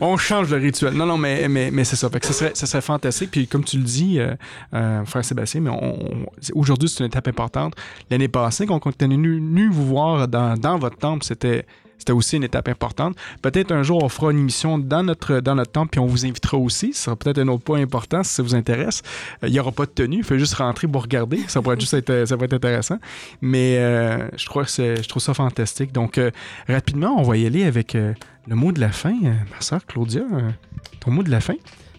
Speaker 1: On change le rituel. Non, non, mais, mais, mais c'est ça. Fait que ce serait, ce serait fantastique. Puis comme tu le dis, euh, euh, frère Sébastien, mais on, aujourd'hui, c'est une étape importante. L'année passée, quand on venu, venu vous voir dans votre temple, c'était. C'était aussi une étape importante. Peut-être un jour, on fera une émission dans notre, dans notre temple, puis on vous invitera aussi. Ce sera peut-être un autre point important si ça vous intéresse. Euh, Il n'y aura pas de tenue. Il faut juste rentrer pour regarder. Ça pourrait juste être, ça être intéressant. Mais euh, je crois que je trouve ça fantastique. Donc, euh, rapidement, on va y aller avec le mot de la fin. Ma soeur Claudia, ton mot de la fin?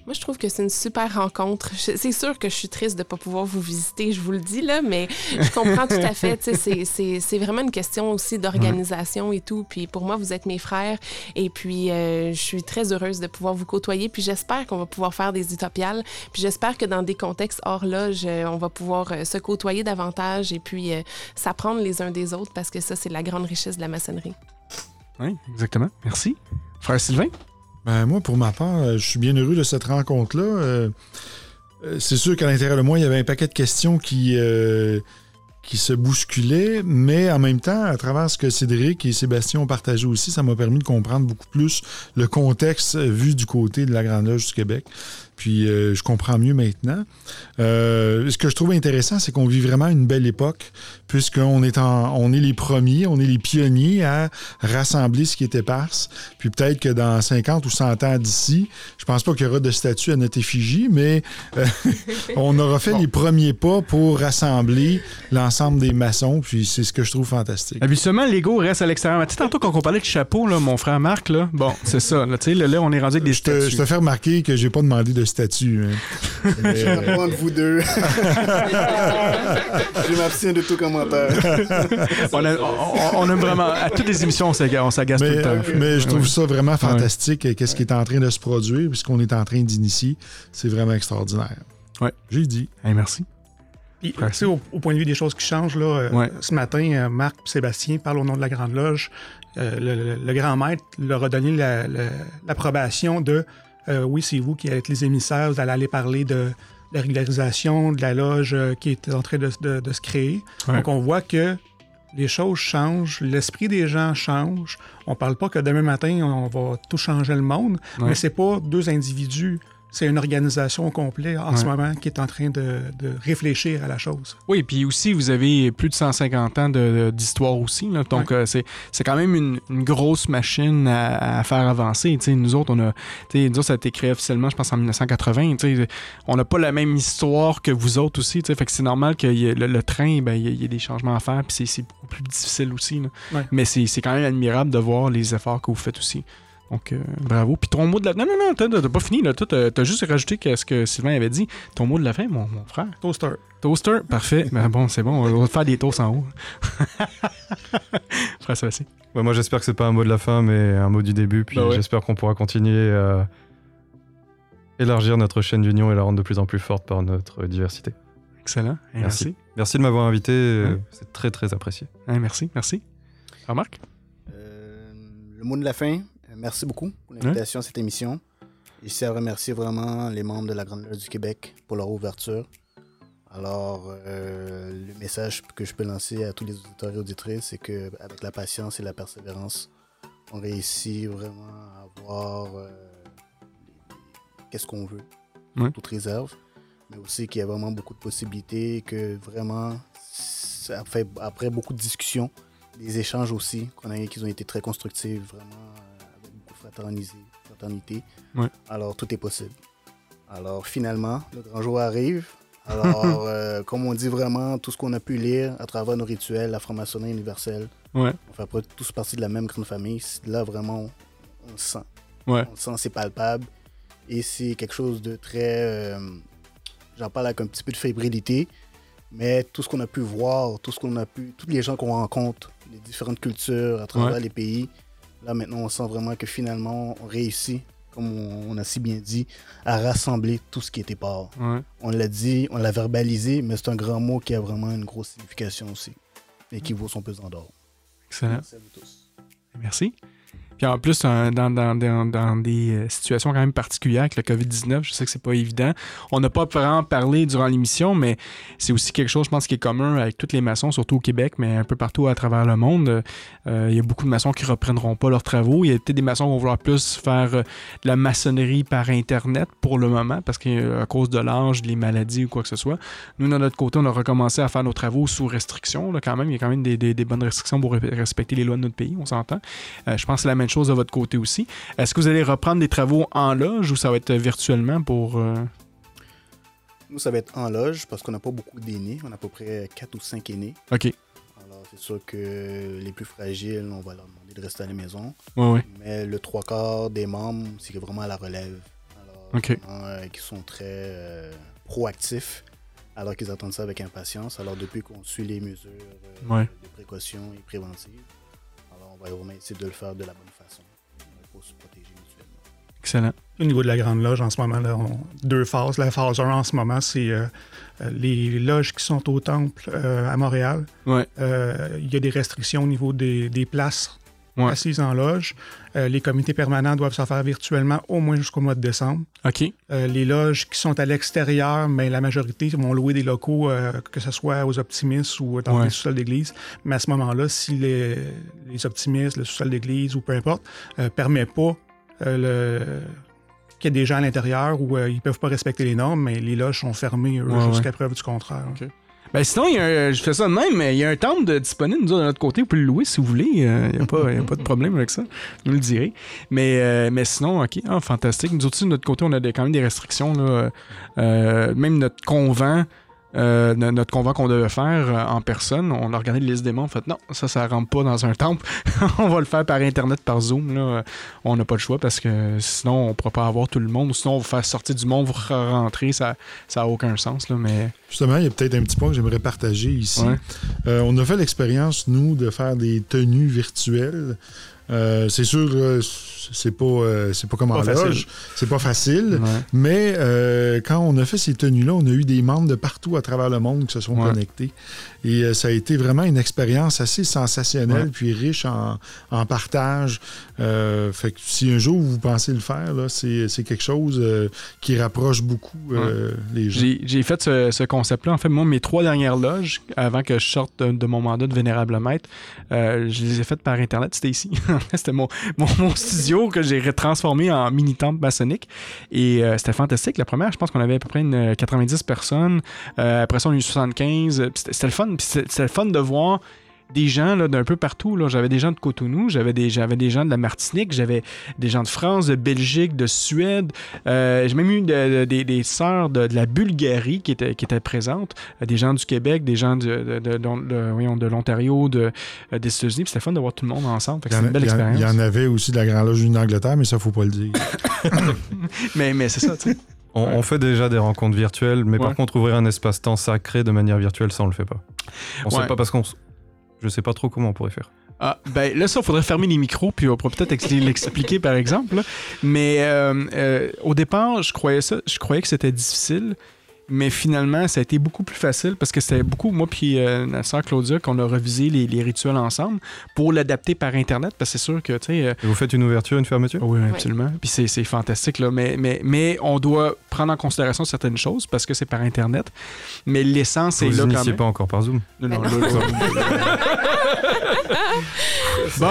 Speaker 3: Moi, je trouve que c'est une super rencontre. C'est sûr que je suis triste de ne pas pouvoir vous visiter, je vous le dis, là, mais je comprends tout à fait. C'est vraiment une question aussi d'organisation et tout. Puis pour moi, vous êtes mes frères. Et puis, euh, je suis très heureuse de pouvoir vous côtoyer. Puis j'espère qu'on va pouvoir faire des utopiales. Puis j'espère que dans des contextes hors loge, on va pouvoir euh, se côtoyer davantage et puis euh, s'apprendre les uns des autres parce que ça, c'est la grande richesse de la maçonnerie.
Speaker 1: Oui, exactement. Merci. Frère Sylvain?
Speaker 6: Ben, moi, pour ma part, euh, je suis bien heureux de cette rencontre-là. Euh, euh, c'est sûr qu'à l'intérieur de moi, il y avait un paquet de questions qui, qui se bousculaient, mais en même temps, à travers ce que Cédric et Sébastien ont partagé aussi, ça m'a permis de comprendre beaucoup plus le contexte euh, vu du côté de la Grande Loge du Québec. Puis euh, je comprends mieux maintenant. Euh, ce que je trouve intéressant, c'est qu'on vit vraiment une belle époque, puisqu'on est, en, on est les premiers, on est les pionniers à rassembler ce qui est éparse. Puis peut-être que dans 50 ou 100 ans d'ici, je pense pas qu'il y aura de statut à notre effigie, mais euh, on aura fait les premiers pas pour rassembler l'ensemble des maçons, puis c'est ce que je trouve fantastique.
Speaker 1: Habituellement, l'ego reste à l'extérieur. Tu sais, tantôt, quand on parlait de chapeau, là, mon frère Marc, là, bon, c'est ça. Là, tu sais, là, là, on est rendu avec des
Speaker 6: Je te,
Speaker 1: statues.
Speaker 6: je te fais remarquer que j'ai pas demandé de statut. hein. Mais,
Speaker 4: Je
Speaker 6: euh,
Speaker 4: de vous deux. je m'abstiens de tout commentaire.
Speaker 1: on, a- on- on aime vraiment. À toutes les émissions, on s'aga- on s'agace tout
Speaker 6: mais,
Speaker 1: le temps.
Speaker 6: euh, mais je trouve
Speaker 1: Ouais.
Speaker 6: ça vraiment fantastique, euh, qu'est-ce qui est en train de se produire, puis ce qu'on est en train d'initier. C'est vraiment extraordinaire.
Speaker 1: Ouais.
Speaker 6: J'ai dit.
Speaker 1: Hey, merci.
Speaker 2: Puis,
Speaker 1: Ouais.
Speaker 2: tu sais, au, au point de vue des choses qui changent, là, euh,
Speaker 1: Ouais.
Speaker 2: ce matin, euh, Marc et Sébastien parlent au nom de la Grande Loge. Euh, le, le- le grand maître leur a donné la- la- l'approbation de euh, oui, c'est vous qui êtes les émissaires, vous allez aller parler de la régularisation de la loge qui est en train de, de- de se créer.
Speaker 1: Ouais.
Speaker 2: Donc, on voit que les choses changent, l'esprit des gens change. On parle pas que demain matin, on va tout changer le monde, mais c'est pas deux individus. C'est une organisation au complet en ce moment qui est en train de, de réfléchir à la chose.
Speaker 1: Oui, puis aussi, vous avez plus de 150 ans d'histoire aussi. là. donc, euh, c'est quand même une, une grosse machine à, à faire avancer. Nous autres, on a, nous autres, ça a été créé officiellement, je pense, en 1980. tu sais. On n'a pas la même histoire que vous autres aussi. Fait que c'est normal que y ait- le, le train, ben, il y, ait- il y ait des changements à faire, puis c'est- beaucoup plus difficile aussi. là.
Speaker 2: Ouais.
Speaker 1: Mais c'est quand même admirable de voir les efforts que vous faites aussi. Donc, euh, bravo. Puis ton mot de la... Non, non, non, t'as pas fini. là. Toi, t'as t'as juste rajouté ce que Sylvain avait dit. Ton mot de la fin, mon, mon frère.
Speaker 2: Toaster.
Speaker 1: Toaster, parfait. Ben bon, c'est bon, on va faire des toasts en haut. Frère Sébastien.
Speaker 5: Ouais, moi, j'espère que c'est pas un mot de la fin, mais un mot du début. Puis
Speaker 1: Bah ouais.
Speaker 5: j'espère qu'on pourra continuer à élargir notre chaîne d'union et la rendre de plus en plus forte par notre diversité.
Speaker 1: Excellent.
Speaker 5: Merci.
Speaker 1: merci.
Speaker 5: Merci de m'avoir invité. euh,
Speaker 1: Ouais.
Speaker 5: C'est très, très apprécié.
Speaker 1: Merci, merci. Remarque?
Speaker 4: Euh, le mot de la fin, euh, merci beaucoup pour l'invitation à cette émission. Tiens à remercier vraiment les membres de la Grande Loge du Québec pour leur ouverture. Alors, euh, le message que je peux lancer à tous les auditeurs et auditrices, c'est qu'avec la patience et la persévérance, on réussit vraiment à voir euh, qu'est-ce qu'on veut,
Speaker 1: Ouais.
Speaker 4: toute réserve, mais aussi qu'il y a vraiment beaucoup de possibilités, que vraiment, ça fait, après beaucoup de discussions, des échanges aussi, qu'on a, qui ont été très constructifs, vraiment fraternité.
Speaker 1: Ouais.
Speaker 4: Alors, tout est possible. Alors, finalement, le grand jour arrive. Alors, euh, comme on dit vraiment, tout ce qu'on a pu lire à travers nos rituels, la franc-maçonnerie universelle,
Speaker 1: Ouais.
Speaker 4: on fait après tous partie de la même grande famille. Là, vraiment, on, le sent.
Speaker 1: Ouais.
Speaker 4: On le sent, c'est palpable. Et c'est quelque chose de très. euh, J'en parle avec un petit peu de fébrilité, mais tout ce qu'on a pu voir, tout ce qu'on a pu. Tous les gens qu'on rencontre, les différentes cultures à travers
Speaker 1: Ouais.
Speaker 4: les pays, là, maintenant, on sent vraiment que finalement, on réussit, comme on, on a si bien dit, à rassembler tout ce qui était part.
Speaker 1: Ouais.
Speaker 4: On l'a dit, on l'a verbalisé, mais c'est un grand mot qui a vraiment une grosse signification aussi et qui vaut son pesant d'or.
Speaker 1: Excellent.
Speaker 4: Merci à vous tous.
Speaker 1: Merci. En plus, dans, dans- dans- des euh, situations quand même particulières avec le COVID-19, je sais que c'est pas évident. On n'a pas vraiment parlé durant l'émission, mais c'est aussi quelque chose, je pense, qui est commun avec tous les maçons, surtout au Québec, mais un peu partout à travers le monde. Euh, il y a beaucoup de maçons qui reprendront pas leurs travaux. Il y a peut-être des maçons qui vont vouloir plus faire euh, de la maçonnerie par Internet pour le moment, parce qu'à cause de l'âge, les maladies ou quoi que ce soit. Nous, de notre côté, on a recommencé à faire nos travaux sous restriction. Là, quand même, il y a quand même des, des- des bonnes restrictions pour re- respecter les lois de notre pays, on s'entend. Je pense que c'est la même chose de votre côté aussi. Est-ce que vous allez reprendre des travaux en loge ou ça va être virtuellement pour... euh,
Speaker 4: Nous, ça va être en loge parce qu'on n'a pas beaucoup d'aînés. On a à peu près 4 ou 5 aînés.
Speaker 1: OK.
Speaker 4: Alors, c'est sûr que les plus fragiles, on va leur demander de rester à la maison.
Speaker 1: Ouais, ouais.
Speaker 4: Mais le trois quarts des membres, c'est vraiment à la relève. Alors,
Speaker 1: OK.
Speaker 4: vraiment, euh, qui sont très euh, proactifs, alors qu'ils attendent ça avec impatience. Alors, depuis qu'on suit les mesures euh,
Speaker 1: Ouais.
Speaker 4: de précaution et préventives, alors on va vraiment essayer de le faire de la bonne façon
Speaker 1: Excellent.
Speaker 2: Au niveau de la Grande Loge, en ce moment, là, on- deux phases. La phase 1, en ce moment, c'est euh, les loges qui sont au temple euh, à Montréal.
Speaker 1: Ouais.
Speaker 2: Euh, Il y a des restrictions au niveau des, des places
Speaker 1: Ouais.
Speaker 2: assises en loge. Les comités permanents doivent se faire virtuellement au moins jusqu'au mois de décembre.
Speaker 1: OK.
Speaker 2: Les loges qui sont à l'extérieur, mais la majorité vont louer des locaux, que ce soit aux optimistes ou dans
Speaker 1: Ouais.
Speaker 2: les sous-sols d'église. Mais à ce moment-là, si les, les optimistes, le sous-sol d'église ou peu importe, ne permet pas le- qu'il y ait des gens à l'intérieur ou euh, ils peuvent pas respecter les normes, mais les loges sont fermées eux,
Speaker 1: Ouais,
Speaker 2: jusqu'à preuve du contraire.
Speaker 1: Ben sinon, il y a un- je fais ça de même, mais il y a un temple de disponible nous de notre côté. Vous pouvez le louer si vous voulez. Euh, Il n'y a, a pas de problème avec ça. Vous le direz. Mais, euh, mais sinon, OK. Ah, fantastique. Nous aussi, de notre côté, on a des- quand même des restrictions. Là. Euh, même notre convent, euh, no- notre convent qu'on devait faire euh, en personne, on a regardé la liste des membres. En fait, non, ça, ça rentre pas dans un temple. on va le faire par Internet, par Zoom. Là. Euh, On n'a pas le choix parce que sinon, on ne pourra pas avoir tout le monde. Sinon, on va faire sortir du monde, pour rentrer. Ça n'a aucun sens. Là, mais...
Speaker 6: Justement, il y a peut-être un petit point que j'aimerais partager ici.
Speaker 1: Ouais.
Speaker 6: Euh, on a fait l'expérience, nous, de faire des tenues virtuelles. Euh, c'est sûr, c'est pas, euh, c'est pas comme en
Speaker 1: facile.
Speaker 6: loge, c'est pas facile.
Speaker 1: Ouais.
Speaker 6: Mais euh, quand on a fait ces tenues-là, on a eu des membres de partout à travers le monde qui se sont
Speaker 1: Ouais.
Speaker 6: connectés. Et ça a été vraiment une expérience assez sensationnelle,
Speaker 1: Ouais.
Speaker 6: puis riche en, en partage. Euh, fait que si un jour vous pensez le faire, c'est, quelque chose euh, qui rapproche beaucoup euh, les gens.
Speaker 1: J'ai fait ce, ce concept-là. En fait, moi, mes trois dernières loges, avant que je sorte de, de mon mandat de vénérable maître, je les ai faites par Internet. C'était ici. c'était mon, mon, mon studio que j'ai transformé en mini-temple maçonnique. Et c'était fantastique. La première, je pense qu'on avait à peu près une, euh, 90 personnes. Après ça, on a eu 75. Puis C'était le fun. C'était le fun de voir des gens là, d'un peu partout. là. J'avais des gens de Cotonou, j'avais des, j'avais des gens de la Martinique, j'avais des gens de France, de Belgique, de Suède. Euh, J'ai même eu de- de- des, des sœurs de, de la Bulgarie qui étaient, qui étaient présentes, euh, des gens du Québec, des gens de, de, de- de- de- voyons, de l'Ontario, de, euh, des États-Unis. Puis C'était fun de voir tout le monde ensemble. C'était
Speaker 6: en,
Speaker 1: une belle expérience.
Speaker 6: il y en avait aussi de la Grande Loge d'Angleterre, mais ça, faut pas le dire.
Speaker 1: Mais, mais c'est ça, tu sais.
Speaker 5: On,
Speaker 1: Ouais.
Speaker 5: on fait déjà des rencontres virtuelles, mais
Speaker 1: Ouais.
Speaker 5: par contre, ouvrir un espace-temps sacré de manière virtuelle, ça, on le fait pas. On
Speaker 1: Ouais.
Speaker 5: sait pas parce qu'on. Je sais pas trop comment on pourrait faire.
Speaker 1: Ah, ben là, ça, il faudrait fermer les micros, puis on pourrait peut-être ex- l'expliquer, par exemple. Mais euh, euh, au départ, je croyais ça, je croyais que c'était difficile. Mais finalement, ça a été beaucoup plus facile parce que c'était beaucoup, moi puis euh, notre soeur Claudia, qu'on a revisé les, les rituels ensemble pour l'adapter par Internet. Parce que c'est sûr que, tu sais, euh,
Speaker 5: vous faites une ouverture, une fermeture?
Speaker 1: Oui, absolument. Puis c'est, c'est fantastique, là. Mais, mais, mais on doit prendre en considération certaines choses parce que c'est par Internet. Mais l'essence, c'est
Speaker 5: Vous
Speaker 1: là quand même.
Speaker 5: pas encore par Zoom?
Speaker 1: Non, non, là, là- bon,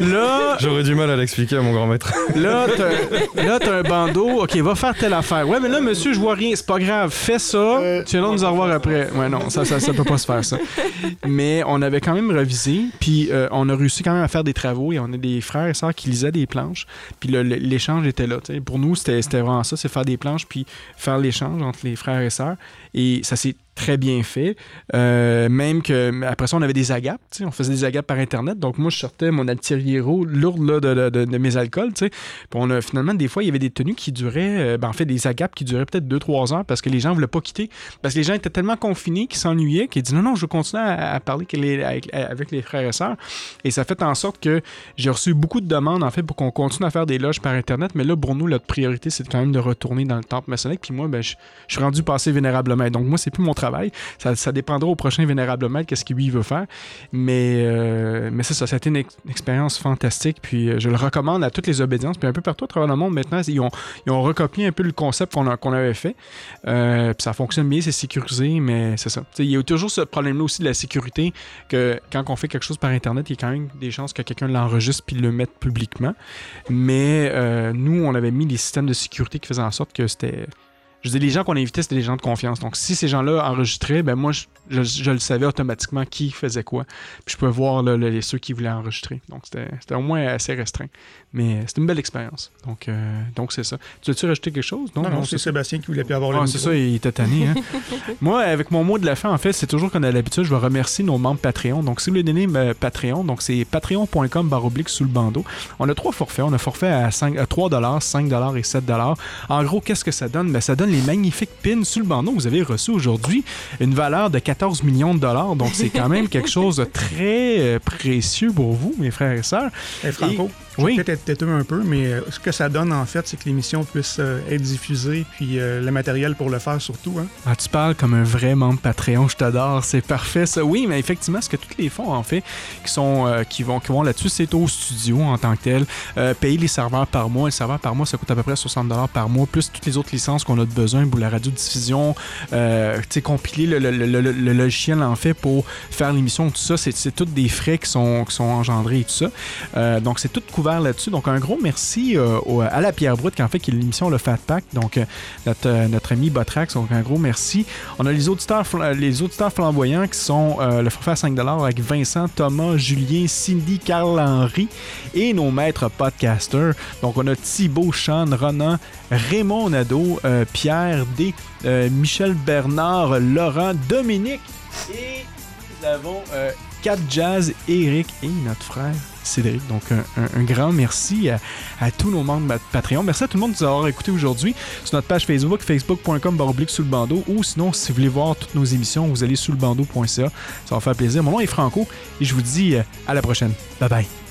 Speaker 1: là,
Speaker 5: J'aurais du mal à l'expliquer à mon grand maître.
Speaker 1: Là, t'as, là, t'as un bandeau. OK, va faire telle affaire. Ouais, mais là, monsieur, je vois rien. C'est pas grave. Fais ça. tu viendras nous en revoir après. Ouais, non, ça, ça, ça peut pas se faire, ça. Mais on avait quand même revisé. Puis euh, on a réussi quand même à faire des travaux. Et on a des frères et sœurs qui lisaient des planches. Puis l'échange était là. Pour nous, c'était, vraiment ça. C'est faire des planches puis faire l'échange entre les frères et sœurs. Et ça s'est très bien fait. Euh, même que après ça, on avait des agapes. On faisait des agapes par Internet. Donc moi, je sortais mon altiriero lourde là, de, de, mes alcools. Puis on a, finalement, des fois, il y avait des tenues qui duraient, euh, ben, en fait, des agapes qui duraient peut-être 2-3 heures parce que les gens ne voulaient pas quitter. Parce que les gens étaient tellement confinés qu'ils s'ennuyaient qu'ils disaient non, non, je veux continuer à, parler avec, les frères et sœurs. Et ça fait en sorte que j'ai reçu beaucoup de demandes, en fait, pour qu'on continue à faire des loges par Internet. Mais là, pour nous, notre priorité, c'est quand même de retourner dans le temple maçonnique. Puis moi, ben, je, je suis rendu passé vénérablement. Donc moi, c'est plus mon travail. Ça, dépendra au prochain Vénérable Maître, qu'est-ce qu'il veut faire. Mais, euh, mais c'est ça, ça a été une, expérience fantastique. Puis euh, je le recommande à toutes les obédiences. Puis un peu partout à travers le monde, maintenant, ils ont, ils ont recopié un peu le concept qu'on avait fait. Euh, puis ça fonctionne bien, c'est sécurisé, mais c'est ça. il y a toujours ce problème-là aussi de la sécurité, que quand on fait quelque chose par Internet, il y a quand même des chances que quelqu'un l'enregistre puis le mette publiquement. Mais nous, on avait mis des systèmes de sécurité qui faisaient en sorte que c'était je dis, les gens qu'on invitait, c'était des gens de confiance. Donc, si ces gens-là enregistraient, ben moi, je, le savais automatiquement qui faisait quoi. Puis je pouvais voir les, ceux qui voulaient enregistrer. Donc, c'était au moins assez restreint. Mais c'était une belle expérience. Donc, euh, donc c'est ça. Tu veux-tu rajouter quelque chose?
Speaker 2: Non, non, c'est Sébastien qui voulait plus avoir
Speaker 1: le C'est ça, il était tanné. Hein? moi, avec mon mot de la fin, en fait, c'est toujours qu'on a l'habitude, je vais remercier nos membres Patreon. Donc, si vous voulez donner euh, Patreon, donc c'est patreon.com baroblique sous le bandeau. On a trois forfaits. On a forfait à, 5, à 3 5 et 7 En gros, qu'est-ce que ça donne? Ben, ça donne les magnifiques pins sous le bandeau. Vous avez reçu aujourd'hui une valeur de 14 millions de dollars. Donc, c'est quand même quelque chose de très euh, précieux pour vous, mes frères et sœurs.
Speaker 2: Hey, Franco, je oui. peut-être être têteux un peu, mais euh, ce que ça donne, en fait, c'est que l'émission puisse euh, être diffusée, puis le matériel pour le faire surtout. Hein.
Speaker 1: Ah, tu parles comme un vrai membre Patreon, je t'adore, c'est parfait ça. Oui, mais effectivement, ce que tous les fonds, en fait, qui, sont, qui vont, qui vont là-dessus, c'est au studio en tant que tel. payer les serveurs par mois. Les serveurs par mois, ça coûte à peu près 60 par mois, plus toutes les autres licences qu'on a besoin pour la radiodiffusion, euh, compiler le, le, logiciel en fait pour faire l'émission, tout ça, c'est tous des frais qui sont, qui sont engendrés et tout ça. Euh, donc c'est tout couvert là-dessus. Donc un gros merci euh, à la Pierre Brute qui en fait qui est l'émission Le Fat Pack, donc euh, notre, notre ami Botrax, donc un gros merci. On a les auditeurs, les auditeurs flamboyants qui sont le forfait à 5$ avec Vincent, Thomas, Julien, Cindy, Carl-Henri et nos maîtres podcasters. Donc on a Thibaut, Sean, Ronan, Raymond Nadeau, Pierre D, Michel Bernard, Laurent, Dominique et nous avons euh, Cap Jazz, Eric et notre frère Cédric. Donc, un, grand merci à, tous nos membres de Patreon. Merci à tout le monde de nous avoir écoutés aujourd'hui sur notre page Facebook, facebook.com sous le bandeau. Ou sinon, si vous voulez voir toutes nos émissions, vous allez sous le bandeau.ca. Ça va faire plaisir. Mon nom est Franco et je vous dis euh, à la prochaine. Bye bye.